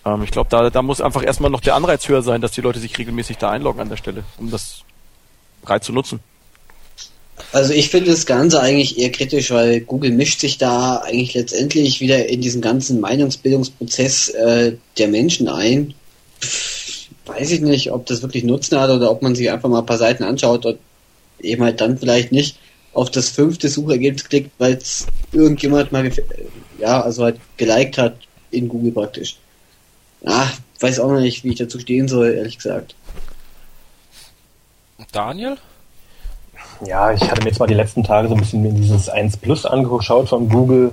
ähm, ich glaube, da da muss einfach erstmal noch der Anreiz höher sein, dass die Leute sich regelmäßig da einloggen an der Stelle, um das breit zu nutzen. Also ich finde das Ganze eigentlich eher kritisch, weil Google mischt sich da eigentlich letztendlich wieder in diesen ganzen Meinungsbildungsprozess äh, der Menschen ein. weiß ich nicht, ob das wirklich Nutzen hat oder ob man sich einfach mal ein paar Seiten anschaut und eben halt dann vielleicht nicht auf das fünfte Suchergebnis klickt, weil es irgendjemand mal ja, also halt geliked hat in Google praktisch. Ah, weiß auch noch nicht, wie ich dazu stehen soll, ehrlich gesagt. Daniel? Ja, ich hatte mir jetzt mal die letzten Tage so ein bisschen dieses 1 Plus angeschaut von Google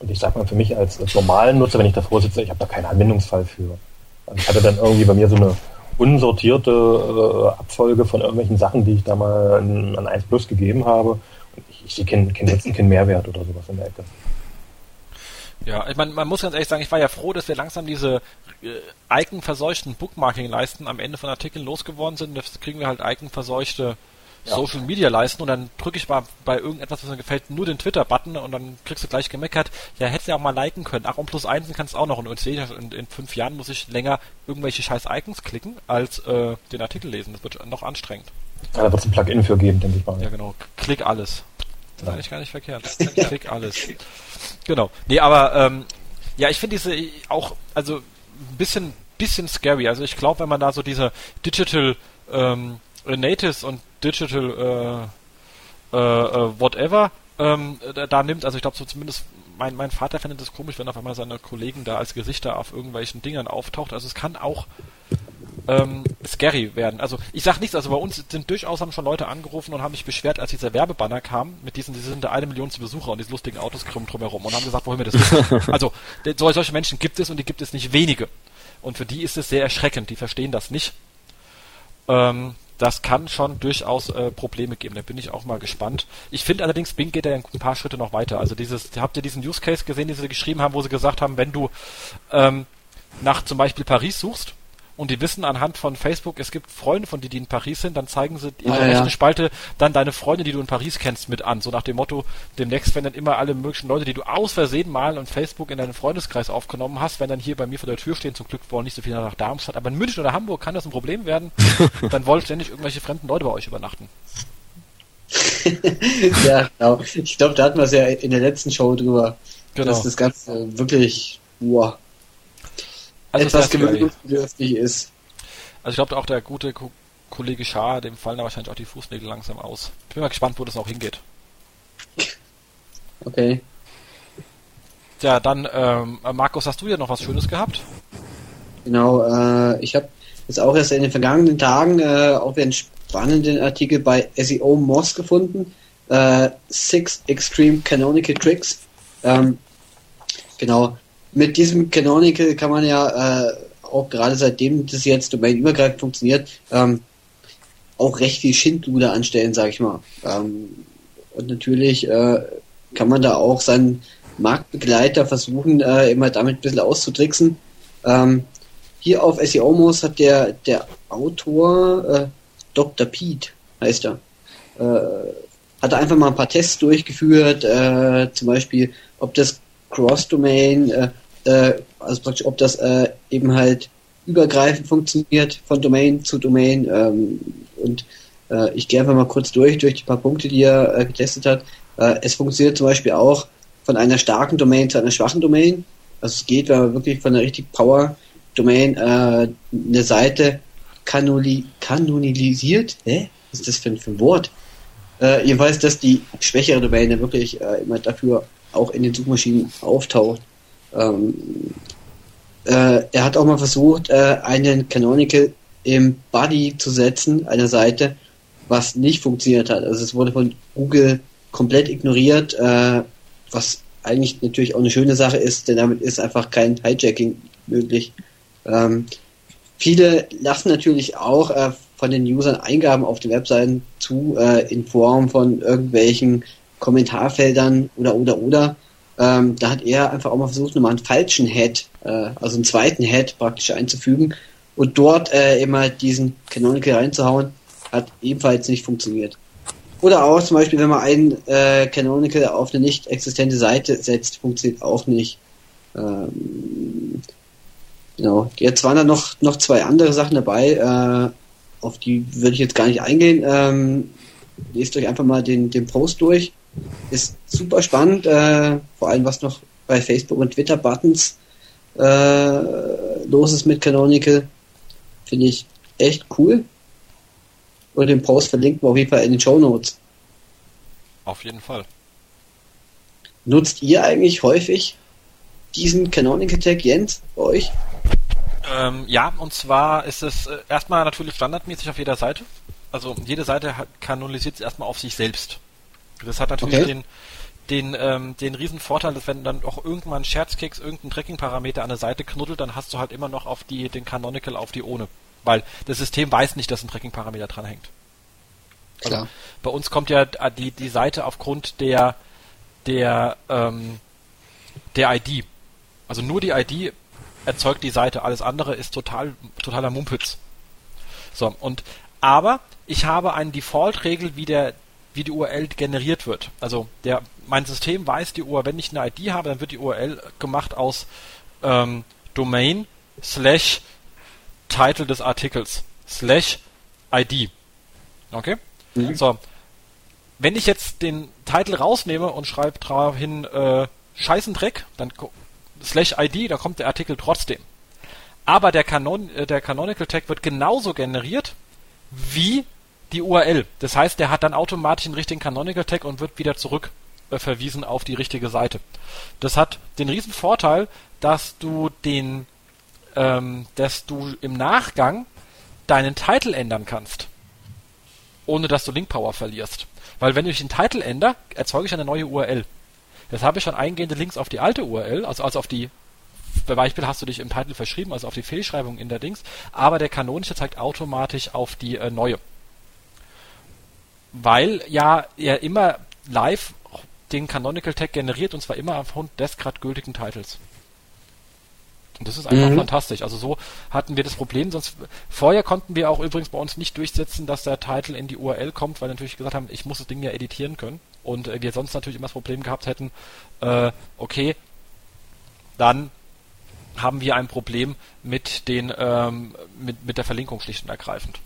und ich sag mal für mich als, als normalen Nutzer, wenn ich davor sitze, ich habe da keinen Anwendungsfall für. Also ich hatte dann irgendwie bei mir so eine unsortierte äh, Abfolge von irgendwelchen Sachen, die ich da mal an, an 1 Plus gegeben habe. Und ich, ich keinen kein Nutzen, keinen Mehrwert oder sowas in der Ecke. Ja, ich meine, man muss ganz ehrlich sagen, ich war ja froh, dass wir langsam diese äh, Icon-verseuchten Bookmarking-Leisten am Ende von Artikeln losgeworden sind. Das kriegen wir halt Icon-verseuchte ja. Social Media leisten und dann drücke ich mal bei irgendetwas, was mir gefällt, nur den Twitter-Button und dann kriegst du gleich gemeckert, ja, hättest du ja auch mal liken können. Ach, und plus eins kannst du auch noch und in, in fünf Jahren muss ich länger irgendwelche scheiß Icons klicken, als äh, den Artikel lesen. Das wird noch anstrengend. Ja, da wird es ein Plugin für geben, denke ich mal. Ja, genau. Klick alles. Das ist ja. eigentlich gar nicht verkehrt. Klick alles. Genau. Nee, aber ähm, ja, ich finde diese auch, also ein bisschen, bisschen scary. Also ich glaube, wenn man da so diese Digital ähm, Natives und Digital äh, äh, äh, whatever ähm, da, nimmt, also ich glaube so zumindest mein, mein Vater findet es komisch, wenn auf einmal seine Kollegen da als Gesichter auf irgendwelchen Dingern auftaucht. Also es kann auch ähm, scary werden. Also ich sag nichts, also bei uns sind durchaus haben schon Leute angerufen und haben sich beschwert, als dieser Werbebanner kam, mit diesen, sie sind da eine Million zu Besucher und diese lustigen Autos krumm drumherum und haben gesagt, wohin wir das wissen. also solche Menschen gibt es und die gibt es nicht wenige. Und für die ist es sehr erschreckend, die verstehen das nicht. Ähm, das kann schon durchaus äh, Probleme geben. Da bin ich auch mal gespannt. Ich finde allerdings, Bing geht ja ein paar Schritte noch weiter. Also dieses, habt ihr diesen Use Case gesehen, den sie geschrieben haben, wo sie gesagt haben, wenn du ähm, nach zum Beispiel Paris suchst und die wissen anhand von Facebook, es gibt Freunde von dir, die in Paris sind, dann zeigen sie in der ah, rechten ja. Spalte dann deine Freunde, die du in Paris kennst, mit an. So nach dem Motto, demnächst, wenn dann immer alle möglichen Leute, die du aus Versehen mal in Facebook in deinen Freundeskreis aufgenommen hast, wenn dann hier bei mir vor der Tür stehen, zum Glück wollen nicht so viele nach Darmstadt, aber in München oder Hamburg kann das ein Problem werden, dann wollen ständig irgendwelche fremden Leute bei euch übernachten. ja, genau. Ich glaube, da hatten wir es ja in der letzten Show drüber, genau. dass das Ganze wirklich, wow, also etwas gewöhnungsbedürftig ist. Also ich glaube auch der gute Ko Kollege Schaar, dem fallen da wahrscheinlich auch die Fußnägel langsam aus. Ich bin mal gespannt, wo das auch hingeht. Okay. Ja, dann, ähm, Markus, hast du ja noch was Schönes gehabt? Genau, äh, ich habe jetzt auch erst in den vergangenen Tagen äh, auch einen spannenden Artikel bei SEO Moss gefunden. Äh, Six Extreme Canonical Tricks. Ähm, genau, mit diesem Canonical kann man ja äh, auch gerade seitdem das jetzt domainübergreifend funktioniert, ähm, auch recht viel Schindluder anstellen, sag ich mal. Ähm, und natürlich äh, kann man da auch seinen Marktbegleiter versuchen, äh, immer damit ein bisschen auszutricksen. Ähm, hier auf SEO-Mos hat der, der Autor, äh, Dr. Pete heißt er, äh, hat einfach mal ein paar Tests durchgeführt, äh, zum Beispiel, ob das Cross-Domain äh, äh, also praktisch, ob das äh, eben halt übergreifend funktioniert von Domain zu Domain. Ähm, und äh, ich gehe einfach mal kurz durch, durch die paar Punkte, die er äh, getestet hat. Äh, es funktioniert zum Beispiel auch von einer starken Domain zu einer schwachen Domain. Also es geht, wenn man wirklich von einer richtig Power Domain äh, eine Seite kanuli kanonisiert. Hä? Was ist das für ein, für ein Wort? Jedenfalls, dass die schwächere Domain wirklich immer dafür auch in den Suchmaschinen auftaucht. Ähm, äh, er hat auch mal versucht, äh, einen Canonical im Body zu setzen, einer Seite, was nicht funktioniert hat. Also es wurde von Google komplett ignoriert, äh, was eigentlich natürlich auch eine schöne Sache ist, denn damit ist einfach kein Hijacking möglich. Ähm, viele lassen natürlich auch äh, von den Usern Eingaben auf den Webseiten zu, äh, in Form von irgendwelchen Kommentarfeldern oder oder oder. Ähm, da hat er einfach auch mal versucht, nochmal einen falschen Head, äh, also einen zweiten Head praktisch einzufügen und dort äh, immer diesen Canonical reinzuhauen, hat ebenfalls nicht funktioniert. Oder auch zum Beispiel, wenn man einen äh, Canonical auf eine nicht existente Seite setzt, funktioniert auch nicht. Ähm, genau. Jetzt waren da noch, noch zwei andere Sachen dabei, äh, auf die würde ich jetzt gar nicht eingehen. Ähm, lest euch einfach mal den, den Post durch. Ist super spannend, äh, vor allem was noch bei Facebook und Twitter Buttons äh, los ist mit Canonical. Finde ich echt cool. Und den Post verlinken wir auf jeden Fall in den Show Notes. Auf jeden Fall. Nutzt ihr eigentlich häufig diesen Canonical Tag, Jens, bei euch? Ähm, ja, und zwar ist es äh, erstmal natürlich standardmäßig auf jeder Seite. Also jede Seite hat, kanonisiert es erstmal auf sich selbst. Das hat natürlich Okay. den, den, ähm, den riesen Vorteil, dass wenn dann auch irgendwann Scherzkeks irgendein Tracking-Parameter an der Seite knuddelt, dann hast du halt immer noch auf die, den Canonical auf die ohne. Weil das System weiß nicht, dass ein Tracking-Parameter dranhängt. Klar. Bei uns kommt ja die, die Seite aufgrund der, der, ähm, der ID. Also nur die ID erzeugt die Seite, alles andere ist total, totaler Mumpitz. So, und, aber ich habe eine Default-Regel, wie der, wie die URL generiert wird. Also der, mein System weiß die URL, wenn ich eine ID habe, dann wird die URL gemacht aus ähm, Domain slash Title des Artikels slash ID. Okay? Mhm. So. Wenn ich jetzt den Titel rausnehme und schreibe drauf hin äh, Scheißendreck, dann slash ID, da kommt der Artikel trotzdem. Aber der, Canon, äh, der Canonical Tag wird genauso generiert wie die URL. Das heißt, der hat dann automatisch den richtigen Canonical Tag und wird wieder zurück äh, verwiesen auf die richtige Seite. Das hat den riesen Vorteil, dass du den, ähm, dass du im Nachgang deinen Titel ändern kannst, ohne dass du Link Power verlierst. Weil wenn ich den Titel ändere, erzeuge ich eine neue URL. Jetzt habe ich schon eingehende Links auf die alte URL, also, also auf die, bei Beispiel hast du dich im Titel verschrieben, also auf die Fehlschreibung in der Dings, aber der kanonische zeigt automatisch auf die äh, neue. Weil ja er immer live den Canonical Tag generiert und zwar immer aufgrund des gerade gültigen Titles. Und das ist einfach Mhm. fantastisch. Also so hatten wir das Problem, sonst vorher konnten wir auch übrigens bei uns nicht durchsetzen, dass der Titel in die URL kommt, weil wir natürlich gesagt haben, ich muss das Ding ja editieren können. Und äh, wir sonst natürlich immer das Problem gehabt hätten, äh, okay, dann haben wir ein Problem mit den ähm, mit, mit der Verlinkung schlicht und ergreifend.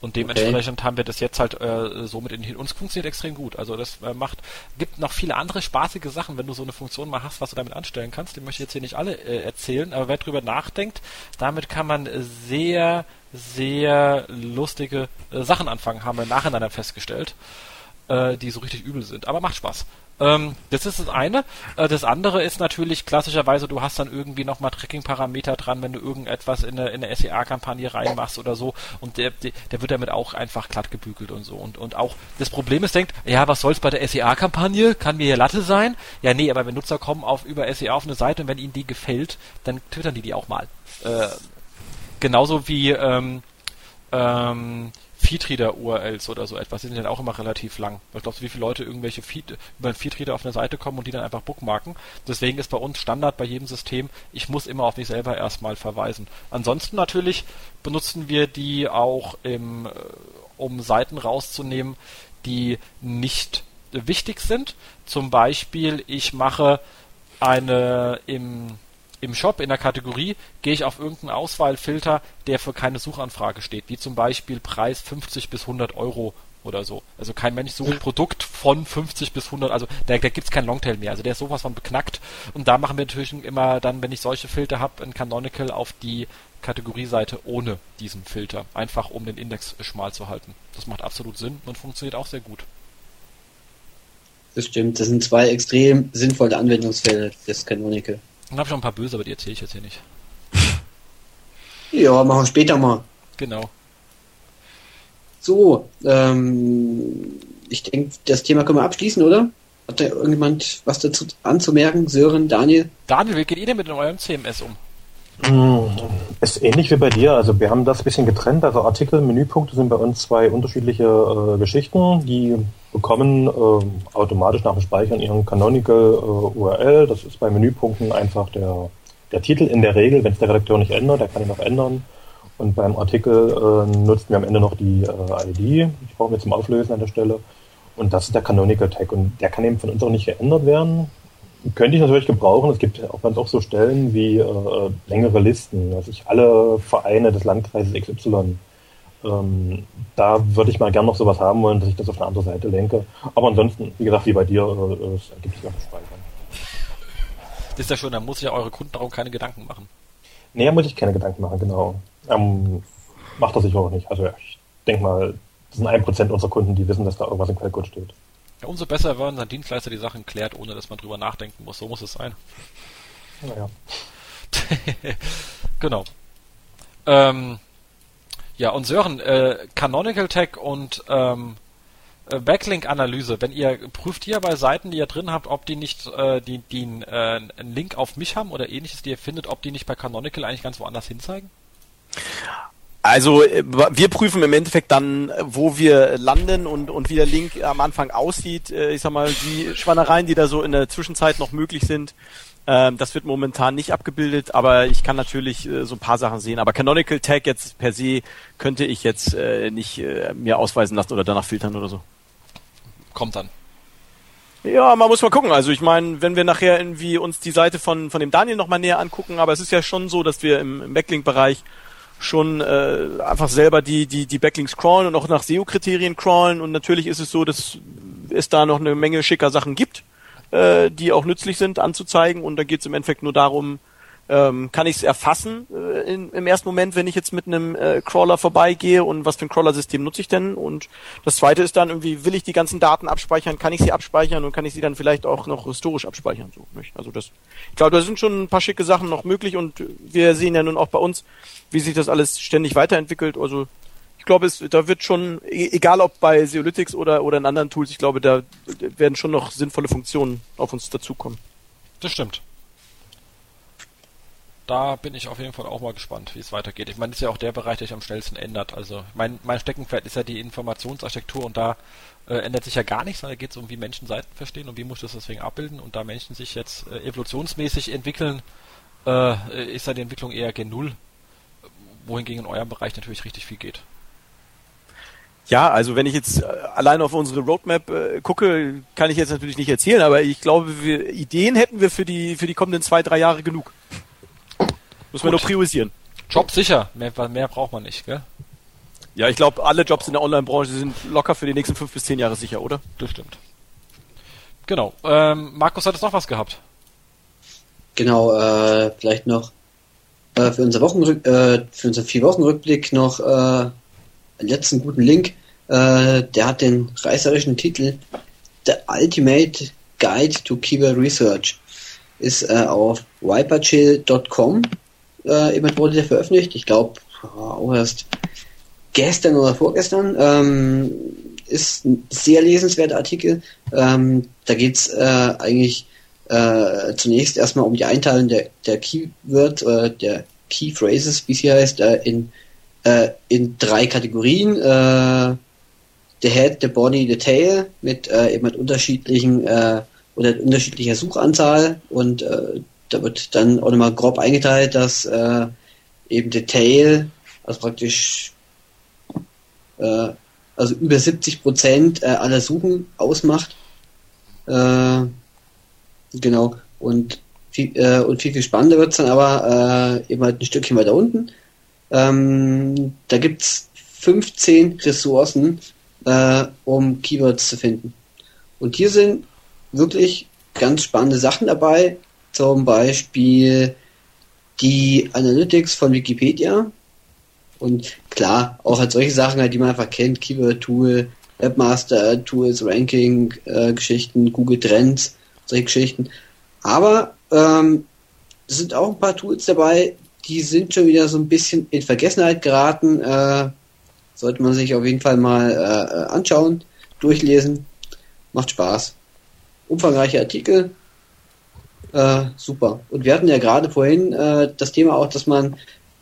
Und dementsprechend haben wir das jetzt halt äh, so mit in den uns funktioniert extrem gut. Also das äh, macht gibt noch viele andere spaßige Sachen, wenn du so eine Funktion mal hast, was du damit anstellen kannst. Die möchte ich jetzt hier nicht alle äh, erzählen, aber wer drüber nachdenkt, damit kann man sehr sehr lustige äh, Sachen anfangen, haben wir nachhinein dann festgestellt, äh, die so richtig übel sind. Aber macht Spaß. Ähm, das ist das eine. Äh, das andere ist natürlich klassischerweise, du hast dann irgendwie nochmal Tracking-Parameter dran, wenn du irgendetwas in eine, in eine SEA-Kampagne reinmachst oder so und der, der, wird damit auch einfach glatt gebügelt und so. Und, und auch das Problem ist, denkt, ja, was soll's bei der SEA-Kampagne? Kann mir hier Latte sein? Ja, nee, aber wenn Nutzer kommen auf über SEA auf eine Seite und wenn ihnen die gefällt, dann twittern die die auch mal. Äh, genauso wie ähm, ähm, Feedreader-URLs oder so etwas. Die sind ja auch immer relativ lang. Was glaubst du, wie viele Leute irgendwelche Feed, über einen Feedreader auf eine Seite kommen und die dann einfach bookmarken? Deswegen ist bei uns Standard bei jedem System, ich muss immer auf mich selber erstmal verweisen. Ansonsten natürlich benutzen wir die auch im, äh, um Seiten rauszunehmen, die nicht wichtig sind. Zum Beispiel, ich mache eine im im Shop in der Kategorie gehe ich auf irgendeinen Auswahlfilter, der für keine Suchanfrage steht, wie zum Beispiel Preis 50 bis 100 Euro oder so. Also kein Mensch sucht ein Produkt von 50 bis 100, also da, da gibt's kein Longtail mehr. Also der ist sowas von beknackt. Und da machen wir natürlich immer dann, wenn ich solche Filter habe, ein Canonical auf die Kategorieseite ohne diesen Filter. Einfach um den Index schmal zu halten. Das macht absolut Sinn und funktioniert auch sehr gut. Das stimmt. Das sind zwei extrem sinnvolle Anwendungsfälle des Canonical. Dann habe ich noch ein paar böse, aber die erzähle ich jetzt hier nicht. Ja, machen wir später mal. Genau. So, ähm, ich denke, das Thema können wir abschließen, oder? Hat da irgendjemand was dazu anzumerken? Sören, Daniel? Daniel, wie geht ihr denn mit eurem CMS um? Mm, Ist ähnlich wie bei dir. Also wir haben das ein bisschen getrennt. Also Artikel, Menüpunkte sind bei uns zwei unterschiedliche äh, Geschichten. Die bekommen äh, automatisch nach dem Speichern ihren Canonical äh, URL. Das ist bei Menüpunkten einfach der, der Titel in der Regel, wenn es der Redakteur nicht ändert, der kann ihn noch ändern. Und beim Artikel äh, nutzen wir am Ende noch die äh, ID. Ich brauche mir zum Auflösen an der Stelle. Und das ist der Canonical Tag. Und der kann eben von uns auch nicht geändert werden. Könnte ich natürlich gebrauchen. Es gibt auch ganz oft so Stellen wie äh, längere Listen, dass ich alle Vereine des Landkreises XY. Ähm, da würde ich mal gern noch sowas haben wollen, dass ich das auf eine andere Seite lenke. Aber ansonsten, wie gesagt, wie bei dir, äh, es ergibt sich auch Speichern. Das ist ja schön, dann muss sich ja eure Kunden darum keine Gedanken machen. Nee, muss ich keine Gedanken machen, genau. Ähm, macht er sich auch nicht. Also ich denke mal, das sind ein Prozent unserer Kunden, die wissen, dass da irgendwas im Quellcode steht. Ja, umso besser, wenn sein Dienstleister die Sachen klärt, ohne dass man drüber nachdenken muss. So muss es sein. Naja. genau. Ähm, ja, und Sören, äh, Canonical Tech und ähm, äh, Backlink-Analyse, wenn ihr prüft ihr bei Seiten, die ihr drin habt, ob die nicht äh, die, die äh, einen Link auf mich haben oder ähnliches, die ihr findet, ob die nicht bei Canonical eigentlich ganz woanders hinzeigen? Also äh, wir prüfen im Endeffekt dann, wo wir landen und, und wie der Link am Anfang aussieht. Äh, ich sag mal, die Schwannereien, die da so in der Zwischenzeit noch möglich sind, ähm, das wird momentan nicht abgebildet, aber ich kann natürlich äh, so ein paar Sachen sehen. Aber Canonical Tag jetzt per se könnte ich jetzt nicht mir ausweisen lassen oder danach filtern oder so. Kommt dann. Ja, man muss mal gucken. Also ich meine, wenn wir nachher irgendwie uns die Seite von, von dem Daniel nochmal näher angucken, aber es ist ja schon so, dass wir im, im Backlink-Bereich schon äh, einfach selber die, die, die Backlinks crawlen und auch nach SEO-Kriterien crawlen. Und natürlich ist es so, dass es da noch eine Menge schicker Sachen gibt, äh, die auch nützlich sind anzuzeigen. Und da geht es im Endeffekt nur darum, ähm, kann ich es erfassen äh, in, im ersten Moment, wenn ich jetzt mit einem äh, Crawler vorbeigehe und was für ein Crawler-System nutze ich denn? Und das zweite ist dann irgendwie, will ich die ganzen Daten abspeichern, kann ich sie abspeichern und kann ich sie dann vielleicht auch noch historisch abspeichern? So, nicht? Also das, ich glaube, da sind schon ein paar schicke Sachen noch möglich und wir sehen ja nun auch bei uns, wie sich das alles ständig weiterentwickelt. Also ich glaube, es, da wird schon, e, egal ob bei Zeolytics oder, oder in anderen Tools, ich glaube, da werden schon noch sinnvolle Funktionen auf uns dazukommen. Das stimmt da bin ich auf jeden Fall auch mal gespannt, wie es weitergeht. Ich meine, das ist ja auch der Bereich, der sich am schnellsten ändert. Also mein, mein Steckenpferd ist ja die Informationsarchitektur und da äh, ändert sich ja gar nichts, sondern da geht es um, wie Menschen Seiten verstehen und wie muss das deswegen abbilden. Und da Menschen sich jetzt äh, evolutionsmäßig entwickeln, äh, ist da die Entwicklung eher gen Null, wohingegen in eurem Bereich natürlich richtig viel geht. Ja, also wenn ich jetzt äh, allein auf unsere Roadmap äh, gucke, kann ich jetzt natürlich nicht erzählen, aber ich glaube, wir, Ideen hätten wir für die für die kommenden zwei, drei Jahre genug. Muss man nur priorisieren. Job sicher, mehr, mehr braucht man nicht, gell? Ja, ich glaube, alle Jobs in der Online-Branche sind locker für die nächsten fünf bis zehn Jahre sicher, oder? Das stimmt. Genau. Ähm, Markus hat es noch was gehabt. Genau, äh, vielleicht noch äh, für unser Wochenrück äh, für unseren vier Wochen Rückblick noch äh, letzten guten Link. Äh, der hat den reißerischen Titel The Ultimate Guide to Keyword Research. Ist äh, auf wiperchill.com äh, eben wurde der veröffentlicht. Ich glaube, auch erst gestern oder vorgestern. Ähm, ist ein sehr lesenswerter Artikel. Ähm, da geht es äh, eigentlich äh, zunächst erstmal um die Einteilung der, der Keyword, äh, der Key Phrases, wie sie heißt, äh, in, äh, in drei Kategorien. Äh, the Head, the Body, the Tail mit äh, eben mit unterschiedlichen äh, oder unterschiedlicher Suchanzahl und äh, da wird dann auch nochmal grob eingeteilt, dass äh, eben Detail, also praktisch äh, also über 70 Prozent äh, aller Suchen ausmacht. Äh, genau. Und viel, äh, und viel, viel spannender wird es dann aber äh, eben halt ein Stückchen weiter unten. Ähm, da gibt es 15 Ressourcen, äh, um Keywords zu finden. Und hier sind wirklich ganz spannende Sachen dabei, zum Beispiel die Analytics von Wikipedia. Und klar, auch halt solche Sachen, halt, die man einfach kennt, Keyword-Tool, Webmaster, Tools, Ranking, äh, Google Trends, solche Geschichten. Aber ähm, es sind auch ein paar Tools dabei, die sind schon wieder so ein bisschen in Vergessenheit geraten. Äh, sollte man sich auf jeden Fall mal äh, anschauen, durchlesen. Macht Spaß. Umfangreiche Artikel, äh, super. Und wir hatten ja gerade vorhin äh, das Thema auch, dass man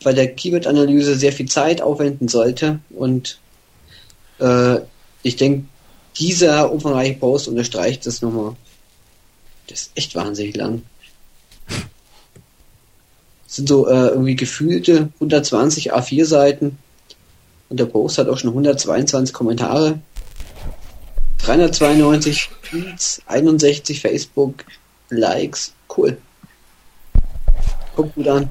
bei der Keyword-Analyse sehr viel Zeit aufwenden sollte. Und äh, ich denke, dieser umfangreiche Post unterstreicht das nochmal. Das ist echt wahnsinnig lang. Das sind so äh, irgendwie gefühlte 120 A4-Seiten. Und der Post hat auch schon 122 Kommentare. 392 Tweets, 61 Facebook-Likes cool. Guckt gut an.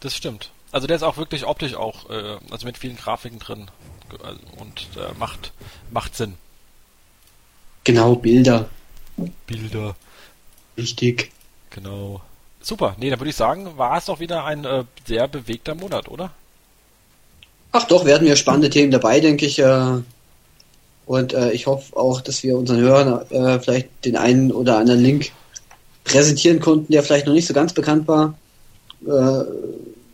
Das stimmt. Also der ist auch wirklich optisch auch, äh, also mit vielen Grafiken drin und äh, macht, macht Sinn. Genau, Bilder. Bilder. Richtig. Genau. Super. Nee, dann würde ich sagen, war es doch wieder ein äh, sehr bewegter Monat, oder? Ach doch, werden wir spannende Themen dabei, denke ich. Äh, und äh, ich hoffe auch, dass wir unseren Hörern äh, vielleicht den einen oder anderen Link präsentieren konnten, der vielleicht noch nicht so ganz bekannt war. Äh,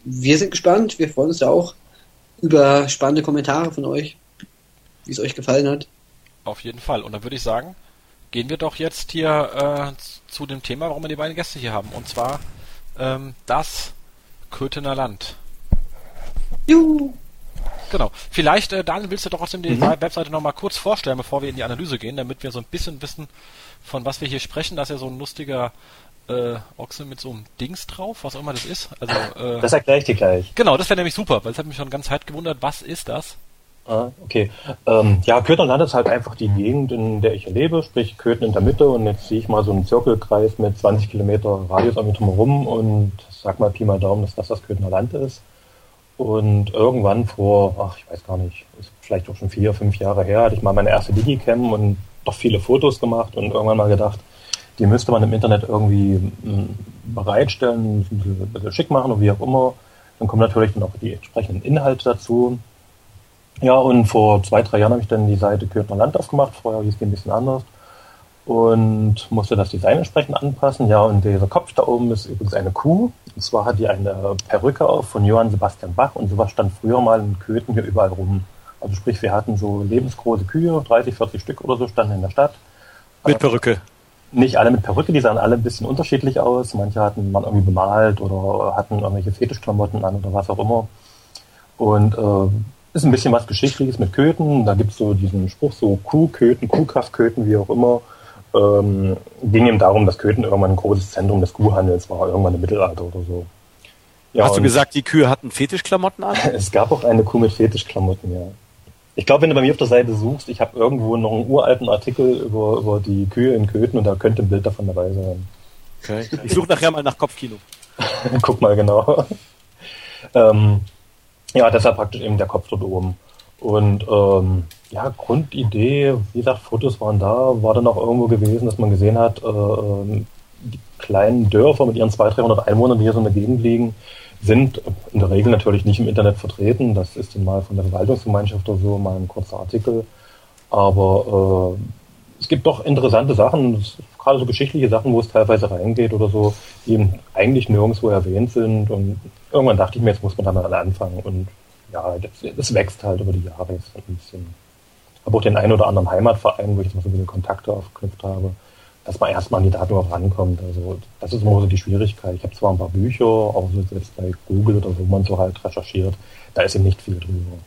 wir sind gespannt, wir freuen uns ja auch über spannende Kommentare von euch, wie es euch gefallen hat. Auf jeden Fall. Und dann würde ich sagen, gehen wir doch jetzt hier äh, zu dem Thema, warum wir die beiden Gäste hier haben. Und zwar ähm, das Köthener Land. Juhu. Genau. Vielleicht, äh, Daniel, willst du doch aus dem die mhm. Webseite nochmal kurz vorstellen, bevor wir in die Analyse gehen, damit wir so ein bisschen wissen, von was wir hier sprechen. Das ist ja so ein lustiger äh, Ochse mit so einem Dings drauf, was auch immer das ist. Also, äh, das erkläre ich dir gleich. Genau, das wäre nämlich super, weil es hat mich schon ganz Zeit gewundert, was ist das? Ah, okay. Ähm, ja, Köthenland ist halt einfach die Gegend, in der ich lebe, sprich Köthen in der Mitte und jetzt sehe ich mal so einen Zirkelkreis mit 20 Kilometer Radius um mich drumherum und sag mal Pi mal Daumen, dass das das Köthener Land ist. Und irgendwann vor, ach, ich weiß gar nicht, ist vielleicht auch schon vier, fünf Jahre her, hatte ich mal meine erste Digicam und doch viele Fotos gemacht und irgendwann mal gedacht, die müsste man im Internet irgendwie hm, bereitstellen, ein bisschen schick machen und wie auch immer. Dann kommen natürlich dann auch die entsprechenden Inhalte dazu. Ja, und vor zwei, drei Jahren habe ich dann die Seite Kürtner Land aufgemacht. Vorher hieß die ein bisschen anders und musste das Design entsprechend anpassen. Ja, und dieser Kopf da oben ist übrigens eine Kuh. Und zwar hat die eine Perücke auf von Johann Sebastian Bach und sowas stand früher mal in Köthen hier überall rum. Also sprich, wir hatten so lebensgroße Kühe, 30, 40 Stück oder so, standen in der Stadt. Mit Perücke? Nicht alle mit Perücke, die sahen alle ein bisschen unterschiedlich aus. Manche hatten man irgendwie bemalt oder hatten irgendwelche Fetischklamotten an oder was auch immer. Und äh, ist ein bisschen was Geschichtliches mit Köthen. Da gibt's so diesen Spruch, so Kuhköthen, Kuhkraftköthen, wie auch immer ähm, ging ihm darum, dass Köthen irgendwann ein großes Zentrum des Kuhhandels war, irgendwann im Mittelalter oder so. Ja, Hast du gesagt, die Kühe hatten Fetischklamotten an? es gab auch eine Kuh mit Fetischklamotten, ja. Ich glaube, wenn du bei mir auf der Seite suchst, ich habe irgendwo noch einen uralten Artikel über, über die Kühe in Köthen und da könnte ein Bild davon dabei sein. Okay. Ich suche nachher mal nach Kopfkino. Guck mal genau. ähm, ja, deshalb praktisch eben der Kopf dort oben. Und ähm, ja, Grundidee, wie gesagt, Fotos waren da, war dann auch irgendwo gewesen, dass man gesehen hat, äh, ähm, die kleinen Dörfer mit ihren 200, 300 Einwohnern, die hier so in der Gegend liegen, sind in der Regel natürlich nicht im Internet vertreten. Das ist dann mal von der Verwaltungsgemeinschaft oder so, mal ein kurzer Artikel. Aber äh, es gibt doch interessante Sachen, gerade so geschichtliche Sachen, wo es teilweise reingeht oder so, die eben eigentlich nirgendwo erwähnt sind. Und irgendwann dachte ich mir, jetzt muss man da mal anfangen. Und ja, das, das wächst halt über die Jahre jetzt ein bisschen. Habe auch den einen oder anderen Heimatverein, wo ich jetzt mal so ein bisschen Kontakte aufgeknüpft habe, dass man erstmal an die Daten auch rankommt. Also das ist immer so die Schwierigkeit. Ich habe zwar ein paar Bücher, auch so jetzt bei Google oder wo man so halt recherchiert, da ist eben nicht viel drüber.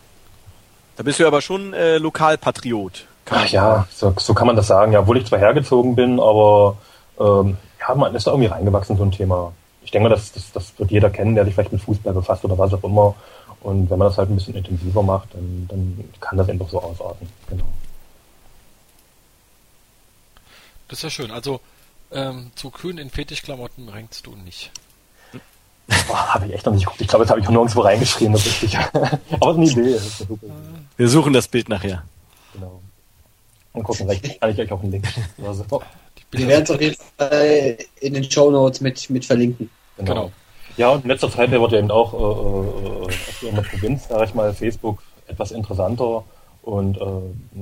Da bist du aber schon äh, Lokalpatriot. Ach ja, so, so kann man das sagen. Ja, obwohl ich zwar hergezogen bin, aber ähm, ja, man ist da irgendwie reingewachsen, so ein Thema. Ich denke mal, das, das, das wird jeder kennen, der sich vielleicht mit Fußball befasst oder was auch immer. Und wenn man das halt ein bisschen intensiver macht, dann, dann kann das einfach so ausarten. Genau. Das ist ja schön. Also ähm, zu Kühen in Fetischklamotten rängst du nicht. Boah, habe ich echt noch nicht geguckt. Ich glaube, jetzt habe ich nirgendwo reingeschrieben, das ist richtig. Aber eine Idee. Wir suchen das Bild nachher. Genau. Und gucken, vielleicht kann ich euch auch einen Link. Also, Wir werden es auf jeden Fall in den Show Notes mit, mit verlinken. Genau. genau. Ja, und in letzter Zeit wurde eben auch äh, äh, in der Provinz, sage ich mal, Facebook etwas interessanter. Und äh,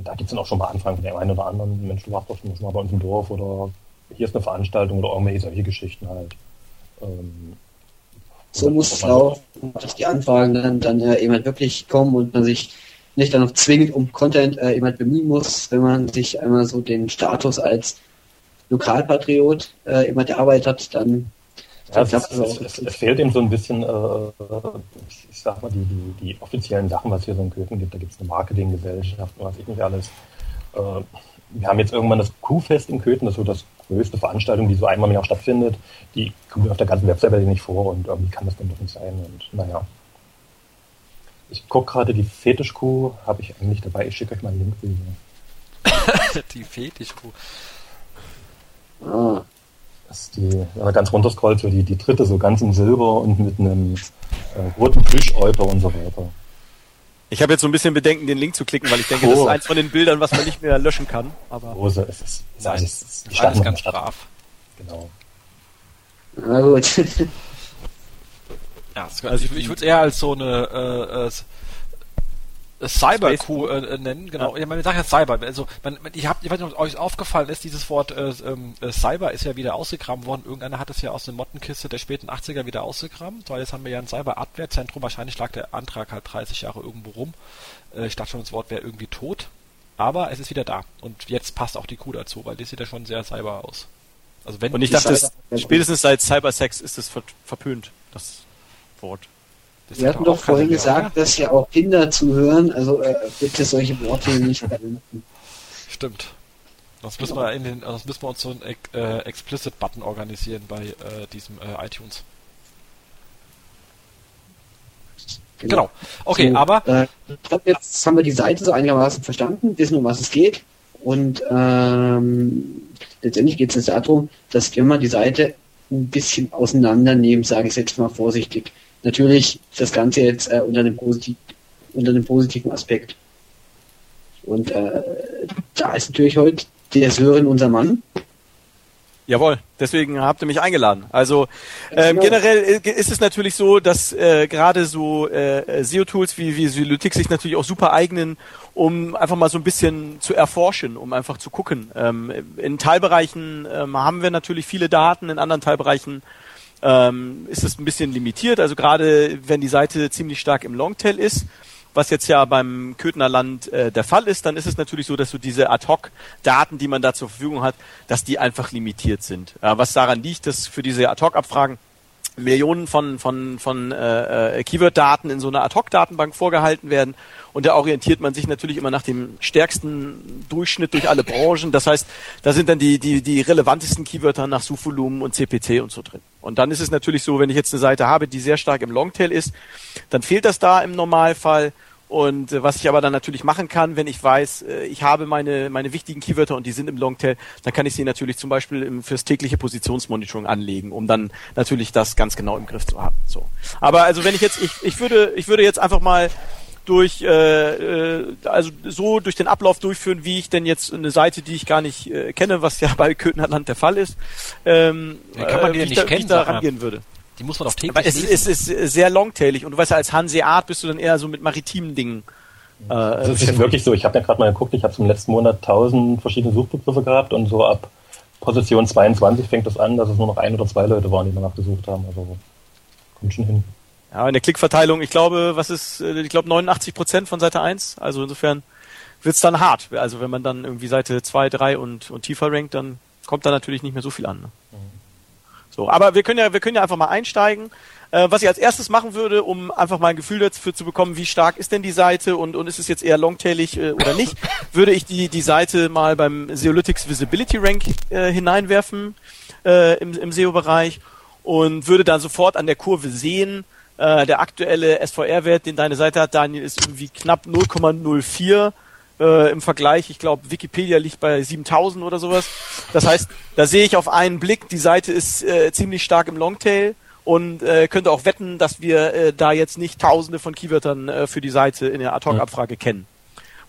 da gibt es dann auch schon mal Anfragen von dem einen oder anderen. Mensch, du warst doch schon mal bei uns im Dorf oder hier ist eine Veranstaltung oder irgendwelche solche Geschichten halt. Ähm, so muss es laufen, dass die Anfragen dann, dann äh, jemand wirklich kommen und man sich nicht dann noch zwingend um Content äh, jemand bemühen muss, wenn man sich einmal so den Status als Lokalpatriot äh, jemand erarbeitet hat, dann ja, es, es, es, es, fehlt eben so ein bisschen, äh, ich sag mal, die, die, die offiziellen Sachen, was hier so in Köthen gibt. Da gibt es eine Marketinggesellschaft und was ich nicht alles. Äh, wir haben jetzt irgendwann das Kuhfest in Köthen, das ist so das größte Veranstaltung, die so einmal im Jahr stattfindet. Die kommt auf der ganzen Webseite nicht vor und irgendwie kann das dann doch nicht sein. Und naja. Ich gucke gerade, die Fetischkuh habe ich eigentlich dabei. Ich schicke euch mal einen Link. die Fetischkuh. Das ist die, wenn man ganz runter scrollt, so die, die dritte, so ganz in Silber und mit einem äh, roten Plüschäuter und so weiter. Ich habe jetzt so ein bisschen Bedenken, den Link zu klicken, weil ich denke, oh. das ist eins von den Bildern, was man nicht mehr löschen kann. Aber Rose, es ist, es ist, alles, alles ganz brav. Genau. Na gut. Ja, also ich, ich würde es eher als so eine äh, äh, Cyber-Coup äh, nennen, genau. Ja. ja, man sagt ja Cyber. Also man, man, ich, hab, ich weiß nicht, ob euch aufgefallen ist, dieses Wort äh, äh, Cyber ist ja wieder ausgegraben worden. Irgendeiner hat es ja aus der Mottenkiste der späten 80er wieder ausgegraben, weil jetzt haben wir ja ein Cyber-Abwehrzentrum. Wahrscheinlich lag der Antrag halt 30 Jahre irgendwo rum. Äh, ich dachte schon, das Wort wäre irgendwie tot. Aber es ist wieder da. Und jetzt passt auch die Kuh dazu, weil die sieht ja schon sehr cyber aus. Also wenn und ich dachte, spätestens seit Cybersex ist es ver verpönt, das Wort. Das Wir hatten doch vorhin gesagt, dass ja auch Kinder zuhören, also äh, bitte solche Worte nicht verwenden. Stimmt. Das müssen wir in den, das müssen wir uns so einen äh, Explicit-Button organisieren bei äh, diesem äh, iTunes. Genau. genau. Okay, so, aber. Äh, jetzt haben wir die Seite so einigermaßen verstanden, wissen, um was es geht. Und ähm, letztendlich geht es jetzt darum, dass wir mal die Seite ein bisschen auseinandernehmen, sage ich jetzt mal vorsichtig. Natürlich das Ganze jetzt äh, unter, dem Positiv unter dem positiven Aspekt. Und äh, da ist natürlich heute der Sören unser Mann. Jawohl, deswegen habt ihr mich eingeladen. Also ähm, genau. generell ist es natürlich so, dass äh, gerade so äh, SEO-Tools wie, wie Sylytics sich natürlich auch super eignen, um einfach mal so ein bisschen zu erforschen, um einfach zu gucken. Ähm, in Teilbereichen ähm, haben wir natürlich viele Daten, in anderen Teilbereichen ähm, ist es ein bisschen limitiert. Also gerade wenn die Seite ziemlich stark im Longtail ist, was jetzt ja beim Köthner Land äh, der Fall ist, dann ist es natürlich so, dass du diese Ad-Hoc-Daten, die man da zur Verfügung hat, dass die einfach limitiert sind. Äh, was daran liegt, dass für diese Ad-Hoc-Abfragen Millionen von, von, von äh, äh, Keyword-Daten in so einer Ad-Hoc-Datenbank vorgehalten werden. Und da orientiert man sich natürlich immer nach dem stärksten Durchschnitt durch alle Branchen. Das heißt, da sind dann die, die, die relevantesten Keywörter nach Suchvolumen und CPC und so drin. Und dann ist es natürlich so, wenn ich jetzt eine Seite habe, die sehr stark im Longtail ist, dann fehlt das da im Normalfall. Und äh, was ich aber dann natürlich machen kann, wenn ich weiß, äh, ich habe meine, meine wichtigen Keywörter und die sind im Longtail, dann kann ich sie natürlich zum Beispiel fürs tägliche Positionsmonitoring anlegen, um dann natürlich das ganz genau im Griff zu haben. So. Aber also wenn ich jetzt, ich, ich würde, ich würde jetzt einfach mal durch, äh, äh, also so durch den Ablauf durchführen, wie ich denn jetzt eine Seite, die ich gar nicht äh, kenne, was ja bei Köthenland der Fall ist, ähm, ja, kann man die äh, nicht da, kennen, wie ich da rangehen würde. Die muss man doch täglich Aber es, es ist sehr longtailig und du weißt ja, als Hanseat bist du dann eher so mit maritimen Dingen. Äh, das ist wirklich so. Ich habe ja gerade mal geguckt, ich habe im letzten Monat tausend verschiedene Suchbegriffe gehabt und so ab Position 22 fängt das an, dass es nur noch ein oder zwei Leute waren, die danach gesucht haben. Also kommt schon hin. Ja, in der Klickverteilung, ich glaube, was ist, äh, ich glaube 89 Prozent von Seite 1. Also insofern wird's dann hart. Also wenn man dann irgendwie Seite 2, 3 und, und tiefer rankt, dann kommt da natürlich nicht mehr so viel an. Ne? Mhm. So, aber wir können ja, wir können ja einfach mal einsteigen. Äh, was ich als erstes machen würde, um einfach mal ein Gefühl dafür zu bekommen, wie stark ist denn die Seite und, und ist es jetzt eher longtailig äh, oder nicht, würde ich die, die Seite mal beim Seolytics Visibility Rank äh, hineinwerfen äh, im, im SEO-Bereich und würde dann sofort an der Kurve sehen, äh, der aktuelle SVR-Wert, den deine Seite hat, Daniel, ist irgendwie knapp 0,04 äh, im Vergleich, ich glaube, Wikipedia liegt bei 7000 oder sowas. Das heißt, da sehe ich auf einen Blick, die Seite ist äh, ziemlich stark im Longtail und äh, könnte auch wetten, dass wir äh, da jetzt nicht tausende von Keywörtern äh, für die Seite in der Ad-Hoc-Abfrage kennen.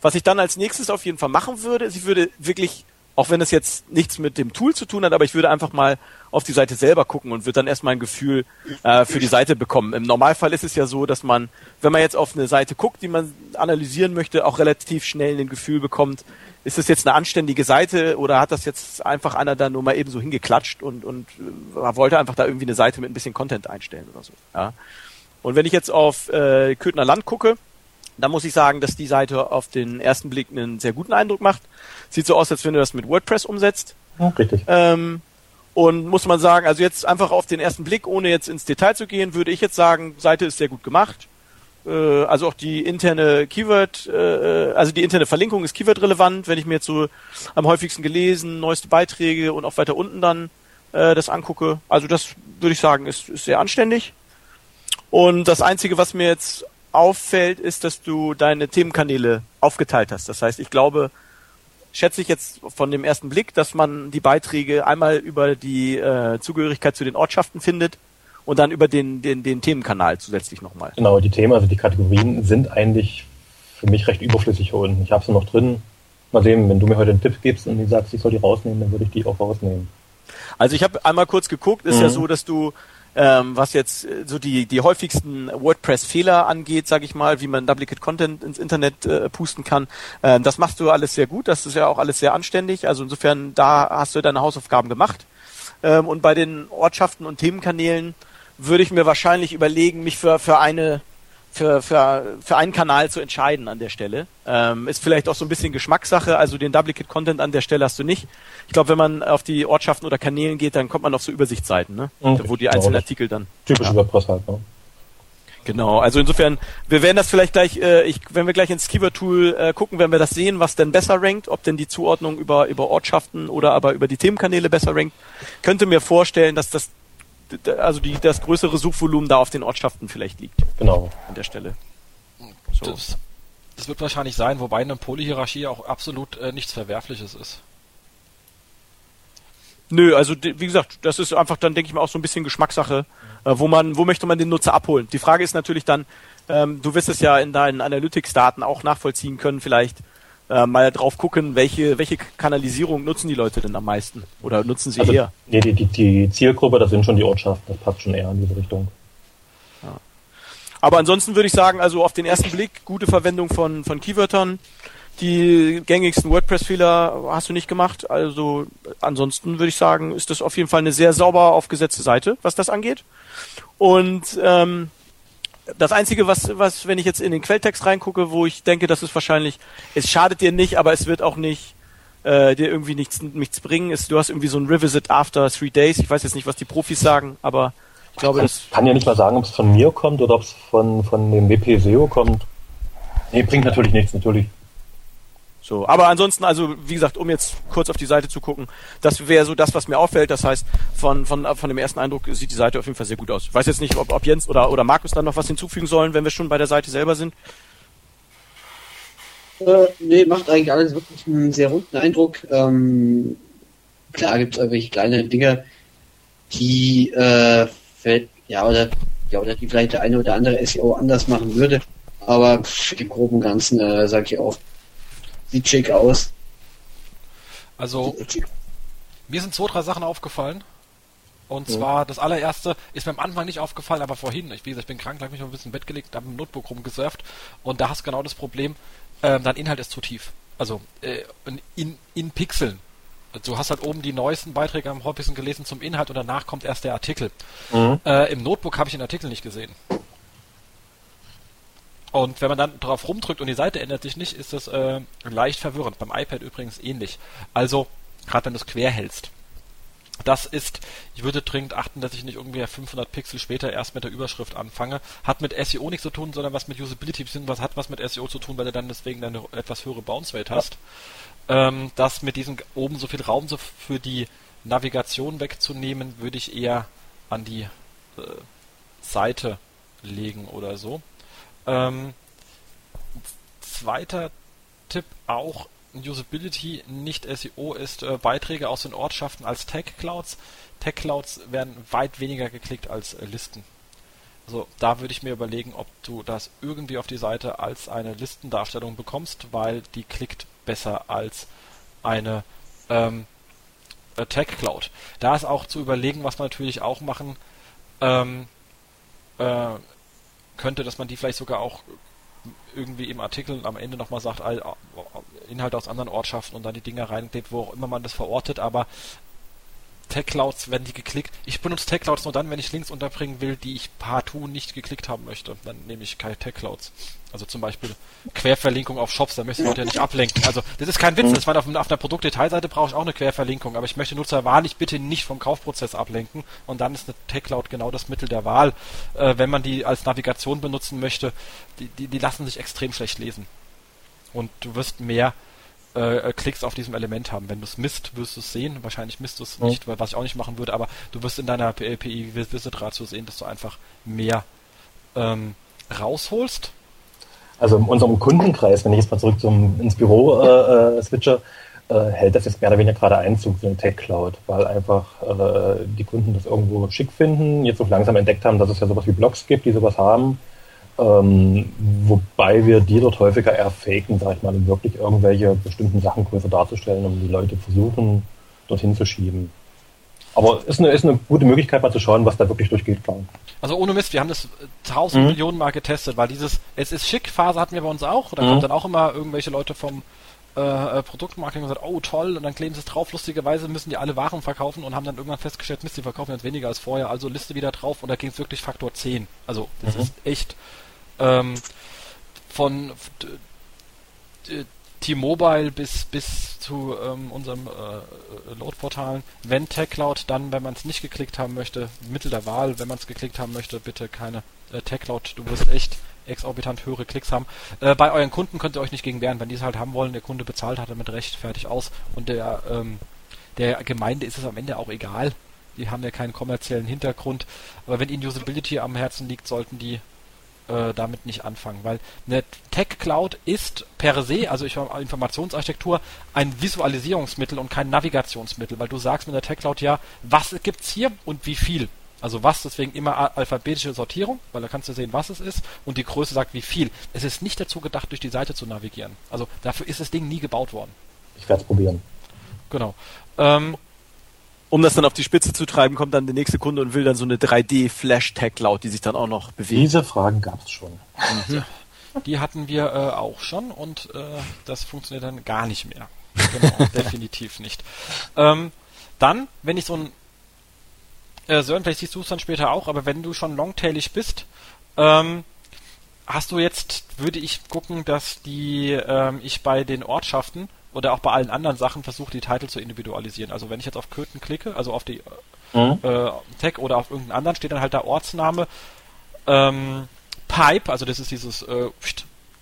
Was ich dann als nächstes auf jeden Fall machen würde, ist, ich würde wirklich auch wenn es jetzt nichts mit dem Tool zu tun hat, aber ich würde einfach mal auf die Seite selber gucken und würde dann erstmal ein Gefühl äh, für die Seite bekommen. Im Normalfall ist es ja so, dass man, wenn man jetzt auf eine Seite guckt, die man analysieren möchte, auch relativ schnell ein Gefühl bekommt, ist das jetzt eine anständige Seite oder hat das jetzt einfach einer da nur mal eben so hingeklatscht und, und äh, wollte einfach da irgendwie eine Seite mit ein bisschen Content einstellen oder so. Ja. Und wenn ich jetzt auf äh, Köthner Land gucke, da muss ich sagen, dass die Seite auf den ersten Blick einen sehr guten Eindruck macht. Sieht so aus, als wenn du das mit WordPress umsetzt. Ja, richtig. Ähm, und muss man sagen, also jetzt einfach auf den ersten Blick, ohne jetzt ins Detail zu gehen, würde ich jetzt sagen, Seite ist sehr gut gemacht. Äh, also auch die interne Keyword, äh, also die interne Verlinkung ist Keyword relevant, wenn ich mir jetzt so am häufigsten gelesen, neueste Beiträge und auch weiter unten dann äh, das angucke. Also das würde ich sagen, ist, ist sehr anständig. Und das Einzige, was mir jetzt auffällt, ist, dass du deine Themenkanäle aufgeteilt hast. Das heißt, ich glaube, schätze ich jetzt von dem ersten Blick, dass man die Beiträge einmal über die äh, Zugehörigkeit zu den Ortschaften findet und dann über den, den, den Themenkanal zusätzlich nochmal. Genau, die Themen, also die Kategorien sind eigentlich für mich recht überflüssig hier unten. Ich habe sie noch drin. Mal sehen, wenn du mir heute einen Tipp gibst und sagst, ich soll die rausnehmen, dann würde ich die auch rausnehmen. Also ich habe einmal kurz geguckt, ist mhm. ja so, dass du ähm, was jetzt äh, so die die häufigsten WordPress-Fehler angeht, sage ich mal, wie man Duplicate Content ins Internet äh, pusten kann. Ähm, das machst du alles sehr gut, das ist ja auch alles sehr anständig. Also insofern, da hast du deine Hausaufgaben gemacht. Ähm, und bei den Ortschaften und Themenkanälen würde ich mir wahrscheinlich überlegen, mich für für eine für, für, für einen Kanal zu entscheiden an der Stelle. Ähm, ist vielleicht auch so ein bisschen Geschmackssache, also den Duplicate-Content an der Stelle hast du nicht. Ich glaube, wenn man auf die Ortschaften oder Kanälen geht, dann kommt man auf so Übersichtsseiten, ne? Okay. wo die einzelnen Artikel dann... Typisch ja. WordPress halt, ne? Genau, also insofern, wir werden das vielleicht gleich, äh, ich, wenn wir gleich ins Keyword-Tool äh, gucken, werden wir das sehen, was denn besser rankt, ob denn die Zuordnung über, über Ortschaften oder aber über die Themenkanäle besser rankt. Könnte mir vorstellen, dass das also die, das größere Suchvolumen da auf den Ortschaften vielleicht liegt. Genau. An der Stelle. So. Das, das wird wahrscheinlich sein, wobei eine Polyhierarchie auch absolut äh, nichts Verwerfliches ist. Nö, also wie gesagt, das ist einfach dann, denke ich mal, auch so ein bisschen Geschmackssache, äh, wo man, wo möchte man den Nutzer abholen. Die Frage ist natürlich dann, ähm, du wirst es ja in deinen Analytics-Daten auch nachvollziehen können, vielleicht, äh, mal drauf gucken, welche, welche Kanalisierung nutzen die Leute denn am meisten? Oder nutzen sie also, eher? Nee, die, die, die Zielgruppe, das sind schon die Ortschaften, das passt schon eher in diese Richtung. Ja. Aber ansonsten würde ich sagen, also auf den ersten Blick, gute Verwendung von, von Keywörtern. Die gängigsten WordPress-Fehler hast du nicht gemacht. Also ansonsten würde ich sagen, ist das auf jeden Fall eine sehr sauber aufgesetzte Seite, was das angeht. Und ähm, das Einzige, was, was, wenn ich jetzt in den Quelltext reingucke, wo ich denke, das ist wahrscheinlich, es schadet dir nicht, aber es wird auch nicht äh, dir irgendwie nichts, nichts bringen, ist, du hast irgendwie so ein Revisit after three days. Ich weiß jetzt nicht, was die Profis sagen, aber ich glaube, das. Ich kann ja nicht mal sagen, ob es von mir kommt oder ob es von, von dem WP SEO kommt. Nee, bringt natürlich nichts, natürlich. So, aber ansonsten, also wie gesagt, um jetzt kurz auf die Seite zu gucken, das wäre so das, was mir auffällt. Das heißt, von, von, von dem ersten Eindruck sieht die Seite auf jeden Fall sehr gut aus. Ich weiß jetzt nicht, ob, ob Jens oder, oder Markus dann noch was hinzufügen sollen, wenn wir schon bei der Seite selber sind. Äh, nee, macht eigentlich alles wirklich einen sehr runden Eindruck. Ähm, klar gibt es irgendwelche kleine Dinge, die äh, ja, oder, ja, oder die vielleicht der eine oder andere SEO anders machen würde. Aber im Groben und Ganzen äh, sage ich auch, Sieht schick aus. Also, mir sind zwei, drei Sachen aufgefallen. Und ja. zwar, das allererste ist mir am Anfang nicht aufgefallen, aber vorhin, ich, wie gesagt, ich bin krank, habe mich noch ein bisschen im Bett gelegt, habe im Notebook rumgesurft und da hast du genau das Problem, ähm, dein Inhalt ist zu tief. Also äh, in, in Pixeln. Du hast halt oben die neuesten Beiträge am häufigsten gelesen zum Inhalt und danach kommt erst der Artikel. Mhm. Äh, Im Notebook habe ich den Artikel nicht gesehen. Und wenn man dann drauf rumdrückt und die Seite ändert sich nicht, ist das äh, leicht verwirrend. Beim iPad übrigens ähnlich. Also, gerade wenn du es quer hältst. Das ist, ich würde dringend achten, dass ich nicht irgendwie 500 Pixel später erst mit der Überschrift anfange. Hat mit SEO nichts zu tun, sondern was mit Usability, was hat was mit SEO zu tun, weil du dann deswegen eine etwas höhere Bounce Rate hast. Ähm, das mit diesem oben so viel Raum so für die Navigation wegzunehmen, würde ich eher an die äh, Seite legen oder so. Ähm, zweiter Tipp auch Usability, nicht SEO, ist äh, Beiträge aus den Ortschaften als Tag Clouds. Tag Clouds werden weit weniger geklickt als äh, Listen. Also da würde ich mir überlegen, ob du das irgendwie auf die Seite als eine Listendarstellung bekommst, weil die klickt besser als eine ähm, äh, Tag Cloud. Da ist auch zu überlegen, was man natürlich auch machen ähm, äh, könnte, dass man die vielleicht sogar auch irgendwie im Artikel am Ende nochmal sagt, Inhalt aus anderen Ortschaften und dann die Dinger reinklebt, wo auch immer man das verortet, aber Tech-Clouds werden die geklickt. Ich benutze Tech-Clouds nur dann, wenn ich Links unterbringen will, die ich partout nicht geklickt haben möchte. Dann nehme ich keine Tech-Clouds. Also zum Beispiel Querverlinkung auf Shops, da möchte ich Leute ja nicht ablenken. Also das ist kein Witz, das war auf, auf einer Produktdetailseite brauche ich auch eine Querverlinkung, aber ich möchte Nutzer wahrlich bitte nicht vom Kaufprozess ablenken und dann ist eine Tech-Cloud genau das Mittel der Wahl, äh, wenn man die als Navigation benutzen möchte. Die, die, die lassen sich extrem schlecht lesen. Und du wirst mehr äh, äh, Klicks auf diesem Element haben. Wenn du es misst, wirst du es sehen. Wahrscheinlich misst du es nicht, weil, was ich auch nicht machen würde, aber du wirst in deiner API Visit Ratio sehen, dass du einfach mehr ähm, rausholst. Also in unserem Kundenkreis, wenn ich jetzt mal zurück zum, ins Büro äh, äh, switche, äh, hält das jetzt mehr oder weniger gerade Einzug so eine Tech Cloud, weil einfach äh, die Kunden das irgendwo schick finden, jetzt auch langsam entdeckt haben, dass es ja sowas wie Blogs gibt, die sowas haben ähm, wobei wir die dort häufiger eher faken, sag ich mal, um wirklich irgendwelche bestimmten Sachen größer darzustellen, um die Leute versuchen, dorthin zu schieben. Aber ist eine, ist eine gute Möglichkeit, mal zu schauen, was da wirklich durchgeht, klar. Also ohne Mist, wir haben das tausend Mhm. Millionen Mal getestet, weil dieses Es ist schick Phase hatten wir bei uns auch. Da Mhm. kommen dann auch immer irgendwelche Leute vom äh, äh, Produktmarketing und sagen, oh toll, und dann kleben sie es drauf. Lustigerweise müssen die alle Waren verkaufen und haben dann irgendwann festgestellt, Mist, die verkaufen jetzt weniger als vorher, also Liste wieder drauf und da ging es wirklich Faktor 10. Also das Mhm. ist echt ähm, von d- T-Mobile bis bis zu ähm, unserem äh, Load-Portalen. Wenn TechCloud, dann, wenn man es nicht geklickt haben möchte, Mittel der Wahl. Wenn man es geklickt haben möchte, bitte keine äh, TechCloud. Du wirst echt exorbitant höhere Klicks haben. Äh, bei euren Kunden könnt ihr euch nicht gegen wehren. Wenn die es halt haben wollen, der Kunde bezahlt, hat damit recht, fertig aus. Und der ähm, der Gemeinde ist es am Ende auch egal. Die haben ja keinen kommerziellen Hintergrund. Aber wenn ihnen Usability am Herzen liegt, sollten die äh, damit nicht anfangen, weil eine Tech Cloud ist per se, also ich Informationsarchitektur, ein Visualisierungsmittel und kein Navigationsmittel, weil du sagst mit der Tech Cloud ja, was gibt's hier und wie viel. Also was, deswegen immer alphabetische Sortierung, weil da kannst du sehen, was es ist und die Größe sagt, wie viel. Es ist nicht dazu gedacht, durch die Seite zu navigieren. Also dafür ist das Ding nie gebaut worden. Ich werde es probieren. Genau. Ähm, Um das dann auf die Spitze zu treiben, kommt dann der nächste Kunde und will dann so eine 3D-Flash-Tag-Cloud, die sich dann auch noch bewegt. Diese Fragen gab es schon. Die hatten wir äh, auch schon und äh, das funktioniert dann gar nicht mehr. Genau, definitiv nicht. Ähm, dann, wenn ich so ein äh, Sören, vielleicht siehst du es dann später auch, aber wenn du schon longtailig bist, ähm, hast du jetzt, würde ich gucken, dass die ähm, ich bei den Ortschaften oder auch bei allen anderen Sachen versuche, die Titel zu individualisieren. Also wenn ich jetzt auf Köthen klicke, also auf die Mhm. äh, Tag oder auf irgendeinen anderen, steht dann halt der Ortsname ähm, Pipe, also das ist dieses äh,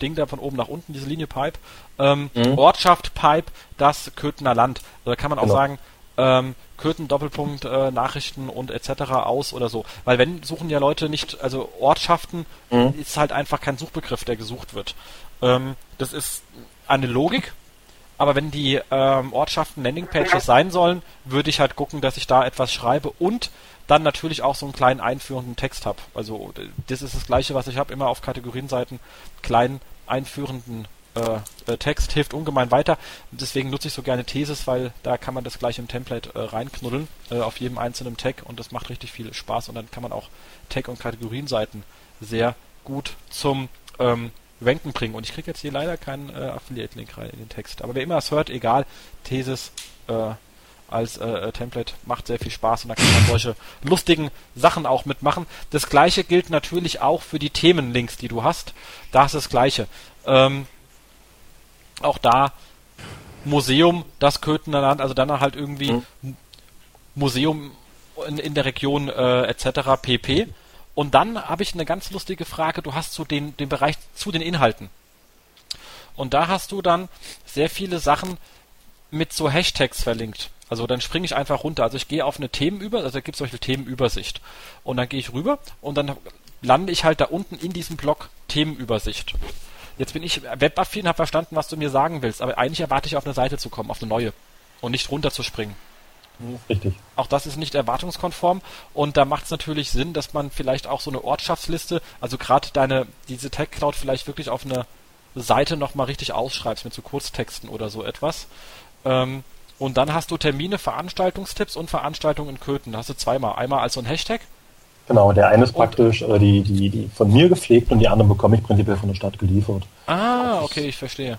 Ding da von oben nach unten, diese Linie Pipe, ähm, Mhm. Ortschaft Pipe, das Köthener Land. Also da kann man auch Genau. sagen, ähm, Köthen Doppelpunkt äh, Nachrichten und etc. aus oder so. Weil wenn suchen ja Leute nicht, also Ortschaften Mhm. ist halt einfach kein Suchbegriff, der gesucht wird. Ähm, das ist eine Logik, aber wenn die ähm, Ortschaften Landingpages sein sollen, würde ich halt gucken, dass ich da etwas schreibe und dann natürlich auch so einen kleinen einführenden Text habe. Also das ist das gleiche, was ich habe, immer auf Kategorienseiten kleinen einführenden äh, äh, Text hilft ungemein weiter. Deswegen nutze ich so gerne Thesis, weil da kann man das gleich im Template äh, reinknuddeln äh, auf jedem einzelnen Tag und das macht richtig viel Spaß und dann kann man auch Tag- und Kategorienseiten sehr gut zum ähm, Ranken bringen. Und ich kriege jetzt hier leider keinen äh, Affiliate-Link rein in den Text. Aber wer immer es hört, egal, Thesis äh, als äh, äh, Template macht sehr viel Spaß und da kann man solche lustigen Sachen auch mitmachen. Das gleiche gilt natürlich auch für die Themenlinks, die du hast. Da ist das gleiche. Ähm, auch da Museum, das Köthener Land, also dann halt irgendwie Mhm. Museum in, in der Region äh, etc. pp. Und dann habe ich eine ganz lustige Frage. Du hast so den, den Bereich zu den Inhalten. Und da hast du dann sehr viele Sachen mit so Hashtags verlinkt. Also dann springe ich einfach runter. Also ich gehe auf eine Themenüber, also da gibt es zum Beispiel Themenübersicht. Und dann gehe ich rüber und dann lande ich halt da unten in diesem Block Themenübersicht. Jetzt bin ich webaffin, habe verstanden, was du mir sagen willst, aber eigentlich erwarte ich auf eine Seite zu kommen, auf eine neue und nicht runter zu springen. Richtig. Auch das ist nicht erwartungskonform und da macht es natürlich Sinn, dass man vielleicht auch so eine Ortschaftsliste, also gerade deine, diese Tech Cloud vielleicht wirklich auf eine Seite nochmal richtig ausschreibst mit so Kurztexten oder so etwas. Ähm, und dann hast du Termine, Veranstaltungstipps und Veranstaltungen in Köthen. Da hast du zweimal. Einmal als so ein Hashtag. Genau, der eine ist praktisch äh, die, die, die von mir gepflegt und die anderen bekomme ich prinzipiell von der Stadt geliefert. Ah, okay, ich verstehe.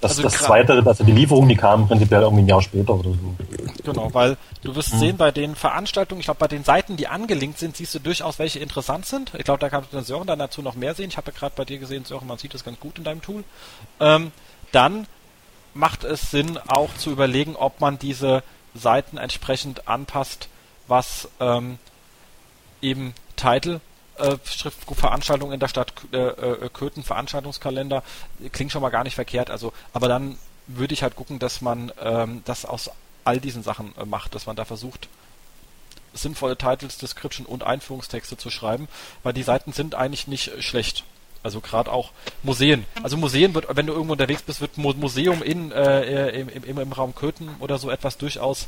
Das, Also das zweite, also die Lieferung, die kam prinzipiell irgendwie ein Jahr später oder so. Genau, weil du wirst Mhm. sehen, bei den Veranstaltungen, ich glaube, bei den Seiten, die angelinkt sind, siehst du durchaus, welche interessant sind. Ich glaube, da kannst du den Sören dann dazu noch mehr sehen. Ich habe ja gerade bei dir gesehen, Sören, man sieht das ganz gut in deinem Tool. Ähm, dann macht es Sinn, auch zu überlegen, ob man diese Seiten entsprechend anpasst, was ähm, eben Title äh, Schrift Veranstaltung in der Stadt äh, äh, Köthen, Veranstaltungskalender, klingt schon mal gar nicht verkehrt. Also, aber dann würde ich halt gucken, dass man ähm, das aus all diesen Sachen äh, macht, dass man da versucht, sinnvolle Titles, Description und Einführungstexte zu schreiben, weil die Seiten sind eigentlich nicht äh, schlecht. Also gerade auch Museen. Also Museen wird, wenn du irgendwo unterwegs bist, wird Mu Museum in äh, im, im, im Raum Köthen oder so etwas durchaus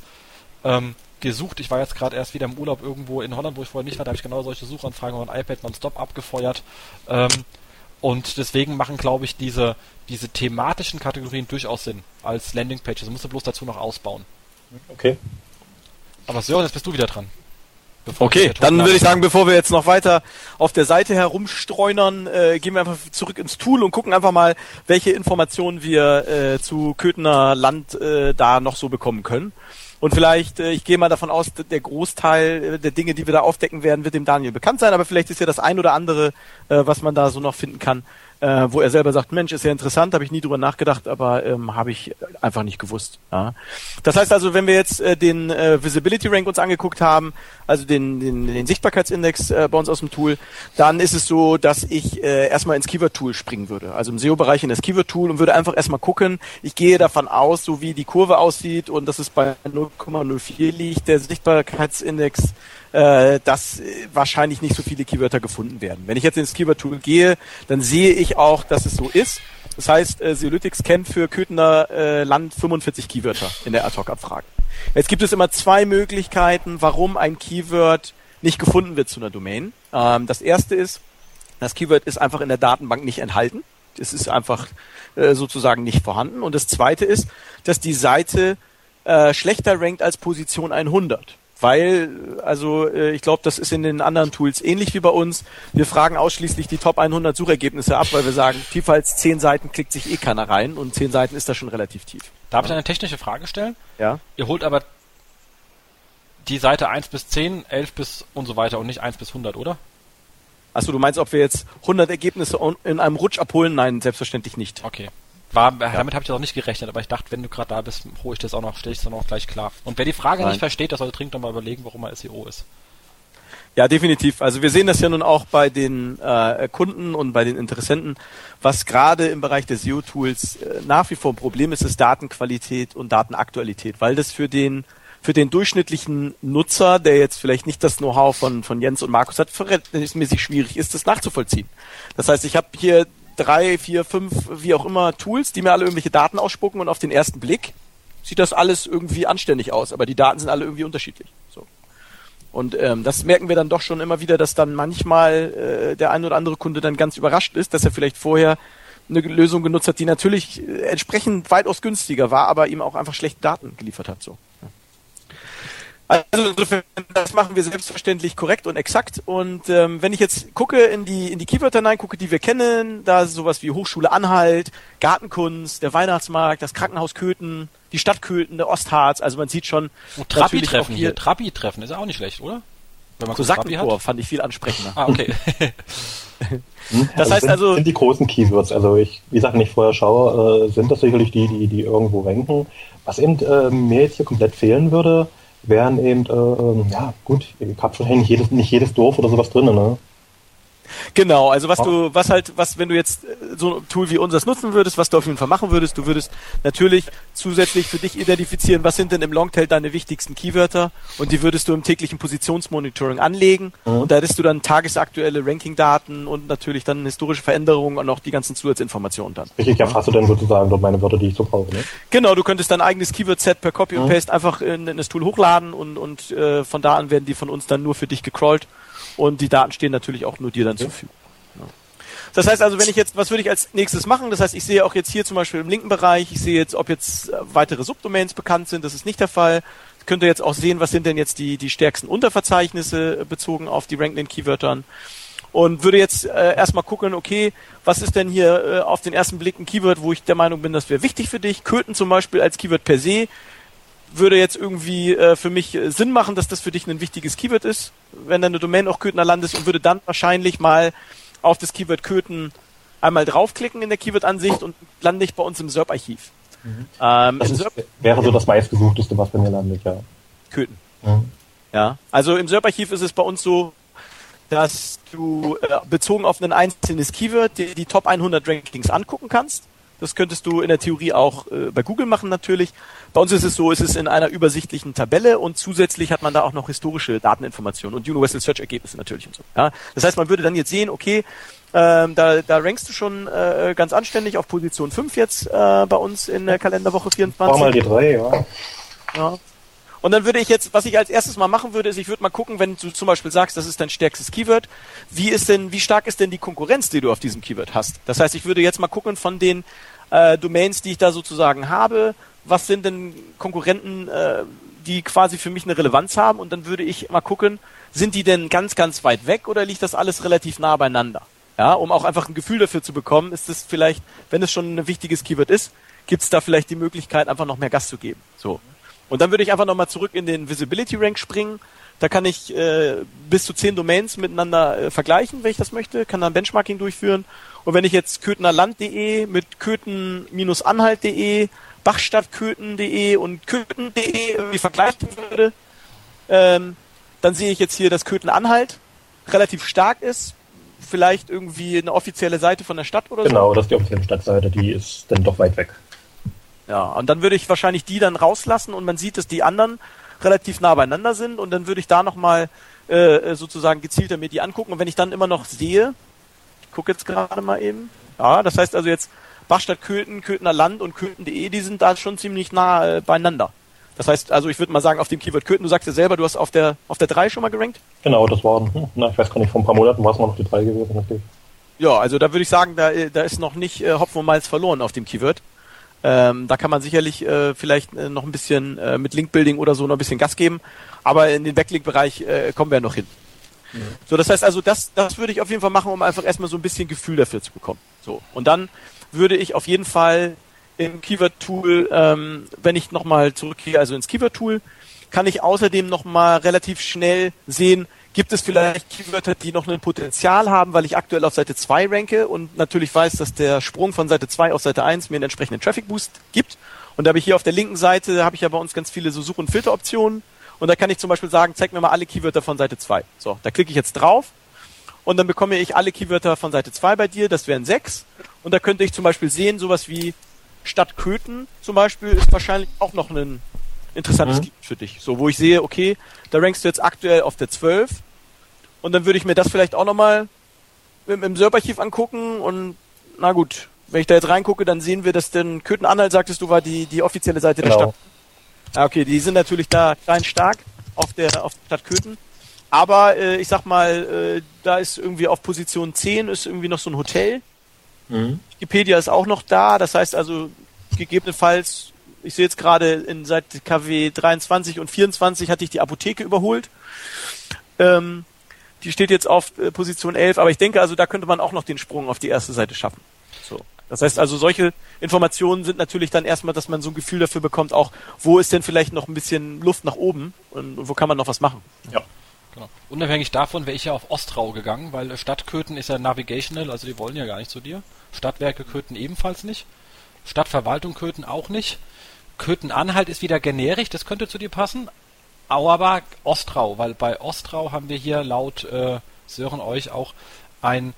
ähm, gesucht. Ich war jetzt gerade erst wieder im Urlaub irgendwo in Holland, wo ich vorher nicht war, da habe ich genau solche Suchanfragen auf mein iPad nonstop abgefeuert. Ähm, und deswegen machen, glaube ich, diese, diese thematischen Kategorien durchaus Sinn als Landingpages. Das musst du bloß dazu noch ausbauen. Okay. Aber Sören, jetzt bist du wieder dran. Okay, dann würde ich sagen, bevor wir jetzt noch weiter auf der Seite herumstreunern, äh, gehen wir einfach zurück ins Tool und gucken einfach mal, welche Informationen wir äh, zu Köthener Land äh, da noch so bekommen können. Und vielleicht, äh, ich gehe mal davon aus, der Großteil äh, der Dinge, die wir da aufdecken werden, wird dem Daniel bekannt sein, aber vielleicht ist ja das ein oder andere, äh, was man da so noch finden kann, äh, wo er selber sagt, Mensch, ist ja interessant, habe ich nie drüber nachgedacht, aber ähm, habe ich einfach nicht gewusst. Ja. Das heißt also, wenn wir jetzt äh, den äh, Visibility Rank uns angeguckt haben, also den, den, den Sichtbarkeitsindex äh, bei uns aus dem Tool, dann ist es so, dass ich äh, erstmal ins Keyword-Tool springen würde. Also im SEO-Bereich in das Keyword-Tool und würde einfach erstmal gucken, ich gehe davon aus, so wie die Kurve aussieht und dass es bei 0,04 liegt, der Sichtbarkeitsindex äh, dass wahrscheinlich nicht so viele Keywörter gefunden werden. Wenn ich jetzt ins Keyword-Tool gehe, dann sehe ich auch, dass es so ist. Das heißt, äh, Seolytics kennt für Köthener äh, Land 45 Keywörter in der Ad-Hoc-Abfrage. Jetzt gibt es immer zwei Möglichkeiten, warum ein Keyword nicht gefunden wird zu einer Domain. Ähm, das erste ist, das Keyword ist einfach in der Datenbank nicht enthalten. Es ist einfach äh, sozusagen nicht vorhanden. Und das zweite ist, dass die Seite äh, schlechter rankt als Position 100 weil, also äh, ich glaube, das ist in den anderen Tools ähnlich wie bei uns. Wir fragen ausschließlich die Top 100 Suchergebnisse ab, weil wir sagen, tiefer als 10 Seiten klickt sich eh keiner rein und 10 Seiten ist da schon relativ tief. Darf ich eine technische Frage stellen? Ja. Ihr holt aber die Seite 1 bis 10, 11 bis und so weiter und nicht 1 bis 100, oder? Achso, du meinst, ob wir jetzt 100 Ergebnisse in einem Rutsch abholen? Nein, selbstverständlich nicht. Okay. War, ja. Damit habe ich auch nicht gerechnet, aber ich dachte, wenn du gerade da bist, hole ich das auch noch, stelle ich das auch noch gleich klar. Und wer die Frage Nein. nicht versteht, der sollte dringend nochmal überlegen, warum er SEO ist. Ja, definitiv. Also wir sehen das ja nun auch bei den äh, Kunden und bei den Interessenten, was gerade im Bereich der SEO-Tools äh, nach wie vor ein Problem ist, ist Datenqualität und Datenaktualität, weil das für den für den durchschnittlichen Nutzer, der jetzt vielleicht nicht das Know-how von, von Jens und Markus hat, verhältnismäßig schwierig ist, das nachzuvollziehen. Das heißt, ich habe hier drei, vier, fünf, wie auch immer Tools, die mir alle irgendwelche Daten ausspucken und auf den ersten Blick sieht das alles irgendwie anständig aus, aber die Daten sind alle irgendwie unterschiedlich. So. Und ähm, das merken wir dann doch schon immer wieder, dass dann manchmal äh, der ein oder andere Kunde dann ganz überrascht ist, dass er vielleicht vorher eine Lösung genutzt hat, die natürlich äh, entsprechend weitaus günstiger war, aber ihm auch einfach schlechte Daten geliefert hat. So. Also insofern, das machen wir selbstverständlich korrekt und exakt. Und ähm, wenn ich jetzt gucke in die in die Keywörter hineingucke, die wir kennen, da ist sowas wie Hochschule Anhalt, Gartenkunst, der Weihnachtsmarkt, das Krankenhaus Köthen, die Stadt Köthen, der Ostharz. Also man sieht schon. Oh, Trabi-Treffen hier. Trabi-Treffen ist auch nicht schlecht, oder? Wenn man so Sackenchor fand ich viel ansprechender. Ah, okay. Das also heißt sind, also. sind die großen Keywords. Also ich, wie gesagt, wenn ich vorher schaue, äh, sind das sicherlich die, die, die irgendwo ranken. Was eben äh, mir jetzt hier komplett fehlen würde, wären eben, äh, ähm, ja gut, ich habe schon nicht jedes, nicht jedes Dorf oder sowas drin, ne? Genau, also was du, was halt, was, wenn du jetzt äh, so ein Tool wie unseres nutzen würdest, was du auf jeden Fall machen würdest, du würdest natürlich zusätzlich für dich identifizieren, was sind denn im Longtail deine wichtigsten Keywörter und die würdest du im täglichen Positionsmonitoring anlegen mhm. und da hättest du dann tagesaktuelle Rankingdaten und natürlich dann historische Veränderungen und auch die ganzen Zusatzinformationen dann. Richtig, ja, hast du dann sozusagen dort meine Wörter, die ich so brauche, ne? Genau, du könntest dein eigenes Keyword-Set per Copy mhm. und Paste einfach in, in, das Tool hochladen und, und äh, von da an werden die von uns dann nur für dich gecrawlt und die Daten stehen natürlich auch nur dir dann ja. zur Verfügung. Das heißt also, wenn ich jetzt, was würde ich als nächstes machen? Das heißt, ich sehe auch jetzt hier zum Beispiel im linken Bereich, ich sehe jetzt, ob jetzt äh, weitere Subdomains bekannt sind. Das ist nicht der Fall. Ich könnte jetzt auch sehen, was sind denn jetzt die, die stärksten Unterverzeichnisse äh, bezogen auf die rankenden Keywörtern. Und würde jetzt äh, erstmal gucken, okay, was ist denn hier äh, auf den ersten Blick ein Keyword, wo ich der Meinung bin, das wäre wichtig für dich. Köten zum Beispiel als Keyword per se würde jetzt irgendwie äh, für mich äh, Sinn machen, dass das für dich ein wichtiges Keyword ist, wenn deine Domain auch Köthener Land ist und würde dann wahrscheinlich mal auf das Keyword Köthen einmal draufklicken in der Keyword-Ansicht und lande ich bei uns im SERP-Archiv. Mhm. Ähm, das ist, wäre so das meistgesuchteste, was bei mir landet, ja. Köthen. Mhm. Ja, also im SERP-Archiv ist es bei uns so, dass du äh, bezogen auf ein einzelnes Keyword die, die Top 100 Rankings angucken kannst das könntest du in der Theorie auch äh, bei Google machen natürlich. Bei uns ist es so, es ist in einer übersichtlichen Tabelle und zusätzlich hat man da auch noch historische Dateninformationen und Universal Search Ergebnisse natürlich und so. Ja? Das heißt, man würde dann jetzt sehen, okay, ähm, da, da rankst du schon äh, ganz anständig auf Position 5 jetzt äh, bei uns in der Kalenderwoche 24. Mach mal die 3, ja. ja. Und dann würde ich jetzt, was ich als erstes mal machen würde, ist, ich würde mal gucken, wenn du zum Beispiel sagst, das ist dein stärkstes Keyword, wie ist denn, wie stark ist denn die Konkurrenz, die du auf diesem Keyword hast? Das heißt, ich würde jetzt mal gucken von den äh, Domains, die ich da sozusagen habe, was sind denn Konkurrenten, äh, die quasi für mich eine Relevanz haben und dann würde ich mal gucken, sind die denn ganz, ganz weit weg oder liegt das alles relativ nah beieinander? Ja, um auch einfach ein Gefühl dafür zu bekommen, ist es vielleicht, wenn es schon ein wichtiges Keyword ist, gibt es da vielleicht die Möglichkeit, einfach noch mehr Gas zu geben. So. Und dann würde ich einfach nochmal zurück in den Visibility Rank springen. Da kann ich äh, bis zu zehn Domains miteinander äh, vergleichen, wenn ich das möchte, kann dann Benchmarking durchführen. Und wenn ich jetzt köthenerland.de mit köthen-anhalt.de, bachstadtköthen.de und köthen.de irgendwie vergleichen würde, ähm, dann sehe ich jetzt hier, dass Köthen-Anhalt relativ stark ist. Vielleicht irgendwie eine offizielle Seite von der Stadt oder Genau, so. Genau, das ist die offizielle Stadtseite, die ist dann doch weit weg. Ja, und dann würde ich wahrscheinlich die dann rauslassen und man sieht, dass die anderen relativ nah beieinander sind und dann würde ich da nochmal äh, sozusagen gezielter mir die angucken und wenn ich dann immer noch sehe, ich gucke jetzt gerade mal eben, ja, das heißt also jetzt Bachstadt Köthen, Köthener Land und Köthen.de, die sind da schon ziemlich nah äh, beieinander. Das heißt, also ich würde mal sagen, auf dem Keyword Köthen, du sagst ja selber, du hast auf der auf der 3 schon mal gerankt? Genau, das waren, hm, na, ich weiß gar nicht, vor ein paar Monaten war es noch die drei gewesen. natürlich. Ja, also da würde ich sagen, da, äh, da ist noch nicht äh, Hopfen und Malz verloren auf dem Keyword. Ähm, da kann man sicherlich äh, vielleicht äh, noch ein bisschen äh, mit Linkbuilding oder so noch ein bisschen Gas geben, aber in den Backlink-Bereich äh, kommen wir ja noch hin. So, das heißt also, das, das würde ich auf jeden Fall machen, um einfach erstmal so ein bisschen Gefühl dafür zu bekommen. So, und dann würde ich auf jeden Fall im Keyword-Tool, ähm, wenn ich nochmal zurückgehe, also ins Keyword-Tool, kann ich außerdem nochmal relativ schnell sehen, gibt es vielleicht Keywörter, die noch ein Potenzial haben, weil ich aktuell auf Seite 2 ranke und natürlich weiß, dass der Sprung von Seite 2 auf Seite 1 mir einen entsprechenden Traffic Boost gibt. Und da habe ich hier auf der linken Seite, habe ich ja bei uns ganz viele so Such- und Filteroptionen. Und da kann ich zum Beispiel sagen, zeig mir mal alle Keywörter von Seite 2. So, da klicke ich jetzt drauf und dann bekomme ich alle Keywörter von Seite 2 bei dir, das wären sechs. Und da könnte ich zum Beispiel sehen, sowas wie Stadt Köthen zum Beispiel ist wahrscheinlich auch noch ein interessantes Mhm. Keyword für dich. So, wo ich sehe, okay, da rankst du jetzt aktuell auf der 12 und dann würde ich mir das vielleicht auch nochmal im, im SERP-Archiv angucken und na gut, wenn ich da jetzt reingucke, dann sehen wir, dass denn Köthen-Anhalt, sagtest du, war die, die offizielle Seite der Genau. Stadt. Ja, okay, die sind natürlich da klein stark auf der auf der Stadt Köthen. Aber äh, ich sag mal, äh, da ist irgendwie auf Position 10 ist irgendwie noch so ein Hotel. Mhm. Wikipedia ist auch noch da, das heißt also gegebenenfalls, ich sehe jetzt gerade in seit KW 23 und 24 hatte ich die Apotheke überholt. Ähm, die steht jetzt auf äh, Position 11, aber ich denke also, da könnte man auch noch den Sprung auf die erste Seite schaffen. So. Das heißt also, solche Informationen sind natürlich dann erstmal, dass man so ein Gefühl dafür bekommt, auch wo ist denn vielleicht noch ein bisschen Luft nach oben und wo kann man noch was machen. Ja. Genau. Unabhängig davon wäre ich ja auf Ostrau gegangen, weil Stadtköthen ist ja navigational, also die wollen ja gar nicht zu dir. Stadtwerke Köthen ebenfalls nicht. Stadtverwaltung Köthen auch nicht. Köthen-Anhalt ist wieder generisch, das könnte zu dir passen. Aber Ostrau, weil bei Ostrau haben wir hier laut äh, Sören euch auch ein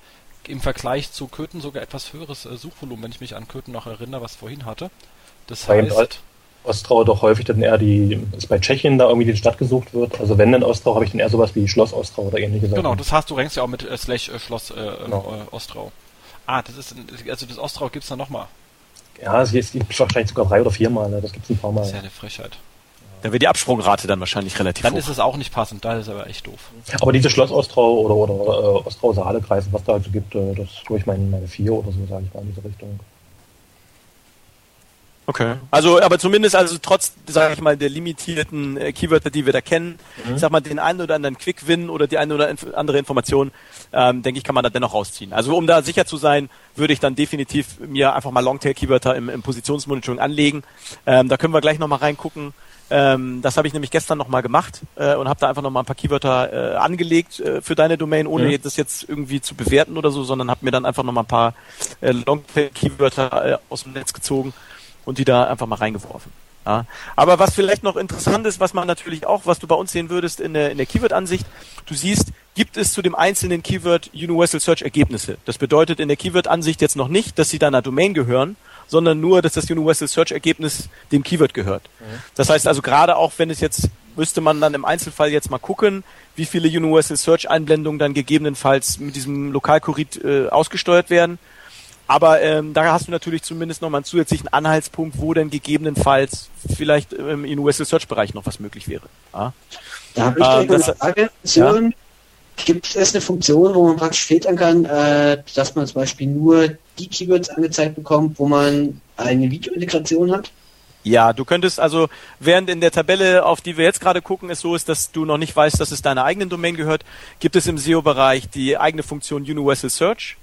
im Vergleich zu Köthen sogar etwas höheres äh, Suchvolumen, wenn ich mich an Köthen noch erinnere, was ich vorhin hatte. Das in heißt, Ostrau doch häufig dann eher die, ist bei Tschechien da irgendwie die Stadt gesucht wird. Also wenn in Ostrau habe ich dann eher sowas wie Schloss Ostrau oder ähnliche Sachen. Genau, das hast du rankst ja auch mit äh, slash äh, Schloss äh, Genau. äh, Ostrau. Ah, das ist also das Ostrau gibt's da nochmal. Ja, es gibt es wahrscheinlich sogar drei oder vier Mal, ne? das gibt es ein paar Mal. Das ist ja eine Frechheit. Da wäre die Absprungrate dann wahrscheinlich relativ Dann hoch. ist es auch nicht passend, das ist aber echt doof. Aber diese Schloss Ostrau oder, oder äh, Ostrau-Saale-Kreise, was da halt so gibt, äh, das glaube ich, meine, meine vier oder so, sage ich mal, in diese Richtung. Okay. Also, aber zumindest, also trotz, sage ich mal, der limitierten äh, Keywörter, die wir da kennen, ich sag mal, den einen oder anderen Quick-Win oder die eine oder inf andere Information, ähm, denke ich, kann man da dennoch rausziehen. Also, um da sicher zu sein, würde ich dann definitiv mir einfach mal Longtail-Keywörter im, im Positionsmonitoring anlegen. Ähm, da können wir gleich nochmal reingucken. Ähm, das habe ich nämlich gestern nochmal gemacht äh, und habe da einfach nochmal ein paar Keywörter äh, angelegt äh, für deine Domain, ohne Mhm. das jetzt irgendwie zu bewerten oder so, sondern habe mir dann einfach nochmal ein paar äh, Longtail-Keywörter äh, aus dem Netz gezogen und die da einfach mal reingeworfen. Ja. Aber was vielleicht noch interessant ist, was man natürlich auch, was du bei uns sehen würdest in der, in der Keyword-Ansicht, du siehst, gibt es zu dem einzelnen Keyword Universal Search Ergebnisse. Das bedeutet in der Keyword-Ansicht jetzt noch nicht, dass sie deiner Domain gehören, sondern nur, dass das Universal Search Ergebnis dem Keyword gehört. Das heißt also gerade auch, wenn es jetzt, müsste man dann im Einzelfall jetzt mal gucken, wie viele Universal Search Einblendungen dann gegebenenfalls mit diesem Lokalkurit äh, ausgesteuert werden. Aber ähm, da hast du natürlich zumindest nochmal einen zusätzlichen Anhaltspunkt, wo denn gegebenenfalls vielleicht im Universal Search Bereich noch was möglich wäre. Ja? Da habe ich Ähm, direkt das- eine Frage. Sören, gibt es eine Funktion, wo man praktisch filtern kann, äh, dass man zum Beispiel nur die Keywords angezeigt bekommt, wo man eine Videointegration hat? Ja, du könntest also, während in der Tabelle, auf die wir jetzt gerade gucken, es so ist, dass du noch nicht weißt, dass es deiner eigenen Domain gehört, gibt es im SEO-Bereich die eigene Funktion Universal Search.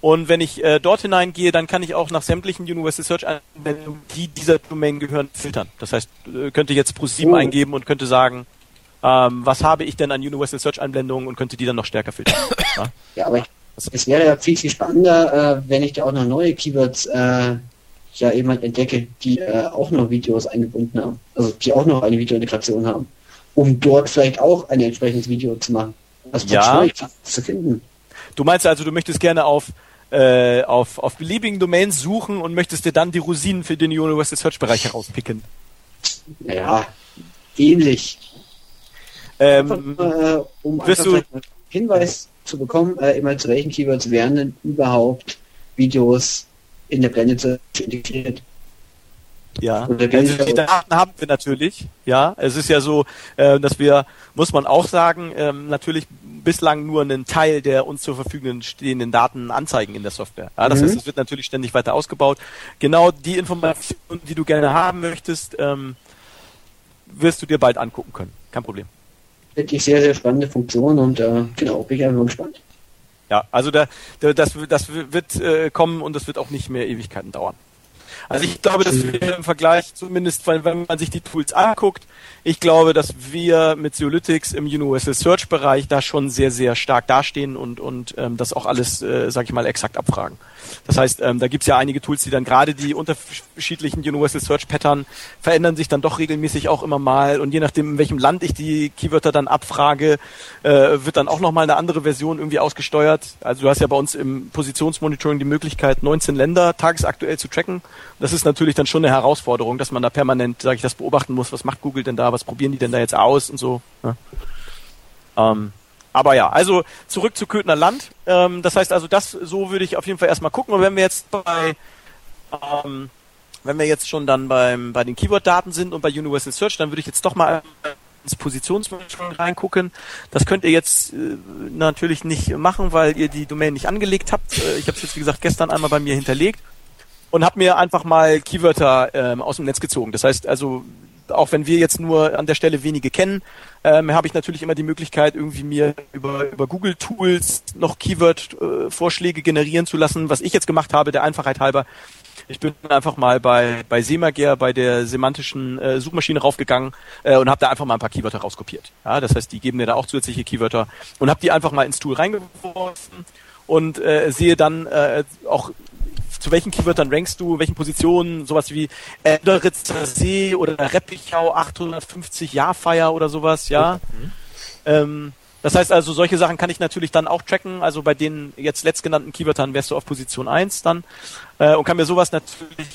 Und wenn ich äh, dort hineingehe, dann kann ich auch nach sämtlichen Universal Search Anwendungen, die dieser Domain gehören, filtern. Das heißt, äh, könnte jetzt ProSieben Oh. eingeben und könnte sagen, ähm, was habe ich denn an Universal Search Anwendungen und könnte die dann noch stärker filtern. ja? Ja, aber ich, es wäre ja viel, viel spannender, äh, wenn ich da auch noch neue Keywords äh, ja eben halt entdecke, die äh, auch noch Videos eingebunden haben. Also die auch noch eine Videointegration haben. Um dort vielleicht auch ein entsprechendes Video zu machen. Also Ja. schwierig zu finden. Du meinst also, du möchtest gerne auf äh, auf, auf beliebigen Domains suchen und möchtest dir dann die Rosinen für den Universal Search Bereich herauspicken. Naja, ähnlich. Ähm, äh, um wirst einfach du- Hinweis zu bekommen, äh, immer zu welchen Keywords werden denn überhaupt Videos in der Blende integriert. Ja, also die Daten haben wir natürlich. Ja, es ist ja so, äh, dass wir, muss man auch sagen, ähm, natürlich bislang nur einen Teil der uns zur Verfügung stehenden Daten anzeigen in der Software. Ja, das Mhm. heißt, es wird natürlich ständig weiter ausgebaut. Genau die Informationen, die du gerne haben möchtest, ähm, wirst du dir bald angucken können. Kein Problem. Wirklich sehr, sehr spannende Funktion und äh, genau, bin ich einfach mal gespannt. Ja, also da, da, das, das wird äh, kommen und das wird auch nicht mehr Ewigkeiten dauern. Also ich glaube, dass wir im Vergleich, zumindest wenn, man sich die Tools anguckt, ich glaube, dass wir mit Zeolytics im Universal Search Bereich da schon sehr, sehr stark dastehen und, und ähm, das auch alles, äh, sag ich mal, exakt abfragen. Das heißt, ähm, da gibt's ja einige Tools, die dann gerade die unterschiedlichen Universal Search Pattern verändern sich dann doch regelmäßig auch immer mal und je nachdem, in welchem Land ich die Keywörter dann abfrage, äh, wird dann auch nochmal eine andere Version irgendwie ausgesteuert. Also du hast ja bei uns im Positionsmonitoring die Möglichkeit, 19 Länder tagesaktuell zu tracken. Das ist natürlich dann schon eine Herausforderung, dass man da permanent, sage ich, das beobachten muss. Was macht Google denn da? Was probieren die denn da jetzt aus und so. Ja. Ähm, aber ja, also zurück zu Köthner Land. Ähm, das heißt also, das so würde ich auf jeden Fall erstmal gucken. Und wenn wir jetzt bei ähm, wenn wir jetzt schon dann beim, bei den Keyword-Daten sind und bei Universal Search, dann würde ich jetzt doch mal ins Positionsmanagement reingucken. Das könnt ihr jetzt äh, natürlich nicht machen, weil ihr die Domain nicht angelegt habt. Äh, ich habe es jetzt, wie gesagt, gestern einmal bei mir hinterlegt und habe mir einfach mal Keywörter ähm, aus dem Netz gezogen. Das heißt also, auch wenn wir jetzt nur an der Stelle wenige kennen, ähm, habe ich natürlich immer die Möglichkeit, irgendwie mir über, über Google Tools noch Keyword-Vorschläge generieren zu lassen. Was ich jetzt gemacht habe, der Einfachheit halber, ich bin einfach mal bei, bei Semager, bei der semantischen äh, Suchmaschine raufgegangen äh, und habe da einfach mal ein paar Keywörter rauskopiert. Ja, das heißt, die geben mir da auch zusätzliche Keywörter und habe die einfach mal ins Tool reingeworfen und äh, sehe dann äh, auch zu welchen Keywörtern rankst du, in welchen Positionen, sowas wie Elderitzer See oder Reppichau 850 Jahrfeier oder sowas, ja. Ähm, das heißt also, solche Sachen kann ich natürlich dann auch tracken. Also bei den jetzt letztgenannten Keywörtern wärst du auf Position 1 dann äh, und kann mir sowas natürlich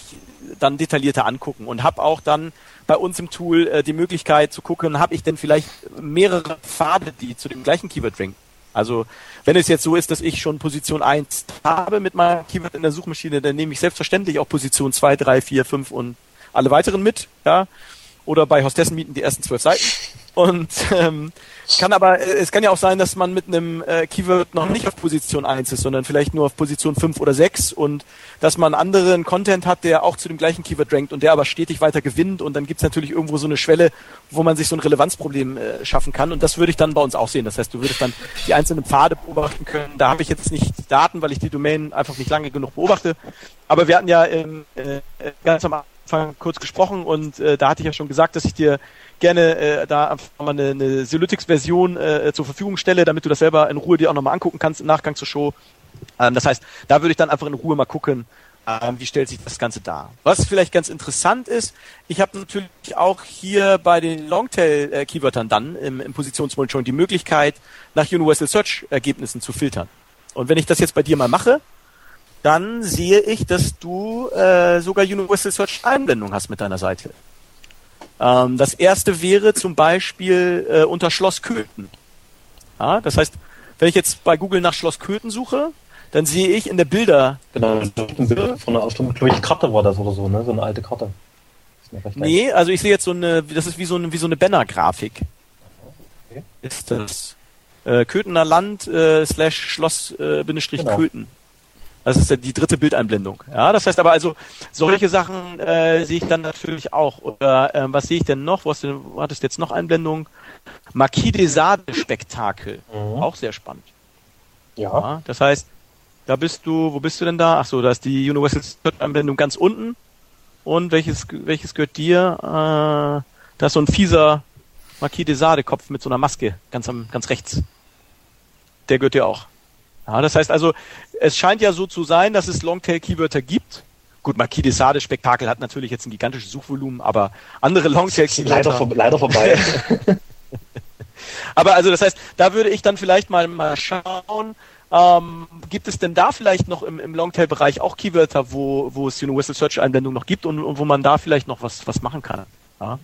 dann detaillierter angucken und habe auch dann bei uns im Tool äh, die Möglichkeit zu gucken, habe ich denn vielleicht mehrere Pfade, die zu dem gleichen Keyword ranken. Also wenn es jetzt so ist, dass ich schon Position 1 habe mit meinem Keyword in der Suchmaschine, dann nehme ich selbstverständlich auch Position 2, 3, 4, 5 und alle weiteren mit, ja. Oder bei Hostessen mieten die ersten zwölf Seiten. Und ähm, kann aber, äh, es kann ja auch sein, dass man mit einem äh, Keyword noch nicht auf Position 1 ist, sondern vielleicht nur auf Position 5 oder 6 und dass man anderen Content hat, der auch zu dem gleichen Keyword rankt und der aber stetig weiter gewinnt und dann gibt's natürlich irgendwo so eine Schwelle, wo man sich so ein Relevanzproblem äh, schaffen kann und das würde ich dann bei uns auch sehen. Das heißt, du würdest dann die einzelnen Pfade beobachten können. Da habe ich jetzt nicht Daten, weil ich die Domain einfach nicht lange genug beobachte. Aber wir hatten ja ähm, äh, ganz am Anfang kurz gesprochen und äh, da hatte ich ja schon gesagt, dass ich dir gerne äh, da einfach mal eine, eine Sylytics-Version äh, zur Verfügung stelle, damit du das selber in Ruhe dir auch nochmal angucken kannst im Nachgang zur Show. Ähm, das heißt, da würde ich dann einfach in Ruhe mal gucken, ähm, wie stellt sich das Ganze dar. Was vielleicht ganz interessant ist, ich habe natürlich auch hier bei den Longtail-Keywörtern dann im, im Positionsmonitoring die Möglichkeit, nach Universal Search-Ergebnissen zu filtern. Und wenn ich das jetzt bei dir mal mache, dann sehe ich, dass du äh, sogar Universal Search Einblendung hast mit deiner Seite. Ähm, das erste wäre zum Beispiel äh, unter Schloss Köthen. Ja, das heißt, wenn ich jetzt bei Google nach Schloss Köthen suche, dann sehe ich in der Bilder, Genau, ein Bild von einer Ausstellung, glaube ich, Karte war das oder so, ne? So eine alte Karte. Nee, also ich sehe jetzt so eine, das ist wie so eine, wie so eine Banner-Grafik. Okay. Ist das. Äh, Köthener Land äh, slash Schloss äh, Bindestrich Genau. Köthen. Das ist ja die dritte Bildeinblendung. Ja, das heißt aber also, solche Sachen äh, sehe ich dann natürlich auch. Oder äh, was sehe ich denn noch? Was du hattest jetzt noch Einblendung? Marquis des Sade Spektakel. Mhm. Auch sehr spannend. Ja. ja. Das heißt, da bist du, wo bist du denn da? Ach so, da ist die Universal Einblendung ganz unten. Und welches, welches gehört dir? Äh, da ist so ein fieser Marquis de Sade Kopf mit so einer Maske ganz am, ganz rechts. Der gehört dir auch. Ja, das heißt also, es scheint ja so zu sein, dass es Longtail-Keywörter gibt. Gut, Marquis de Sade Spektakel hat natürlich jetzt ein gigantisches Suchvolumen, aber andere Longtail-Keywörter. Leider, vor, leider vorbei. aber also das heißt, da würde ich dann vielleicht mal, mal schauen, ähm, gibt es denn da vielleicht noch im, im Longtail-Bereich auch Keywörter, wo, wo es Universal Search-Einblendung noch gibt und, und, wo man da vielleicht noch was, was machen kann? Ja?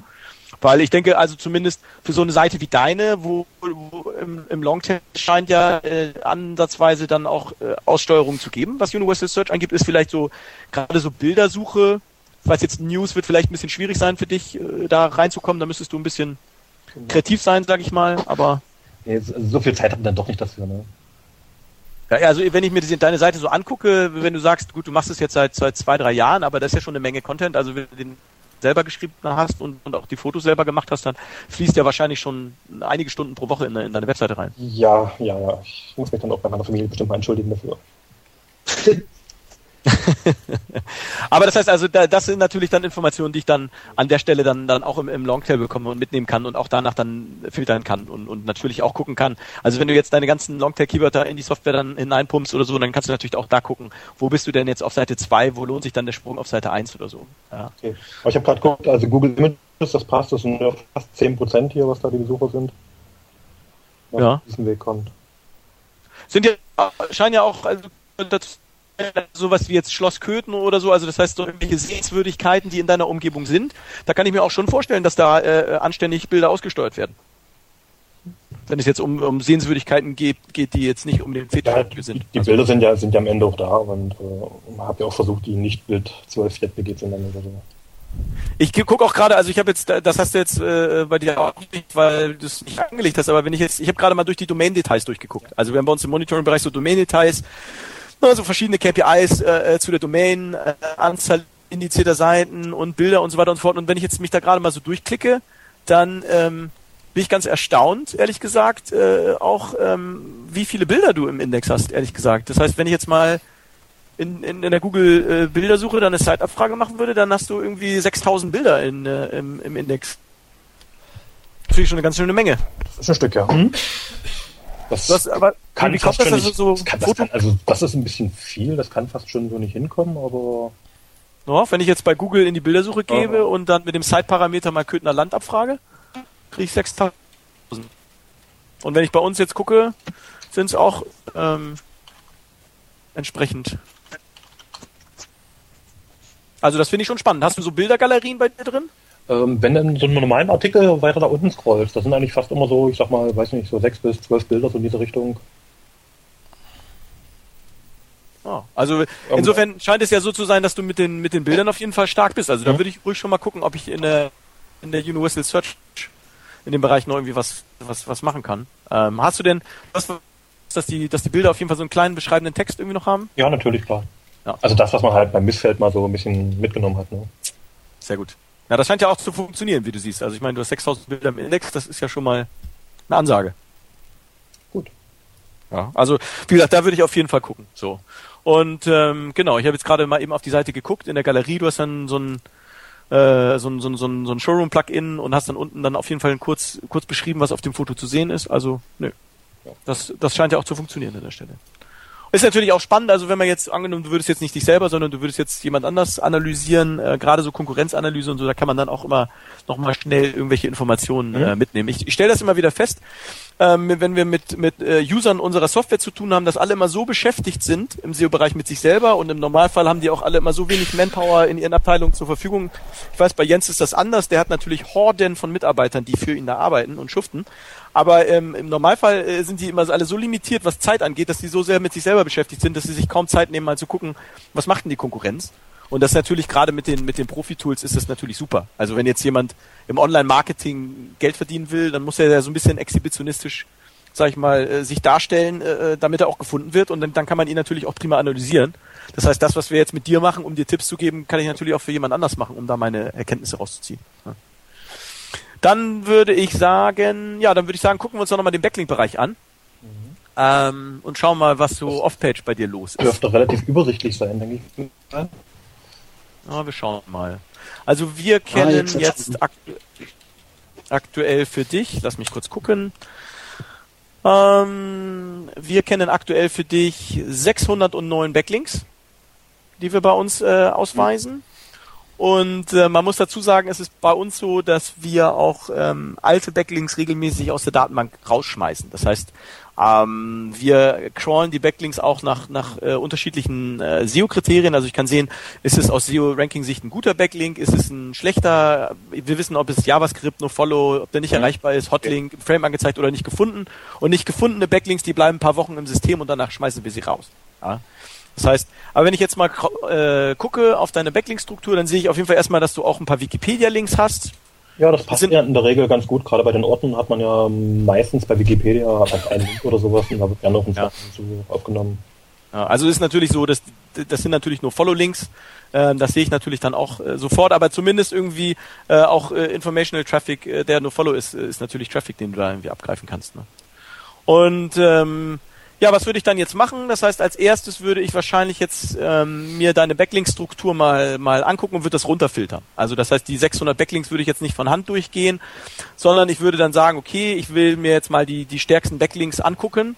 Weil ich denke, also zumindest für so eine Seite wie deine, wo, wo im, im Longtail scheint ja äh, ansatzweise dann auch äh, Aussteuerung zu geben, was Universal Search angibt, ist vielleicht so gerade so Bildersuche. Ich weiß jetzt, News wird vielleicht ein bisschen schwierig sein für dich, äh, da reinzukommen. Da müsstest du ein bisschen kreativ sein, sag ich mal. Aber nee, so viel Zeit hat man dann doch nicht dafür. Ne? Ja, also wenn ich mir deine Seite so angucke, wenn du sagst, gut, du machst es jetzt seit, seit zwei, drei Jahren, aber das ist ja schon eine Menge Content, also den selber geschrieben hast und, und auch die Fotos selber gemacht hast, dann fließt ja wahrscheinlich schon einige Stunden pro Woche in, in deine Webseite rein. Ja, ja, ja. Ich muss mich dann auch bei meiner Familie bestimmt mal entschuldigen dafür. Aber das heißt also, das sind natürlich dann Informationen, die ich dann an der Stelle dann, dann auch im, im Longtail bekomme und mitnehmen kann und auch danach dann filtern kann und, und natürlich auch gucken kann. Also wenn du jetzt deine ganzen Longtail-Keywörter in die Software dann hineinpumpst oder so, dann kannst du natürlich auch da gucken, wo bist du denn jetzt auf Seite 2, wo lohnt sich dann der Sprung auf Seite 1 oder so. Ja. Okay. Aber ich habe gerade geguckt, also Google Images, das passt, das sind fast 10% hier, was da die Besucher sind. Was ja. diesen Weg kommt. Sind ja, scheinen ja auch, also das sowas wie jetzt Schloss Köthen oder so, also das heißt so irgendwelche Sehenswürdigkeiten, die in deiner Umgebung sind, da kann ich mir auch schon vorstellen, dass da äh, anständig Bilder ausgesteuert werden. Wenn es jetzt um, um Sehenswürdigkeiten geht, geht, die jetzt nicht um den Fetisch ja, sind. Die, also, Bilder sind ja, sind ja am Ende auch da und äh, habe ja auch versucht, die nicht mit 12 JPG zu nennen oder so. Ich gucke auch gerade, also ich habe jetzt, das hast du jetzt äh, bei dir auch nicht, weil du es nicht angelegt hast, aber wenn ich jetzt, ich habe gerade mal durch die Domain-Details durchgeguckt. Also wir haben bei uns im Monitoring-Bereich so Domain-Details, also verschiedene KPIs äh, äh, zu der Domain, äh, Anzahl indizierter Seiten und Bilder und so weiter und so fort. Und wenn ich jetzt mich da gerade mal so durchklicke, dann ähm, bin ich ganz erstaunt, ehrlich gesagt, äh, auch ähm, wie viele Bilder du im Index hast, ehrlich gesagt. Das heißt, wenn ich jetzt mal in, in, in der Google äh, Bildersuche dann eine Site-Abfrage machen würde, dann hast du irgendwie 6000 Bilder in, äh, im, im Index. Natürlich schon eine ganz schöne Menge. Das ist ein Stück, ja. Mhm. Das hast, aber kann wie kommt das, also so das kann, das kann, also das ist ein bisschen viel, das kann fast schon so nicht hinkommen, aber no, wenn ich jetzt bei Google in die Bildersuche gebe oh. und dann mit dem Site-Parameter mal Köthner Land abfrage, kriege ich 6000. Und wenn ich bei uns jetzt gucke, sind es auch ähm, entsprechend. Also das finde ich schon spannend. Hast du so Bildergalerien bei dir drin? Ähm, wenn du so einen normalen Artikel weiter da unten scrollst, das sind eigentlich fast immer so, ich sag mal, weiß nicht, so sechs bis zwölf Bilder so in diese Richtung. Oh, also insofern scheint es ja so zu sein, dass du mit den mit den Bildern auf jeden Fall stark bist. Also da würde ich ruhig schon mal gucken, ob ich in der in der Universal Search in dem Bereich noch irgendwie was was was machen kann. Ähm, hast du denn was, dass die dass die Bilder auf jeden Fall so einen kleinen beschreibenden Text irgendwie noch haben? Ja, natürlich klar. Ja. Also das, was man halt beim Missfeld mal so ein bisschen mitgenommen hat. Ne? Sehr gut. Ja, das scheint ja auch zu funktionieren, wie du siehst. Also ich meine, du hast 6000 Bilder im Index, das ist ja schon mal eine Ansage. Gut. Ja, also wie gesagt, da würde ich auf jeden Fall gucken. So. Und ähm, genau, ich habe jetzt gerade mal eben auf die Seite geguckt in der Galerie. Du hast dann so ein äh, so ein, so ein, so ein, so ein Showroom-Plugin und hast dann unten dann auf jeden Fall kurz, kurz beschrieben, was auf dem Foto zu sehen ist. Also, nö. Das, das scheint ja auch zu funktionieren an der Stelle. Ist natürlich auch spannend, also wenn man jetzt angenommen, du würdest jetzt nicht dich selber, sondern du würdest jetzt jemand anders analysieren, äh, gerade so Konkurrenzanalyse und so, da kann man dann auch immer nochmal schnell irgendwelche Informationen äh, mhm. mitnehmen. Ich, ich stelle das immer wieder fest, ähm, wenn wir mit, mit äh, Usern unserer Software zu tun haben, dass alle immer so beschäftigt sind im SEO-Bereich mit sich selber und im Normalfall haben die auch alle immer so wenig Manpower in ihren Abteilungen zur Verfügung. Ich weiß, bei Jens ist das anders, der hat natürlich Horden von Mitarbeitern, die für ihn da arbeiten und schuften. Aber ähm, im Normalfall äh, sind die immer alle so limitiert, was Zeit angeht, dass die so sehr mit sich selber beschäftigt sind, dass sie sich kaum Zeit nehmen, mal zu gucken, was macht denn die Konkurrenz. Und das natürlich gerade mit den, mit den Profi-Tools ist das natürlich super. Also wenn jetzt jemand im Online-Marketing Geld verdienen will, dann muss er ja so ein bisschen exhibitionistisch sag ich mal, äh, sich darstellen, äh, damit er auch gefunden wird und dann, dann kann man ihn natürlich auch prima analysieren. Das heißt, das, was wir jetzt mit dir machen, um dir Tipps zu geben, kann ich natürlich auch für jemand anders machen, um da meine Erkenntnisse rauszuziehen. Ja. Dann würde ich sagen, ja, dann würde ich sagen, gucken wir uns doch nochmal den Backlink-Bereich an. Mhm. Ähm, und schauen mal, was so off-page bei dir los ist. Dürfte relativ übersichtlich sein, denke ich. Ja, wir schauen mal. Also wir kennen ah, jetzt, jetzt aktu aktuell für dich, lass mich kurz gucken. Ähm, wir kennen aktuell für dich 609 Backlinks, die wir bei uns äh, ausweisen. Und äh, man muss dazu sagen, es ist bei uns so, dass wir auch ähm, alte Backlinks regelmäßig aus der Datenbank rausschmeißen. Das heißt, ähm, wir crawlen die Backlinks auch nach, nach äh, unterschiedlichen äh, SEO-Kriterien. Also ich kann sehen, ist es aus SEO-Ranking-Sicht ein guter Backlink, ist es ein schlechter, wir wissen, ob es JavaScript, no follow, ob der nicht mhm. erreichbar ist, Hotlink, im Frame angezeigt oder nicht gefunden. Und nicht gefundene Backlinks, die bleiben ein paar Wochen im System und danach schmeißen wir sie raus. Ja? Das heißt, aber wenn ich jetzt mal äh, gucke auf deine Backlink-Struktur, dann sehe ich auf jeden Fall erstmal, dass du auch ein paar Wikipedia-Links hast. Ja, das passt ja in der Regel ganz gut. Gerade bei den Orten hat man ja meistens bei Wikipedia einen Link oder sowas und da wird gerne noch ein ja. zu aufgenommen. Ja, also ist natürlich so, dass das sind natürlich nur Follow-Links. Äh, das sehe ich natürlich dann auch äh, sofort, aber zumindest irgendwie äh, auch äh, Informational Traffic, der nur Follow ist, ist natürlich Traffic, den du da irgendwie abgreifen kannst. Ne? Und ähm, ja, was würde ich dann jetzt machen? Das heißt, als erstes würde ich wahrscheinlich jetzt ähm, mir deine Backlink-Struktur mal, mal angucken und würde das runterfiltern. Also das heißt, die 600 Backlinks würde ich jetzt nicht von Hand durchgehen, sondern ich würde dann sagen, okay, ich will mir jetzt mal die, die stärksten Backlinks angucken,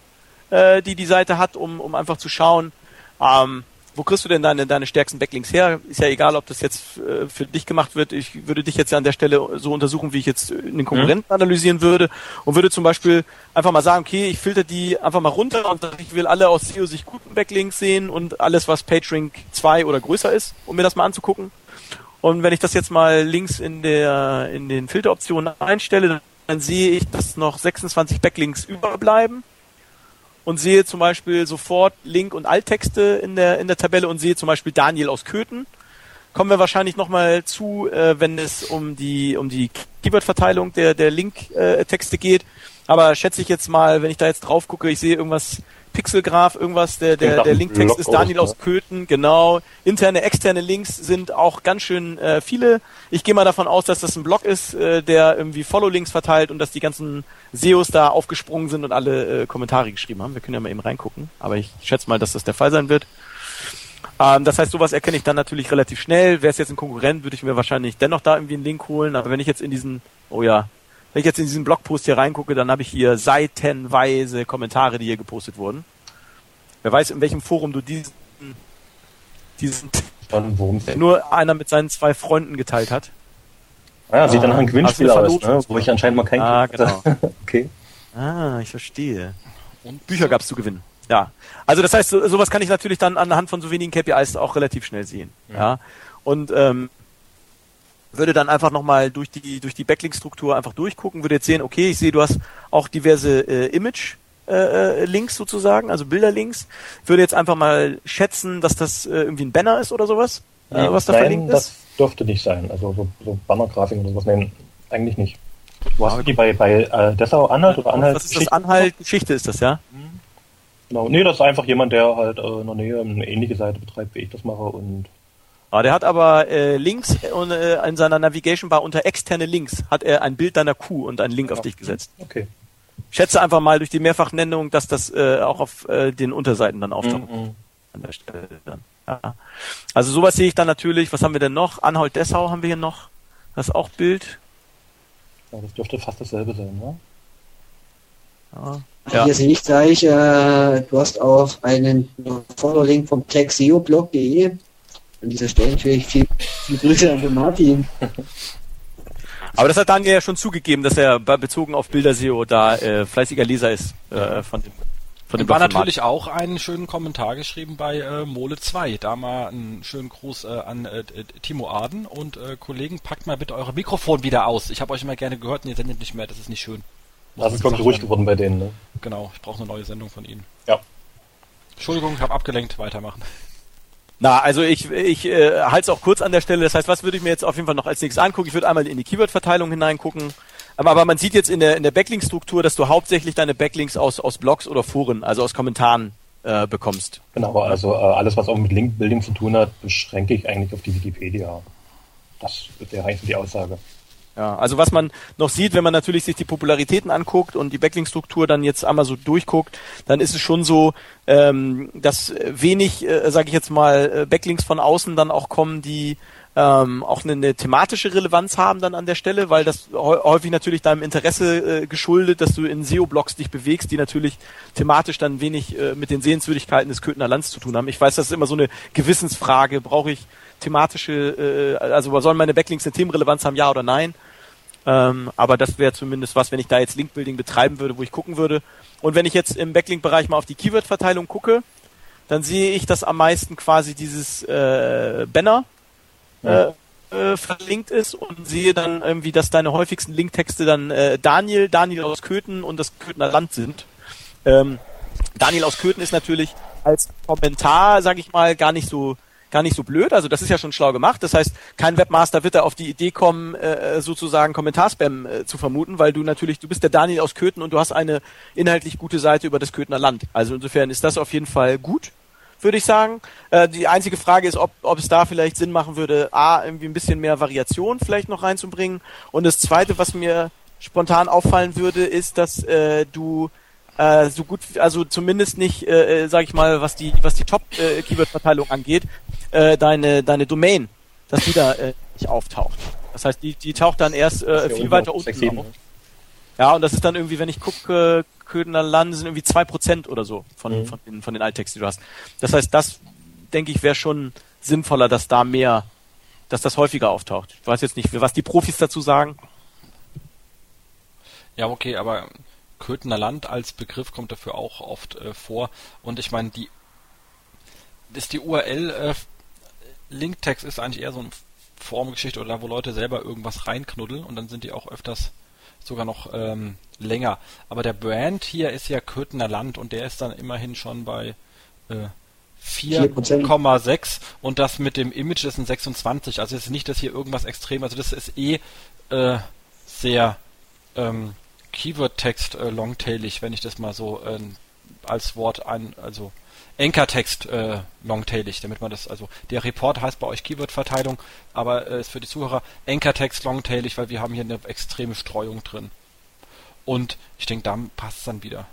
äh, die die Seite hat, um, um einfach zu schauen, ähm, wo kriegst du denn deine, deine stärksten Backlinks her? Ist ja egal, ob das jetzt äh, für dich gemacht wird. Ich würde dich jetzt ja an der Stelle so untersuchen, wie ich jetzt den Konkurrenten mhm. analysieren würde und würde zum Beispiel einfach mal sagen, okay, ich filter die einfach mal runter und ich will alle aus SEO sich guten Backlinks sehen und alles, was PageRank 2 oder größer ist, um mir das mal anzugucken. Und wenn ich das jetzt mal links in der, in den Filteroptionen einstelle, dann sehe ich, dass noch 26 Backlinks überbleiben und sehe zum Beispiel sofort Link- und Alttexte in der, in der Tabelle und sehe zum Beispiel Daniel aus Köthen. Kommen wir wahrscheinlich nochmal zu, äh, wenn es um die, um die Keyword-Verteilung der, der Link-Texte geht. Aber schätze ich jetzt mal, wenn ich da jetzt drauf gucke, ich sehe irgendwas Pixelgraph, irgendwas, der, der, der Linktext ist Daniel aus Köthen, genau. Interne, externe Links sind auch ganz schön äh, viele. Ich gehe mal davon aus, dass das ein Blog ist, äh, der irgendwie Follow-Links verteilt und dass die ganzen SEOs da aufgesprungen sind und alle äh, Kommentare geschrieben haben. Wir können ja mal eben reingucken, aber ich schätze mal, dass das der Fall sein wird. Ähm, das heißt, sowas erkenne ich dann natürlich relativ schnell. Wäre es jetzt ein Konkurrent, würde ich mir wahrscheinlich dennoch da irgendwie einen Link holen. Aber wenn ich jetzt in diesen, oh ja, wenn ich jetzt in diesen Blogpost hier reingucke, dann habe ich hier seitenweise Kommentare, die hier gepostet wurden. Wer weiß, in welchem Forum du diesen, diesen nur einer mit seinen zwei Freunden geteilt hat. Ah, sieht dann nach einem Gewinnspiel aus, ne? wo ich anscheinend mal kein Ah, genau. okay. Ah, ich verstehe. Und Bücher gab es zu gewinnen. Ja. Also das heißt, so, sowas kann ich natürlich dann anhand von so wenigen KPIs auch relativ schnell sehen. Ja. ja. Und ähm, würde dann einfach nochmal durch die, durch die Backlink-Struktur einfach durchgucken, würde jetzt sehen, okay, ich sehe, du hast auch diverse äh, Image, äh, Links sozusagen, also Bilderlinks. Würde jetzt einfach mal schätzen, dass das äh, irgendwie ein Banner ist oder sowas, äh, was da Nein, verlinkt ist. das dürfte nicht sein. Also so, so Bannergrafiken oder sowas, nein, eigentlich nicht. Du hast die bei, bei äh, Dessau Anhalt oder Anhalt? Was ist das Anhalt Geschichte ist das, ja? Genau. Nee, das ist einfach jemand, der halt äh, in der Nähe eine ähnliche Seite betreibt, wie ich das mache und Ah, der hat aber äh, links und, äh, in seiner Navigation Bar unter externe Links hat er ein Bild deiner Kuh und einen Link auf dich gesetzt. Okay. Schätze einfach mal durch die Mehrfachnennung, dass das äh, auch auf äh, den Unterseiten dann auftaucht. Mhm. An der Stelle dann. Ja. Also sowas sehe ich dann natürlich. Was haben wir denn noch? Anhalt Dessau haben wir hier noch. Das ist auch Bild. Ja, das dürfte fast dasselbe sein, ne? Ja. Ja. Hier sehe ich gleich, äh, du hast auch einen Follow-Link vom techseoblog.de an dieser Stelle natürlich viel, viel Grüße an den Martin. Aber das hat Daniel ja schon zugegeben, dass er bezogen auf Bilder-SEO da äh, fleißiger Leser ist äh, von dem von dem war natürlich auch einen schönen Kommentar geschrieben bei äh, Mole 2. Da mal einen schönen Gruß äh, an äh, Timo Aden und äh, Kollegen, packt mal bitte eure Mikrofon wieder aus. Ich habe euch immer gerne gehört und ihr sendet nicht mehr, das ist nicht schön. Muss das ist glaube ich ruhig geworden bei denen, ne? Genau, ich brauche eine neue Sendung von ihnen. Ja. Entschuldigung, ich habe abgelenkt, weitermachen. Na, also ich, ich äh, halte es auch kurz an der Stelle. Das heißt, was würde ich mir jetzt auf jeden Fall noch als nächstes angucken? Ich würde einmal in die Keyword-Verteilung hineingucken. Aber, man sieht jetzt in der, in der Backlink-Struktur, dass du hauptsächlich deine Backlinks aus, aus Blogs oder Foren, also aus Kommentaren äh, bekommst. Genau, also äh, alles, was auch mit Link-Building zu tun hat, beschränke ich eigentlich auf die Wikipedia. Das wäre eigentlich die Aussage. Ja, also was man noch sieht, wenn man natürlich sich die Popularitäten anguckt und die Backlink-Struktur dann jetzt einmal so durchguckt, dann ist es schon so, ähm, dass wenig, äh, sage ich jetzt mal, äh, Backlinks von außen dann auch kommen, die ähm, auch eine, eine thematische Relevanz haben dann an der Stelle, weil das häufig natürlich deinem Interesse äh, geschuldet, dass du in SEO-Blogs dich bewegst, die natürlich thematisch dann wenig äh, mit den Sehenswürdigkeiten des Köthener Lands zu tun haben. Ich weiß, das ist immer so eine Gewissensfrage. Brauche ich thematische, äh, also sollen meine Backlinks eine Themenrelevanz haben, ja oder nein? Ähm, aber das wäre zumindest was, wenn ich da jetzt Linkbuilding betreiben würde, wo ich gucken würde. Und wenn ich jetzt im Backlink-Bereich mal auf die Keyword-Verteilung gucke, dann sehe ich, dass am meisten quasi dieses äh, Banner ja. äh, äh, verlinkt ist und sehe dann irgendwie, dass deine häufigsten Linktexte dann äh, Daniel, Daniel aus Köthen und das Köthener Land sind. Ähm, Daniel aus Köthen ist natürlich als Kommentar, sage ich mal, gar nicht so gar nicht so blöd. Also das ist ja schon schlau gemacht. Das heißt, kein Webmaster wird da auf die Idee kommen, äh, sozusagen Kommentarspam äh, zu vermuten, weil du natürlich, du bist der Daniel aus Köthen und du hast eine inhaltlich gute Seite über das Köthener Land. Also insofern ist das auf jeden Fall gut, würde ich sagen. Äh, die einzige Frage ist, ob, ob es da vielleicht Sinn machen würde, A, irgendwie ein bisschen mehr Variation vielleicht noch reinzubringen. Und das zweite, was mir spontan auffallen würde, ist, dass äh, du äh, so gut, also zumindest nicht, äh, äh sag ich mal, was die, was die Top-Keyword-Verteilung äh, angeht, äh, deine, deine Domain, dass die da äh, nicht auftaucht. Das heißt, die, die taucht dann erst äh, viel weiter unten 6, auf. Ja, und das ist dann irgendwie, wenn ich gucke, Ködener Land sind irgendwie zwei Prozent oder so von, mhm. von, den, von den Alttexten, die du hast. Das heißt, das, denke ich, wäre schon sinnvoller, dass da mehr, dass das häufiger auftaucht. Ich weiß jetzt nicht, was die Profis dazu sagen. Ja, okay, aber Köthener Land als Begriff kommt dafür auch oft äh, vor. Und ich meine, die ist die URL äh, Linktext ist eigentlich eher so eine Formgeschichte oder wo Leute selber irgendwas reinknuddeln und dann sind die auch öfters sogar noch ähm, länger. Aber der Brand hier ist ja Köthener Land und der ist dann immerhin schon bei äh, 4,6 und das mit dem Image ist ein 26. Also es ist nicht, dass hier irgendwas extrem, also das ist eh äh, sehr ähm, Keyword-Text äh, longtailig, wenn ich das mal so äh, als Wort ein, also Anchor-Text äh, longtailig, damit man das, also der Report heißt bei euch Keyword-Verteilung, aber äh, ist für die Zuhörer Anchor-Text longtailig, weil wir haben hier eine extreme Streuung drin. Und ich denke, da passt es dann wieder.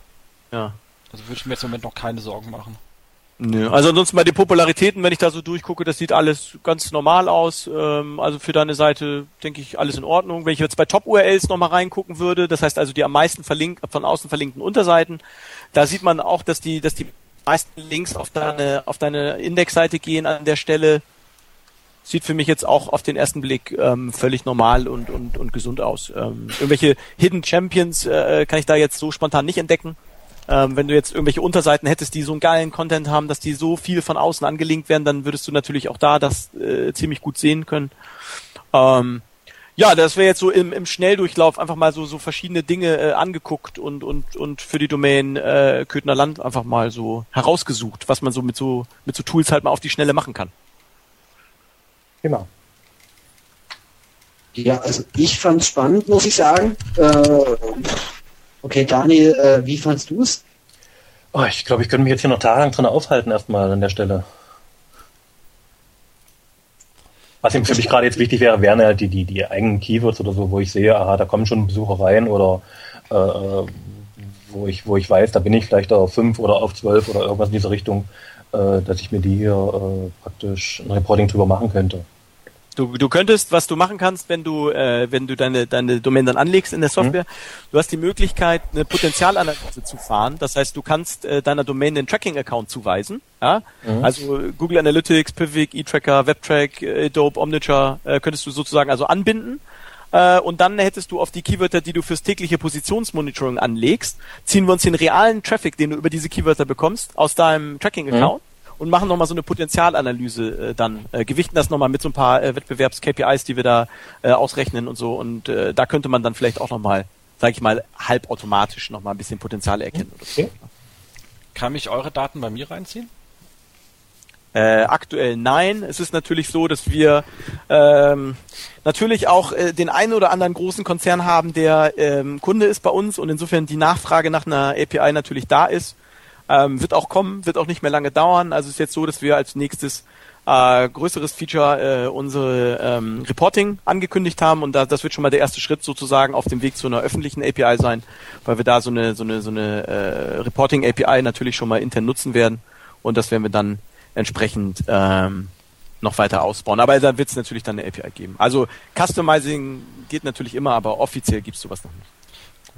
Ja. Also würde ich mir jetzt im Moment noch keine Sorgen machen. Nö, also ansonsten bei den Popularitäten, wenn ich da so durchgucke, das sieht alles ganz normal aus. Ähm, also für deine Seite denke ich alles in Ordnung. Wenn ich jetzt bei Top-URLs nochmal reingucken würde, das heißt also die am meisten verlink von außen verlinkten Unterseiten, da sieht man auch, dass die, dass die meisten Links auf deine, auf deine Indexseite gehen an der Stelle. Sieht für mich jetzt auch auf den ersten Blick ähm, völlig normal und, und, und gesund aus. Ähm, irgendwelche Hidden Champions äh, kann ich da jetzt so spontan nicht entdecken. Ähm, wenn du jetzt irgendwelche Unterseiten hättest, die so einen geilen Content haben, dass die so viel von außen angelinkt werden, dann würdest du natürlich auch da das äh, ziemlich gut sehen können. Ähm, ja, das wäre jetzt so im, im Schnelldurchlauf einfach mal so, so verschiedene Dinge äh, angeguckt und, und, und für die Domain äh, Köthner Land einfach mal so herausgesucht, was man so mit so mit so Tools halt mal auf die Schnelle machen kann. Genau. Ja, also ich fand es spannend, muss ich sagen. Äh, Okay, Daniel, äh, wie fandst du es? Oh, ich glaube, ich könnte mich jetzt hier noch tagelang drin aufhalten, erstmal an der Stelle. Was für mich gerade jetzt wichtig wäre, wären halt die, die, die eigenen Keywords oder so, wo ich sehe, aha, da kommen schon Besucher rein oder äh, wo ich, wo ich weiß, da bin ich vielleicht auf fünf oder auf zwölf oder irgendwas in dieser Richtung, äh, dass ich mir die hier äh, praktisch ein Reporting drüber machen könnte. Du, du könntest, was du machen kannst, wenn du, äh, wenn du deine, deine Domain dann anlegst in der Software, mhm. du hast die Möglichkeit, eine Potenzialanalyse zu fahren. Das heißt, du kannst äh, deiner Domain den Tracking-Account zuweisen. Ja? Mhm. Also Google Analytics, Pivik, eTracker, WebTrack, Adobe, Omniture äh, könntest du sozusagen also anbinden. Äh, und dann hättest du auf die Keywörter, die du fürs tägliche Positionsmonitoring anlegst, ziehen wir uns den realen Traffic, den du über diese Keywörter bekommst, aus deinem Tracking-Account. Und machen nochmal so eine Potenzialanalyse äh, dann, äh, gewichten das nochmal mit so ein paar äh, Wettbewerbs-KPIs, die wir da äh, ausrechnen und so. Und äh, da könnte man dann vielleicht auch nochmal, sag ich mal, halbautomatisch nochmal ein bisschen Potenzial erkennen. Oder so. Kann ich eure Daten bei mir reinziehen? Äh, aktuell nein. Es ist natürlich so, dass wir ähm, natürlich auch äh, den einen oder anderen großen Konzern haben, der ähm, Kunde ist bei uns und insofern die Nachfrage nach einer API natürlich da ist. Ähm, wird auch kommen, wird auch nicht mehr lange dauern. Also ist jetzt so, dass wir als nächstes äh, größeres Feature äh, unsere ähm, Reporting angekündigt haben und da, das wird schon mal der erste Schritt sozusagen auf dem Weg zu einer öffentlichen API sein, weil wir da so eine so eine so eine äh, Reporting API natürlich schon mal intern nutzen werden und das werden wir dann entsprechend ähm, noch weiter ausbauen. Aber da wird es natürlich dann eine API geben. Also Customizing geht natürlich immer, aber offiziell gibt es sowas noch nicht.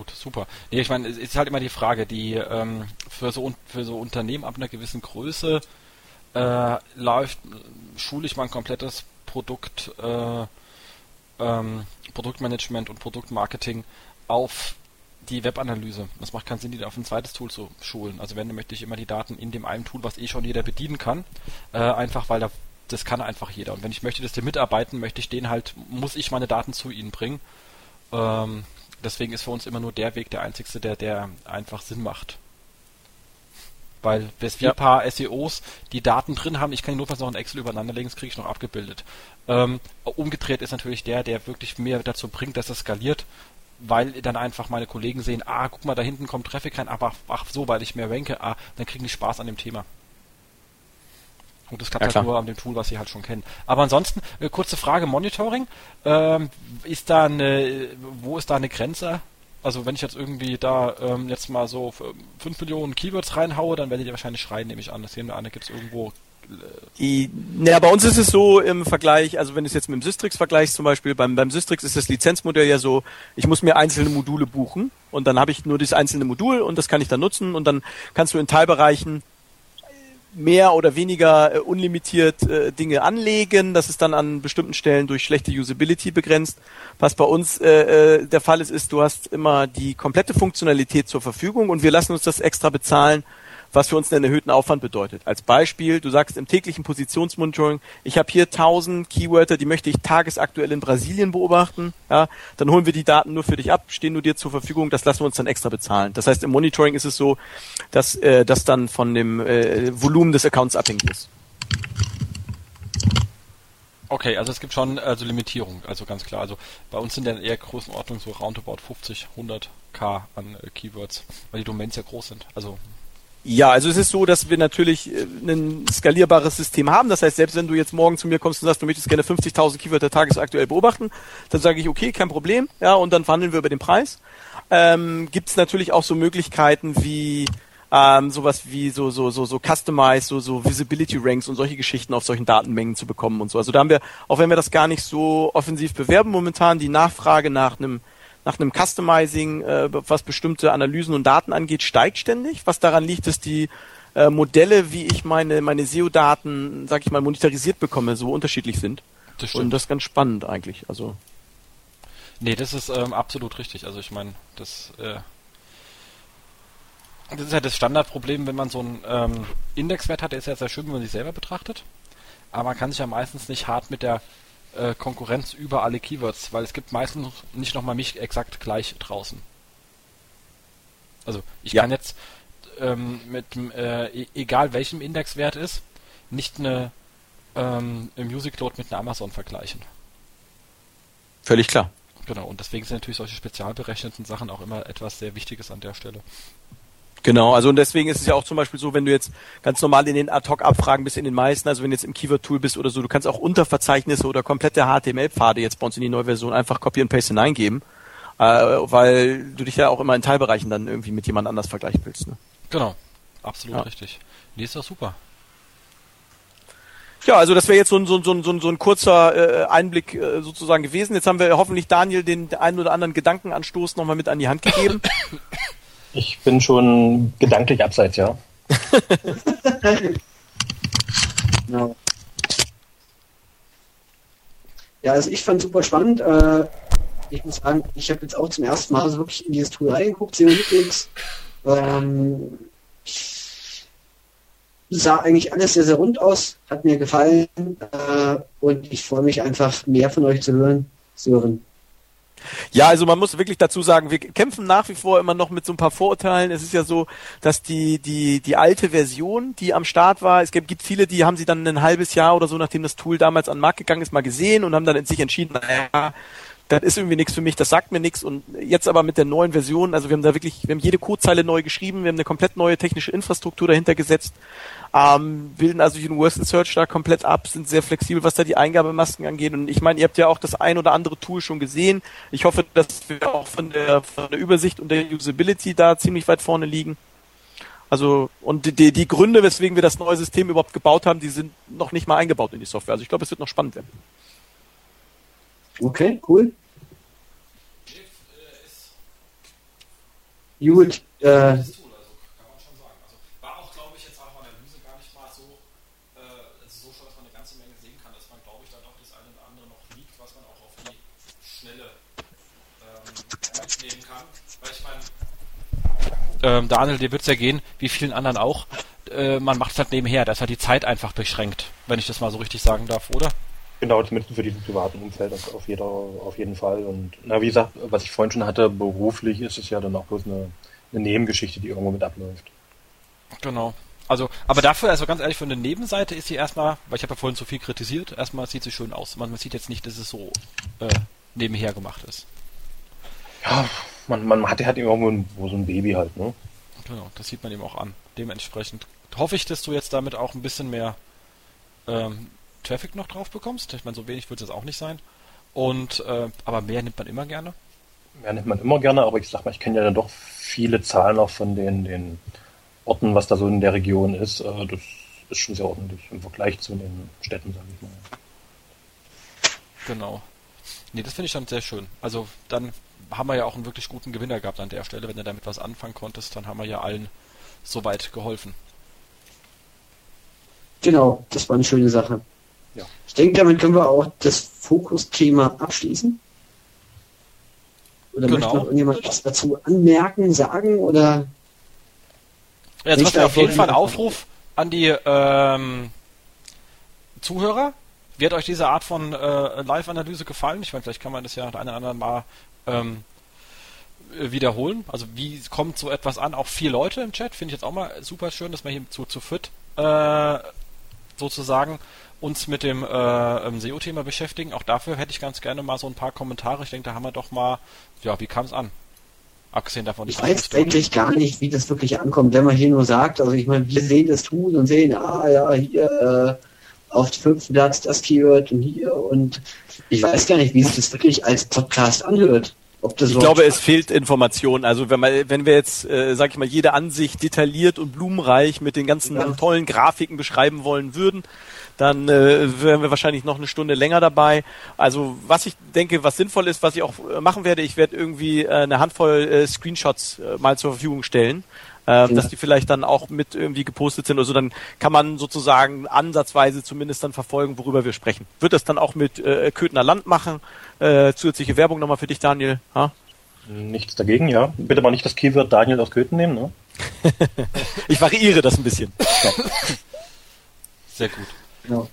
Gut, super. Nee, ich meine, es ist halt immer die Frage, die ähm, für so für so Unternehmen ab einer gewissen Größe äh, läuft, schule ich mein komplettes Produkt, äh, ähm, Produktmanagement und Produktmarketing auf die Webanalyse. Das macht keinen Sinn, die auf ein zweites Tool zu schulen. Also wenn, dann möchte ich immer die Daten in dem einen Tool, was eh schon jeder bedienen kann, äh, einfach weil da, das kann einfach jeder. Und wenn ich möchte, dass die mitarbeiten, möchte ich den halt, muss ich meine Daten zu ihnen bringen. Ähm, deswegen ist für uns immer nur der Weg der einzigste, der, der einfach Sinn macht. Weil bis wir ja. paar SEOs die Daten drin haben, ich kann notfalls noch in Excel übereinander legen, das kriege ich noch abgebildet. Ähm, umgedreht ist natürlich der, der wirklich mehr dazu bringt, dass es skaliert, weil dann einfach meine Kollegen sehen, ah, guck mal, da hinten kommt Traffic rein, aber ach so, weil ich mehr ranke, ah, dann kriegen die Spaß an dem Thema. Und das klappt ja, halt nur an dem Tool, was sie halt schon kennen. Aber ansonsten, äh, kurze Frage, Monitoring, ähm, ist da eine, wo ist da eine Grenze? Also wenn ich jetzt irgendwie da ähm, jetzt mal so 5 Millionen Keywords reinhaue, dann werdet ihr wahrscheinlich schreien, nehme ich an. Das sehen wir an, da gibt es irgendwo äh, ja, bei uns ist es so im Vergleich, also wenn du es jetzt mit dem Systrix vergleichst zum Beispiel, beim, beim Systrix ist das Lizenzmodell ja so, ich muss mir einzelne Module buchen und dann habe ich nur das einzelne Modul und das kann ich dann nutzen und dann kannst du in Teilbereichen mehr oder weniger äh, unlimitiert äh, Dinge anlegen. Das ist dann an bestimmten Stellen durch schlechte Usability begrenzt. Was bei uns äh, äh, der Fall ist, ist, du hast immer die komplette Funktionalität zur Verfügung und wir lassen uns das extra bezahlen was für uns einen erhöhten Aufwand bedeutet. Als Beispiel, du sagst im täglichen Positionsmonitoring, ich habe hier 1000 Keywörter, die möchte ich tagesaktuell in Brasilien beobachten, ja, dann holen wir die Daten nur für dich ab, stehen nur dir zur Verfügung, das lassen wir uns dann extra bezahlen. Das heißt, im Monitoring ist es so, dass äh, das dann von dem äh, Volumen des Accounts abhängig ist. Okay, also es gibt schon also Limitierung, also ganz klar. Also bei uns sind ja eher Größenordnung so roundabout 50, 100 K an äh, Keywords, weil die Domains ja groß sind. Also ja, also es ist so, dass wir natürlich äh, ein skalierbares System haben. Das heißt, selbst wenn du jetzt morgen zu mir kommst und sagst, du möchtest gerne 50.000 Keywörter tagesaktuell beobachten, dann sage ich, okay, kein Problem. Ja, und dann verhandeln wir über den Preis. Ähm, Gibt es natürlich auch so Möglichkeiten wie ähm, sowas wie so so so so Customize, so so Visibility Ranks und solche Geschichten auf solchen Datenmengen zu bekommen und so. Also da haben wir, auch wenn wir das gar nicht so offensiv bewerben momentan, die Nachfrage nach einem nach einem Customizing, äh, was bestimmte Analysen und Daten angeht, steigt ständig. Was daran liegt, dass die äh, Modelle, wie ich meine, meine SEO-Daten, sag ich mal, monetarisiert bekomme, so unterschiedlich sind. Das stimmt. Und das ist ganz spannend eigentlich. Also. Nee, das ist ähm, absolut richtig. Also ich meine, das, äh, das ist ja das Standardproblem, wenn man so einen ähm, Indexwert hat, der ist ja sehr schön, wenn man sich selber betrachtet. Aber man kann sich ja meistens nicht hart mit der äh, Konkurrenz über alle Keywords, weil es gibt meistens nicht nochmal mich exakt gleich draußen. Also ich ja. kann jetzt ähm, mit äh, e-, egal welchem Indexwert ist, nicht eine ähm, Music Load mit einer Amazon vergleichen. Völlig klar. Genau, und deswegen sind natürlich solche spezialberechneten Sachen auch immer etwas sehr Wichtiges an der Stelle. Genau, also und deswegen ist es ja auch zum Beispiel so, wenn du jetzt ganz normal in den Ad-Hoc-Abfragen bist in den meisten, also wenn du jetzt im Keyword-Tool bist oder so, du kannst auch Unterverzeichnisse oder komplette HTML-Pfade jetzt bei uns in die neue Version einfach Copy and Paste hineingeben, äh, weil du dich ja auch immer in Teilbereichen dann irgendwie mit jemand anders vergleichen willst. Ne? Genau, absolut ja. richtig. Nee, ist doch super. Ja, also das wäre jetzt so ein, so, ein, so, ein, so ein kurzer äh, Einblick äh, sozusagen gewesen. Jetzt haben wir hoffentlich Daniel den einen oder anderen Gedankenanstoß nochmal mit an die Hand gegeben. Ich bin schon gedanklich abseits, ja. genau. Ja, also ich fand super spannend. Äh, ich muss sagen, ich habe jetzt auch zum ersten Mal so wirklich in dieses Tool reingeguckt, Xenolitics. Ähm, sah eigentlich alles sehr, sehr rund aus, hat mir gefallen äh, und ich freue mich einfach, mehr von euch zu hören. Zu hören. Ja, also man muss wirklich dazu sagen, wir kämpfen nach wie vor immer noch mit so ein paar Vorurteilen. Es ist ja so, dass die, die, die alte Version, die am Start war, es gibt, viele, die haben sie dann ein halbes Jahr oder so, nachdem das Tool damals an den Markt gegangen ist, mal gesehen und haben dann in sich entschieden, naja, das ist irgendwie nichts für mich, das sagt mir nichts. Und jetzt aber mit der neuen Version, also wir haben da wirklich, wir haben jede Codezeile neu geschrieben, wir haben eine komplett neue technische Infrastruktur dahinter gesetzt, ähm, bilden also Universal Search da komplett ab, sind sehr flexibel, was da die Eingabemasken angeht. Und ich meine, ihr habt ja auch das ein oder andere Tool schon gesehen. Ich hoffe, dass wir auch von der, von der Übersicht und der Usability da ziemlich weit vorne liegen. Also, und die, die Gründe, weswegen wir das neue System überhaupt gebaut haben, die sind noch nicht mal eingebaut in die Software. Also ich glaube, es wird noch spannend werden. Okay, cool. Gut, äh, Tool, also kann man schon sagen. Also war auch, glaube ich, jetzt auch in der Analyse gar nicht mal so, äh, so schon, dass man eine ganze Menge sehen kann, dass man, glaube ich, da doch das eine oder andere noch liegt, was man auch auf die Schnelle ähm, mitnehmen kann. Weil ich meine, ähm, Daniel, dir wird es ja gehen, wie vielen anderen auch. Äh, man macht es halt nebenher, da ist halt die Zeit einfach beschränkt, wenn ich das mal so richtig sagen darf, oder? Genau, zumindest für diesen privaten Umfeld auf, jeder, auf jeden Fall. Und na, wie gesagt, was ich vorhin schon hatte, beruflich ist es ja dann auch bloß eine, eine Nebengeschichte, die irgendwo mit abläuft. Genau. Also, aber dafür, also ganz ehrlich, für eine Nebenseite ist sie erstmal, weil ich habe ja vorhin so viel kritisiert, erstmal sieht sie schön aus. Man, man sieht jetzt nicht, dass es so äh, nebenher gemacht ist. Ja, man, man hat, hat irgendwo ein, wo so ein Baby halt, ne? Genau, das sieht man eben auch an. Dementsprechend hoffe ich, dass du jetzt damit auch ein bisschen mehr ähm, Traffic noch drauf bekommst. Ich meine, so wenig wird es jetzt auch nicht sein. Und äh, aber mehr nimmt man immer gerne. Ja, nimmt man immer gerne, aber ich sag mal, ich kenne ja dann doch viele Zahlen auch von den, den Orten, was da so in der Region ist. Äh, das ist schon sehr ordentlich im Vergleich zu den Städten, sage ich mal. Genau. Nee, das finde ich dann sehr schön. Also dann haben wir ja auch einen wirklich guten Gewinner gehabt an der Stelle. Wenn du damit was anfangen konntest, dann haben wir ja allen soweit geholfen. genau, das war eine schöne Sache. Ja. Ich denke, damit können wir auch das Fokusthema abschließen. Oder Genau. möchte noch irgendjemand was dazu anmerken, sagen oder Jetzt Nicht hast du auf jeden Fall einen Aufruf an die ähm, Zuhörer. Wie hat euch diese Art von äh, Live-Analyse gefallen? Ich meine, vielleicht kann man das ja eine oder andere Mal ähm, äh, wiederholen. Also wie kommt so etwas an? Auch vier Leute im Chat. Finde ich jetzt auch mal super schön, dass wir hier zu, zu fit äh, sozusagen uns mit dem äh, ähm, SEO-Thema beschäftigen. Auch dafür hätte ich ganz gerne mal so ein paar Kommentare. Ich denke, da haben wir doch mal, ja, wie kam es an? Abgesehen davon, ich weiß eigentlich gar nicht, wie das wirklich ankommt, wenn man hier nur sagt, also ich meine, wir sehen das Tool und sehen, ah ja, hier äh, auf dem fünften Platz das Keyword und hier und ich weiß gar nicht, wie sich das wirklich als Podcast anhört. Ob das Ich glaube, es fehlt Information. Also wenn man, wenn wir jetzt, äh, sag ich mal, jede Ansicht detailliert und blumenreich mit den ganzen Ja. tollen Grafiken beschreiben wollen würden, dann äh, wären wir wahrscheinlich noch eine Stunde länger dabei. Also was ich denke, was sinnvoll ist, was ich auch äh, machen werde, ich werde irgendwie äh, eine Handvoll äh, Screenshots äh, mal zur Verfügung stellen. Äh, dass die vielleicht dann auch mit irgendwie gepostet sind. Also dann kann man sozusagen ansatzweise zumindest dann verfolgen, worüber wir sprechen. Wird das dann auch mit äh, Köthner Land machen? Äh, zusätzliche Werbung nochmal für dich, Daniel. Ha? Nichts dagegen, ja. Bitte mal nicht das Keyword Daniel aus Köthen nehmen, ne? Ich variiere das ein bisschen. Sehr gut. Genau.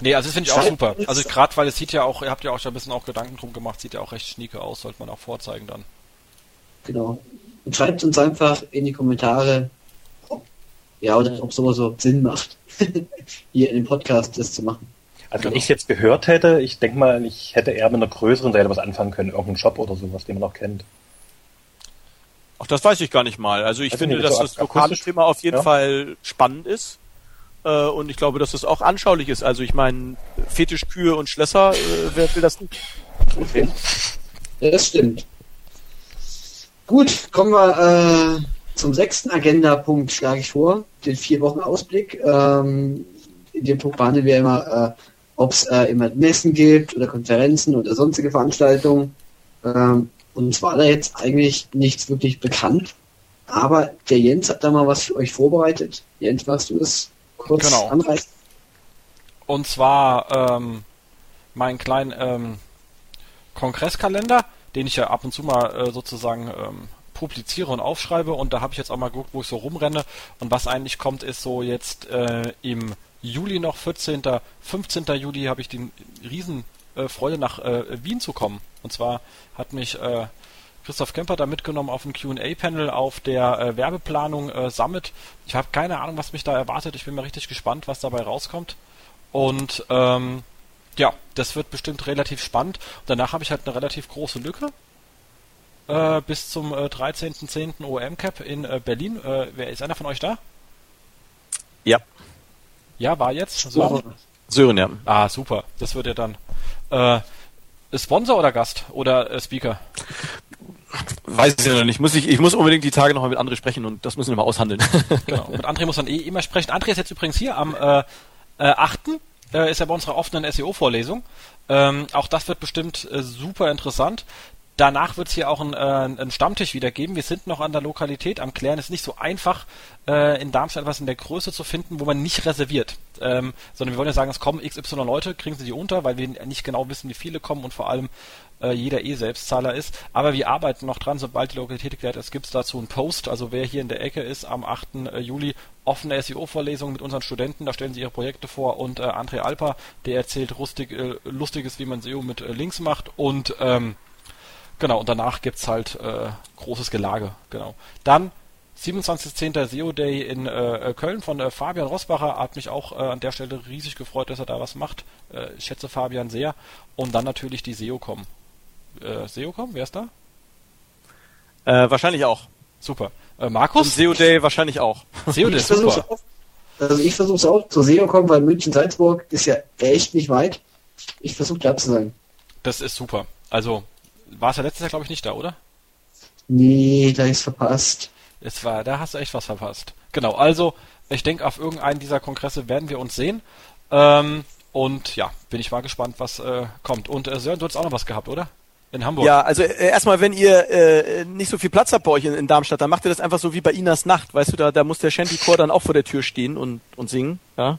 Nee, also das finde ich auch super. Also gerade weil es sieht ja auch, ihr habt ja auch schon ein bisschen auch Gedanken drum gemacht, sieht ja auch recht schnieke aus, sollte man auch vorzeigen dann. Genau. Und schreibt uns einfach in die Kommentare, ob, ja, oder ob sowas so Sinn macht, hier in dem Podcast das zu machen. Also Genau. wenn ich es jetzt gehört hätte, ich denke mal, ich hätte eher mit einer größeren Seite was anfangen können, irgendeinen Shop oder sowas, den man auch kennt. Ach, das weiß ich gar nicht mal. Also ich ich finde, nicht, dass so das lokale? Thema auf jeden Ja. Fall spannend ist. Äh, und ich glaube, dass es auch anschaulich ist. Also ich meine, Fetischkühe und Schlösser, äh, wer will das nicht? Okay. Das stimmt. Gut, kommen wir äh, zum sechsten Agenda-Punkt, schlage ich vor, den vier Wochen Ausblick. Ähm, in dem Punkt behandeln wir immer, äh, ob es äh, immer Messen gibt oder Konferenzen oder sonstige Veranstaltungen. Ähm, uns war da jetzt eigentlich nichts wirklich bekannt. Aber der Jens hat da mal was für euch vorbereitet. Jens, magst du das kurz Genau. anreißen? Und zwar ähm, meinen kleinen ähm, Kongresskalender, den ich ja ab und zu mal äh, sozusagen ähm, publiziere und aufschreibe. Und da habe ich jetzt auch mal geguckt, wo ich so rumrenne. Und was eigentlich kommt, ist so jetzt äh, im Juli noch, 14., 15. Juli, habe ich die Riesenfreude, nach äh, Wien zu kommen. Und zwar hat mich äh, Christoph Kemper da mitgenommen auf ein Q&A-Panel auf der äh, Werbeplanung äh, Summit. Ich habe keine Ahnung, was mich da erwartet. Ich bin mal richtig gespannt, was dabei rauskommt. Und ähm, ja, das wird bestimmt relativ spannend. Und danach habe ich halt eine relativ große Lücke äh, bis zum äh, 13.10. OM Cap in äh, Berlin. Äh, wer ist einer von euch da? Ja. Ja, war jetzt. So. Sören, ja. Ah, super. Das wird ja dann. Äh, Sponsor oder Gast oder äh, Speaker? Weiß ich ja noch nicht. Muss ich, ich muss unbedingt die Tage nochmal mit André sprechen und das müssen wir mal aushandeln. Genau. Mit André muss man eh immer sprechen. André ist jetzt übrigens hier am äh, äh, 8. Äh, ist ja bei unserer offenen SEO-Vorlesung. Ähm, auch das wird bestimmt äh, super interessant. Danach wird es hier auch einen, äh, einen Stammtisch wieder geben. Wir sind noch an der Lokalität am Klären. Es ist nicht so einfach, äh, in Darmstadt etwas in der Größe zu finden, wo man nicht reserviert. Ähm, sondern wir wollen ja sagen, es kommen XY Leute, kriegen sie die unter, weil wir nicht genau wissen, wie viele kommen und vor allem äh, jeder eh Selbstzahler ist. Aber wir arbeiten noch dran, sobald die Lokalität geklärt ist, gibt es dazu einen Post. Also wer hier in der Ecke ist, am 8. Äh, Juli offene SEO-Vorlesung mit unseren Studenten, da stellen sie ihre Projekte vor und äh, André Alper, der erzählt rustig, äh, Lustiges, wie man SEO mit äh, Links macht und ähm, Genau, und danach gibt's halt äh, großes Gelage, genau. Dann 27.10. SEO Day in äh, Köln von äh, Fabian Rosbacher. Hat mich auch äh, an der Stelle riesig gefreut, dass er da was macht. Äh, ich schätze Fabian sehr. Und dann natürlich die SEOcom. Äh, SEOcom, wer ist da? Äh, wahrscheinlich auch. Super. Äh, Markus? Und SEO Day wahrscheinlich auch. SEO Day, Ich versuch's super. auch. Also ich versuche es auch zur SEO kommen, weil München-Salzburg ist ja echt nicht weit. Ich versuche da zu sein. Das ist super. Also, war es ja letztes Jahr, glaube ich, nicht da, oder? Nee, da ist verpasst. Es war, da hast du echt was verpasst. Genau, also ich denke, auf irgendeinen dieser Kongresse werden wir uns sehen. Ähm, und ja, bin ich mal gespannt, was äh, kommt. Und äh, Sören, du hast auch noch was gehabt, oder? In Hamburg. Ja, also äh, erstmal, wenn ihr äh, nicht so viel Platz habt bei euch in, in Darmstadt, dann macht ihr das einfach so wie bei Inas Nacht, weißt du, da, da muss der Shanty-Chor dann auch vor der Tür stehen und, und singen, ja.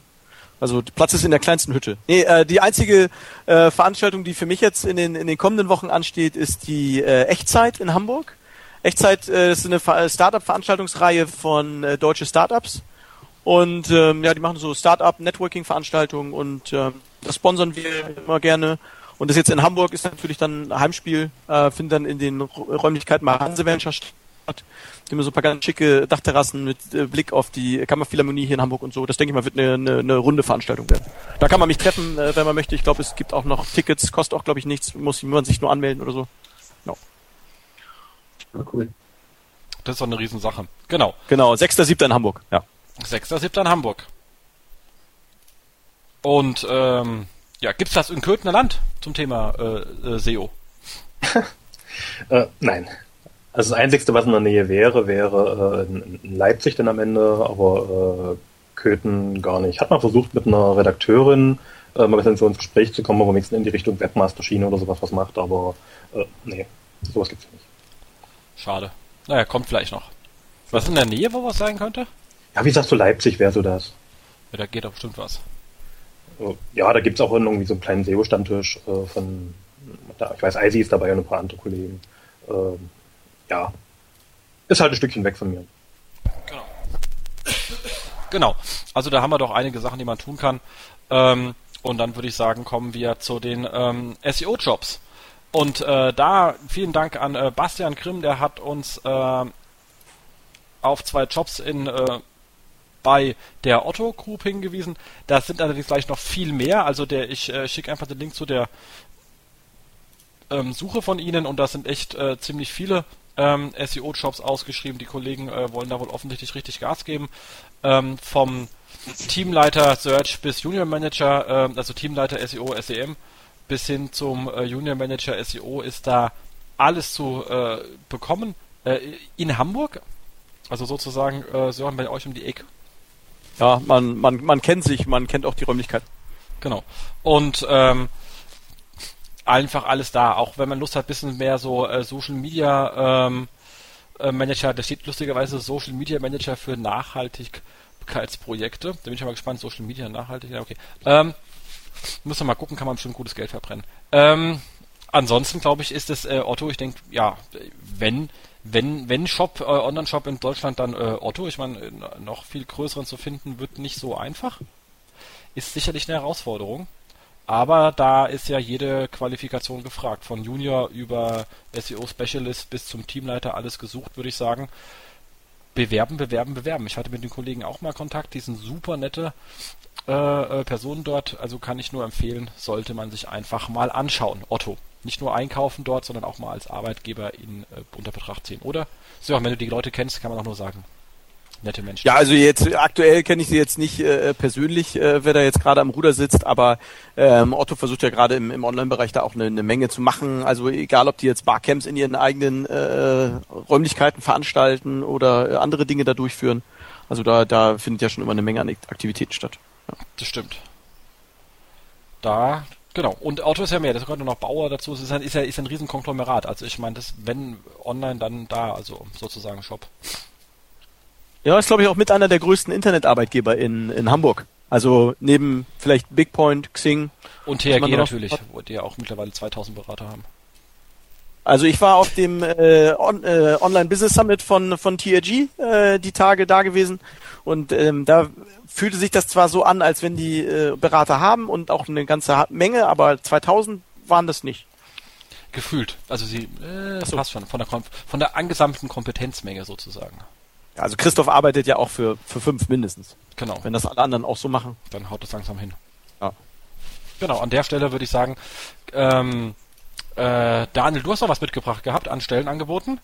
Also Platz ist in der kleinsten Hütte. Nee, äh, die einzige äh, Veranstaltung, die für mich jetzt in den, in den kommenden Wochen ansteht, ist die äh, Echtzeit in Hamburg. Echtzeit äh, ist eine Ver- Startup-Veranstaltungsreihe von äh, deutsche Startups. Und ähm, ja, die machen so Startup-Networking-Veranstaltungen und ähm, das sponsern wir immer gerne. Und das jetzt in Hamburg ist natürlich dann ein Heimspiel, äh, findet dann in den Räumlichkeiten mal Hanse Venture statt. Die haben so ein paar ganz schicke Dachterrassen mit äh, Blick auf die Kammerphilharmonie hier in Hamburg und so. Das denke ich mal wird eine, eine, eine runde Veranstaltung werden. Da kann man mich treffen, äh, wenn man möchte. Ich glaube, es gibt auch noch Tickets, kostet auch, glaube ich, nichts, muss man sich nur anmelden oder so. Ja, cool. Das ist doch eine Riesensache. Genau. Genau, 6.7. in Hamburg. Ja. 6.7. in Hamburg. Und ähm, ja, gibt's das in Köthener Land zum Thema äh, äh, SEO? Äh, nein. Also das Einzige, was in der Nähe wäre, wäre äh, in Leipzig dann am Ende, aber äh, Köthen gar nicht. Hat man versucht mit einer Redakteurin äh, mal ein bisschen so ins Gespräch zu kommen, wo man wenigstens in die Richtung Webmaster-Schiene oder sowas was macht, aber nee, sowas gibt's nicht. Schade. Naja, kommt vielleicht noch. Was in der Nähe, wo was sein könnte? Ja, wie sagst du, Leipzig wäre so das? Ja, da geht doch bestimmt was. Äh, Ja, da gibt's auch irgendwie so einen kleinen SEO-Stammtisch äh, von, ich weiß, Eisi ist dabei und ein paar andere Kollegen. Ähm, ja, ist halt ein Stückchen weg von mir. Genau. Genau. Also da haben wir doch einige Sachen, die man tun kann. Ähm, und dann würde ich sagen, kommen wir zu den ähm, SEO-Jobs. Und äh, da vielen Dank an äh, Bastian Grimm, der hat uns äh, auf zwei Jobs in äh, bei der Otto Group hingewiesen. Das sind allerdings gleich noch viel mehr. Also der ich äh, schicke einfach den Link zu der ähm, Suche von Ihnen und das sind echt äh, ziemlich viele ähm, SEO-Jobs ausgeschrieben. Die Kollegen äh, wollen da wohl offensichtlich richtig Gas geben. Ähm, vom Teamleiter Search bis Junior Manager, ähm, also Teamleiter SEO, SEM, bis hin zum äh, Junior Manager SEO ist da alles zu äh, bekommen. Äh, in Hamburg, also sozusagen äh, Sören bei euch um die Ecke. Ja, man, man, man kennt sich, man kennt auch die Räumlichkeit. Genau. Und ähm, einfach alles da. Auch wenn man Lust hat, bisschen mehr so äh, Social Media ähm, äh, Manager, da steht lustigerweise Social Media Manager für Nachhaltigkeitsprojekte. Da bin ich mal gespannt, Social Media nachhaltig, ja okay. Ähm, muss man mal gucken, kann man bestimmt gutes Geld verbrennen. Ähm, ansonsten glaube ich, ist es äh, Otto, ich denke, ja, wenn wenn wenn Shop, äh, Online-Shop in Deutschland, dann äh, Otto. Ich meine, äh, noch viel größeren zu finden, wird nicht so einfach. Ist sicherlich eine Herausforderung. Aber da ist ja jede Qualifikation gefragt. Von Junior über SEO Specialist bis zum Teamleiter alles gesucht, würde ich sagen. Bewerben, bewerben, bewerben. Ich hatte mit den Kollegen auch mal Kontakt. Die sind super nette äh, äh, Personen dort. Also kann ich nur empfehlen, sollte man sich einfach mal anschauen. Otto. Nicht nur einkaufen dort, sondern auch mal als Arbeitgeber in, äh, unter Betracht ziehen. Oder? So, wenn du die Leute kennst, kann man auch nur sagen nette Menschen. Ja, also jetzt aktuell kenne ich sie jetzt nicht äh, persönlich, äh, wer da jetzt gerade am Ruder sitzt, aber ähm, Otto versucht ja gerade im, im Online-Bereich da auch eine, eine Menge zu machen. Also egal, ob die jetzt Barcamps in ihren eigenen äh, Räumlichkeiten veranstalten oder äh, andere Dinge da durchführen. Also da, da findet ja schon immer eine Menge an Aktivitäten statt. Ja. Das stimmt. Da Genau, und Auto ist ja mehr, das gehört nur noch Bauer dazu, es ist, ein, ist ja ist ein Riesenkonglomerat. Also ich meine, das wenn online, dann da, also sozusagen Shop. Ja, ist glaube ich auch mit einer der größten Internetarbeitgeber in, in Hamburg. Also neben vielleicht Bigpoint, Xing. Und THG natürlich, wo die ja auch mittlerweile 2000 Berater haben. Also ich war auf dem äh, On äh, Online Business Summit von von TRG äh, die Tage da gewesen und ähm, da fühlte sich das zwar so an, als wenn die äh, Berater haben und auch eine ganze Menge, aber 2000 waren das nicht. Gefühlt, also sie äh, das so. passt schon von der von der angesamten Kompetenzmenge sozusagen. Also Christoph arbeitet ja auch für, für fünf mindestens. Genau. Wenn das alle anderen auch so machen. Dann haut es langsam hin. Ja. Genau, an der Stelle würde ich sagen, ähm, äh, Daniel, du hast noch was mitgebracht gehabt an Stellenangeboten?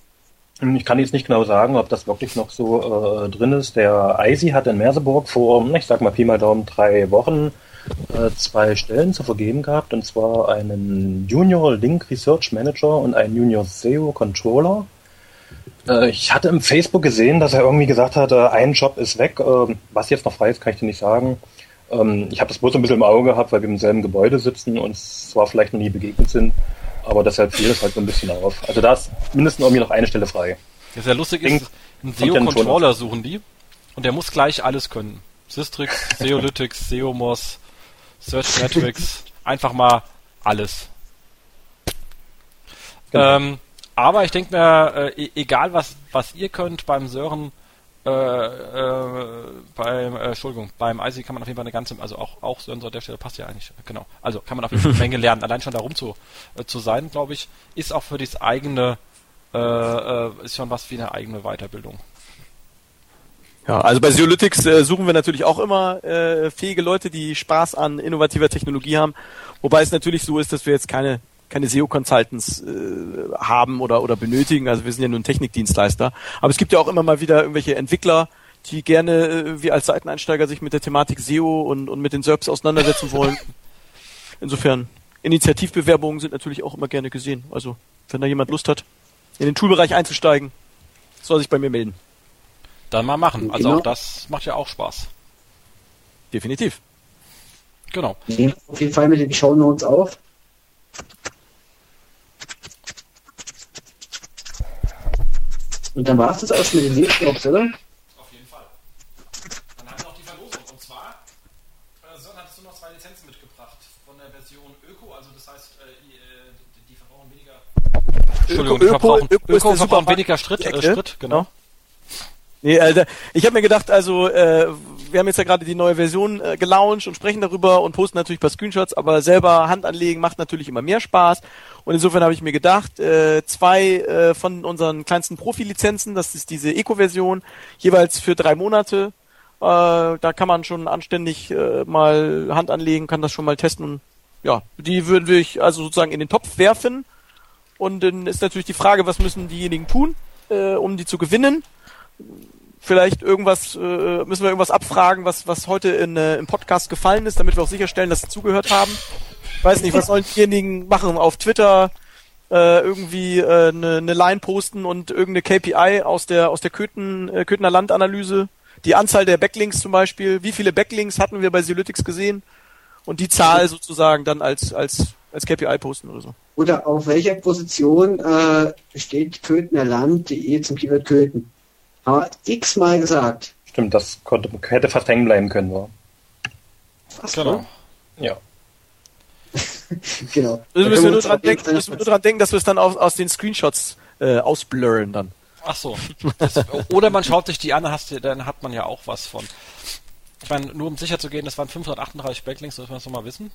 Ich kann jetzt nicht genau sagen, ob das wirklich noch so äh, drin ist. Der ISI hat in Merseburg vor, ich sag mal Pi mal Daumen, drei Wochen äh, zwei Stellen zu vergeben gehabt, und zwar einen Junior Link Research Manager und einen Junior SEO Controller. Äh, ich hatte im Facebook gesehen, dass er irgendwie gesagt hat, äh, ein Job ist weg. Äh, was jetzt noch frei ist, kann ich dir nicht sagen. Ähm, ich habe das bloß ein bisschen im Auge gehabt, weil wir im selben Gebäude sitzen und zwar vielleicht noch nie begegnet sind. Aber deshalb fiel es halt so ein bisschen auf. Also da ist mindestens irgendwie noch eine Stelle frei. Ja, sehr lustig ist, einen SEO-Controller suchen die und der muss gleich alles können. Systrix, Seolytics, Seomos, Search Metrics, einfach mal alles. Genau. Ähm, aber ich denke mir, äh, e-, egal was, was ihr könnt beim Sören, äh, äh, beim, äh, Entschuldigung, beim IC kann man auf jeden Fall eine ganze, also auch, auch Sören so an der Stelle passt ja eigentlich, genau. Also kann man auf jeden Fall eine Menge lernen. Allein schon darum zu, äh, zu sein, glaube ich, ist auch für das eigene, äh, äh, ist schon was wie eine eigene Weiterbildung. Ja, also bei Zeolytics äh, suchen wir natürlich auch immer äh, fähige Leute, die Spaß an innovativer Technologie haben. Wobei es natürlich so ist, dass wir jetzt keine keine SEO-Consultants äh, haben oder, oder benötigen. Also wir sind ja nur ein Technikdienstleister. Aber es gibt ja auch immer mal wieder irgendwelche Entwickler, die gerne äh, wie als Seiteneinsteiger sich mit der Thematik SEO und, und mit den SERPs auseinandersetzen wollen. Insofern, Initiativbewerbungen sind natürlich auch immer gerne gesehen. Also, wenn da jemand Lust hat, in den Toolbereich einzusteigen, soll sich bei mir melden. Dann mal machen. Also genau. auch das macht ja auch Spaß. Definitiv. Genau. Nehmen auf jeden Fall mit den Show Notes auf. Und dann war es das auch mit den Seestops, oder? Auf jeden Fall. Dann haben wir noch die Verlosung. Und zwar, äh, Son, hattest du noch zwei Lizenzen mitgebracht von der Version Öko, also das heißt, äh, äh die, verbrauchen weniger. Entschuldigung, die verbrauchen, Öko, Öko verbrauchen weniger Schritt, äh, Schritt, genau. Nee, Alter, ich habe mir gedacht, also äh, wir haben jetzt ja gerade die neue Version äh, gelauncht und sprechen darüber und posten natürlich ein paar Screenshots, aber selber Hand anlegen macht natürlich immer mehr Spaß. Und insofern habe ich mir gedacht, äh, zwei äh, von unseren kleinsten Profi-Lizenzen, das ist diese Eco-Version, jeweils für drei Monate. Äh, da kann man schon anständig äh, mal Hand anlegen, kann das schon mal testen. Und, ja, die würden wir also sozusagen in den Topf werfen. Und dann ist natürlich die Frage, was müssen diejenigen tun, äh, um die zu gewinnen? Vielleicht irgendwas, äh, müssen wir irgendwas abfragen, was, was heute in, äh, im Podcast gefallen ist, damit wir auch sicherstellen, dass sie zugehört haben. Ich weiß nicht, was sollen diejenigen machen auf Twitter, äh, irgendwie äh, eine, eine Line posten und irgendeine KPI aus der aus der Köthen, äh, Köthener Landanalyse. Die Anzahl der Backlinks zum Beispiel, wie viele Backlinks hatten wir bei Silytics gesehen und die Zahl sozusagen dann als als als KPI posten oder so. Oder auf welcher Position äh, steht Köthener Land.de zum Keyword Köthen? Haben wir x-mal gesagt. Stimmt, das konnte, hätte fast hängen bleiben können. So. Was, genau. Ja. genau. Da müssen wir nur dran, denken, müssen wir nur dran denken, dass wir es dann aus, aus den Screenshots äh, ausblurren dann. Ach so. Das, oder man schaut sich die an, hast, dann hat man ja auch was von. Ich meine, nur um sicher zu gehen, das waren 538 Backlinks, das müssen wir mal wissen.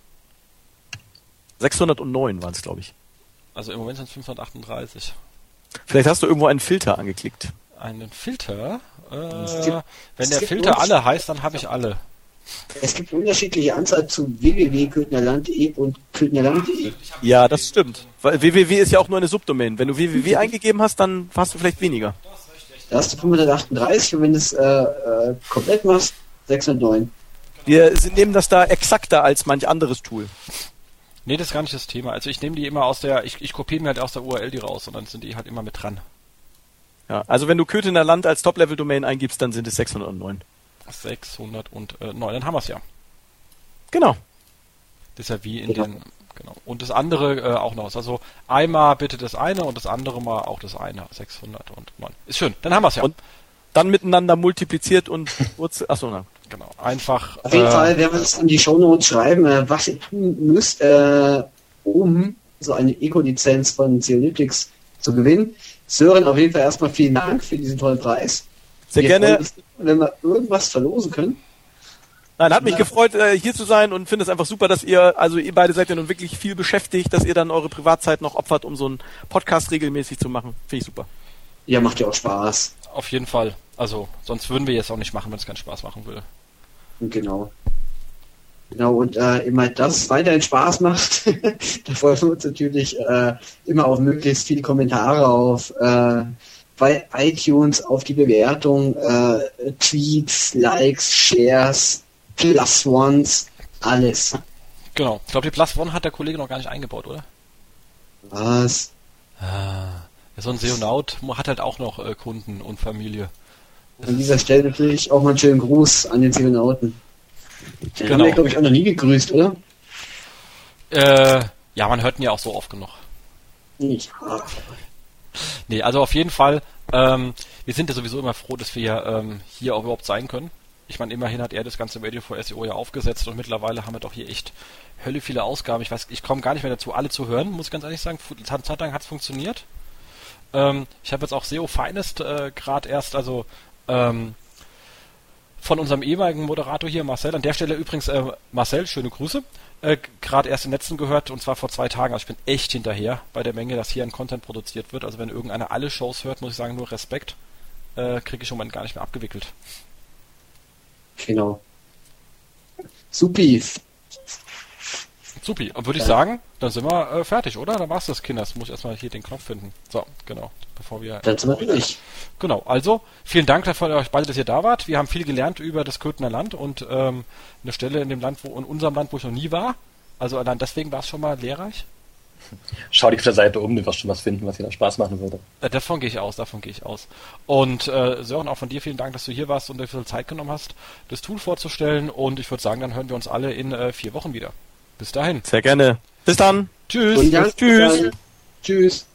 609 waren es, glaube ich. Also im Moment sind es 538. Vielleicht hast du irgendwo einen Filter angeklickt. Einen Filter? Äh, gibt- wenn der Filter alle heißt, dann habe ich alle. Es gibt unterschiedliche Anzahl zu www.köthnerland.de und köthnerland.de. Ja, das stimmt. Weil www ist ja auch nur eine Subdomain. Wenn du www eingegeben hast, dann hast du vielleicht weniger. Da hast du 538 und wenn du es äh, äh, komplett machst, 609. Wir sind- nehmen das da exakter als manch anderes Tool. Nee, das ist gar nicht das Thema. Also ich nehme die immer aus der, ich, ich kopiere mir halt aus der URL die raus und dann sind die halt immer mit dran. Ja, also wenn du Köthener Land als Top-Level-Domain eingibst, dann sind es 609. 609, dann haben wir es ja. Genau. Das ist ja wie in Genau. den, genau. Und das andere äh, auch noch. Also einmal bitte das eine und das andere mal auch das eine. 609. Ist schön, dann haben wir es ja. Und- Dann miteinander multipliziert und Wurzel. Achso, na. genau. Einfach. Auf jeden äh, Fall werden wir uns in die Shownotes schreiben, äh, was ihr tun müsst, äh, um so eine Eco-Lizenz von Zeolytics zu gewinnen. Sören, auf jeden Fall erstmal vielen Dank für diesen tollen Preis. Sehr Wir gerne. uns, wenn wir irgendwas verlosen können. Nein, hat mich gefreut, äh, hier zu sein und finde es einfach super, dass ihr, also ihr beide seid ja nun wirklich viel beschäftigt, dass ihr dann eure Privatzeit noch opfert, um so einen Podcast regelmäßig zu machen. Finde ich super. Ja, macht ja auch Spaß. Auf jeden Fall. Also, sonst würden wir jetzt auch nicht machen, wenn es keinen Spaß machen würde. Genau. Genau, und äh, immer das weiterhin Spaß macht, da freuen wir uns natürlich äh, immer auf möglichst viele Kommentare auf äh, bei iTunes, auf die Bewertung, äh, Tweets, Likes, Shares, Plus Ones, alles. Genau. Ich glaube, die Plus One hat der Kollege noch gar nicht eingebaut, oder? Was? Ah. So ein Seonaut hat halt auch noch äh, Kunden und Familie. An dieser Stelle natürlich auch mal einen schönen Gruß an den Zionauten. Den Genau. haben wir, glaube ich, auch noch nie gegrüßt, oder? Äh, ja, man hört ihn ja auch so oft genug. Nicht. Nee, also auf jeden Fall, ähm, wir sind ja sowieso immer froh, dass wir ähm, hier auch überhaupt sein können. Ich meine, immerhin hat er das ganze Radio for SEO ja aufgesetzt und mittlerweile haben wir doch hier echt Hölle viele Ausgaben. Ich weiß, ich komme gar nicht mehr dazu, alle zu hören, muss ich ganz ehrlich sagen. Zeit lang hat es funktioniert. Ähm, ich habe jetzt auch SEO Finest äh, gerade erst, also ähm, von unserem ehemaligen Moderator hier, Marcel. An der Stelle übrigens, äh, Marcel, schöne Grüße. Äh, Gerade erst den letzten gehört und zwar vor zwei Tagen. Also ich bin echt hinterher bei der Menge, dass hier an Content produziert wird. Also wenn irgendeiner alle Shows hört, muss ich sagen, nur Respekt. Äh, Kriege ich im Moment gar nicht mehr abgewickelt. Genau. Supi. Supi. Würde ich sagen, dann sind wir äh, fertig, oder? Dann war's das, Kinders. Muss ich erstmal hier den Knopf finden. So, genau. Bevor wir. Dann sind wir durch. Genau, also vielen Dank dafür euch beide, dass ihr da wart. Wir haben viel gelernt über das Köthener Land und ähm, eine Stelle in dem Land, wo in unserem Land, wo ich noch nie war. Also allein deswegen war es schon mal lehrreich. Schau dich auf der Seite um, du wirst schon was finden, was dir da Spaß machen würde. Äh, davon gehe ich aus, davon gehe ich aus. Und äh, Sören, auch von dir vielen Dank, dass du hier warst und dir viel Zeit genommen hast, das Tool vorzustellen. Und ich würde sagen, dann hören wir uns alle in äh, vier Wochen wieder. Bis dahin. Sehr gerne. Bis dann. Tschüss. Tschüss. Tschüss.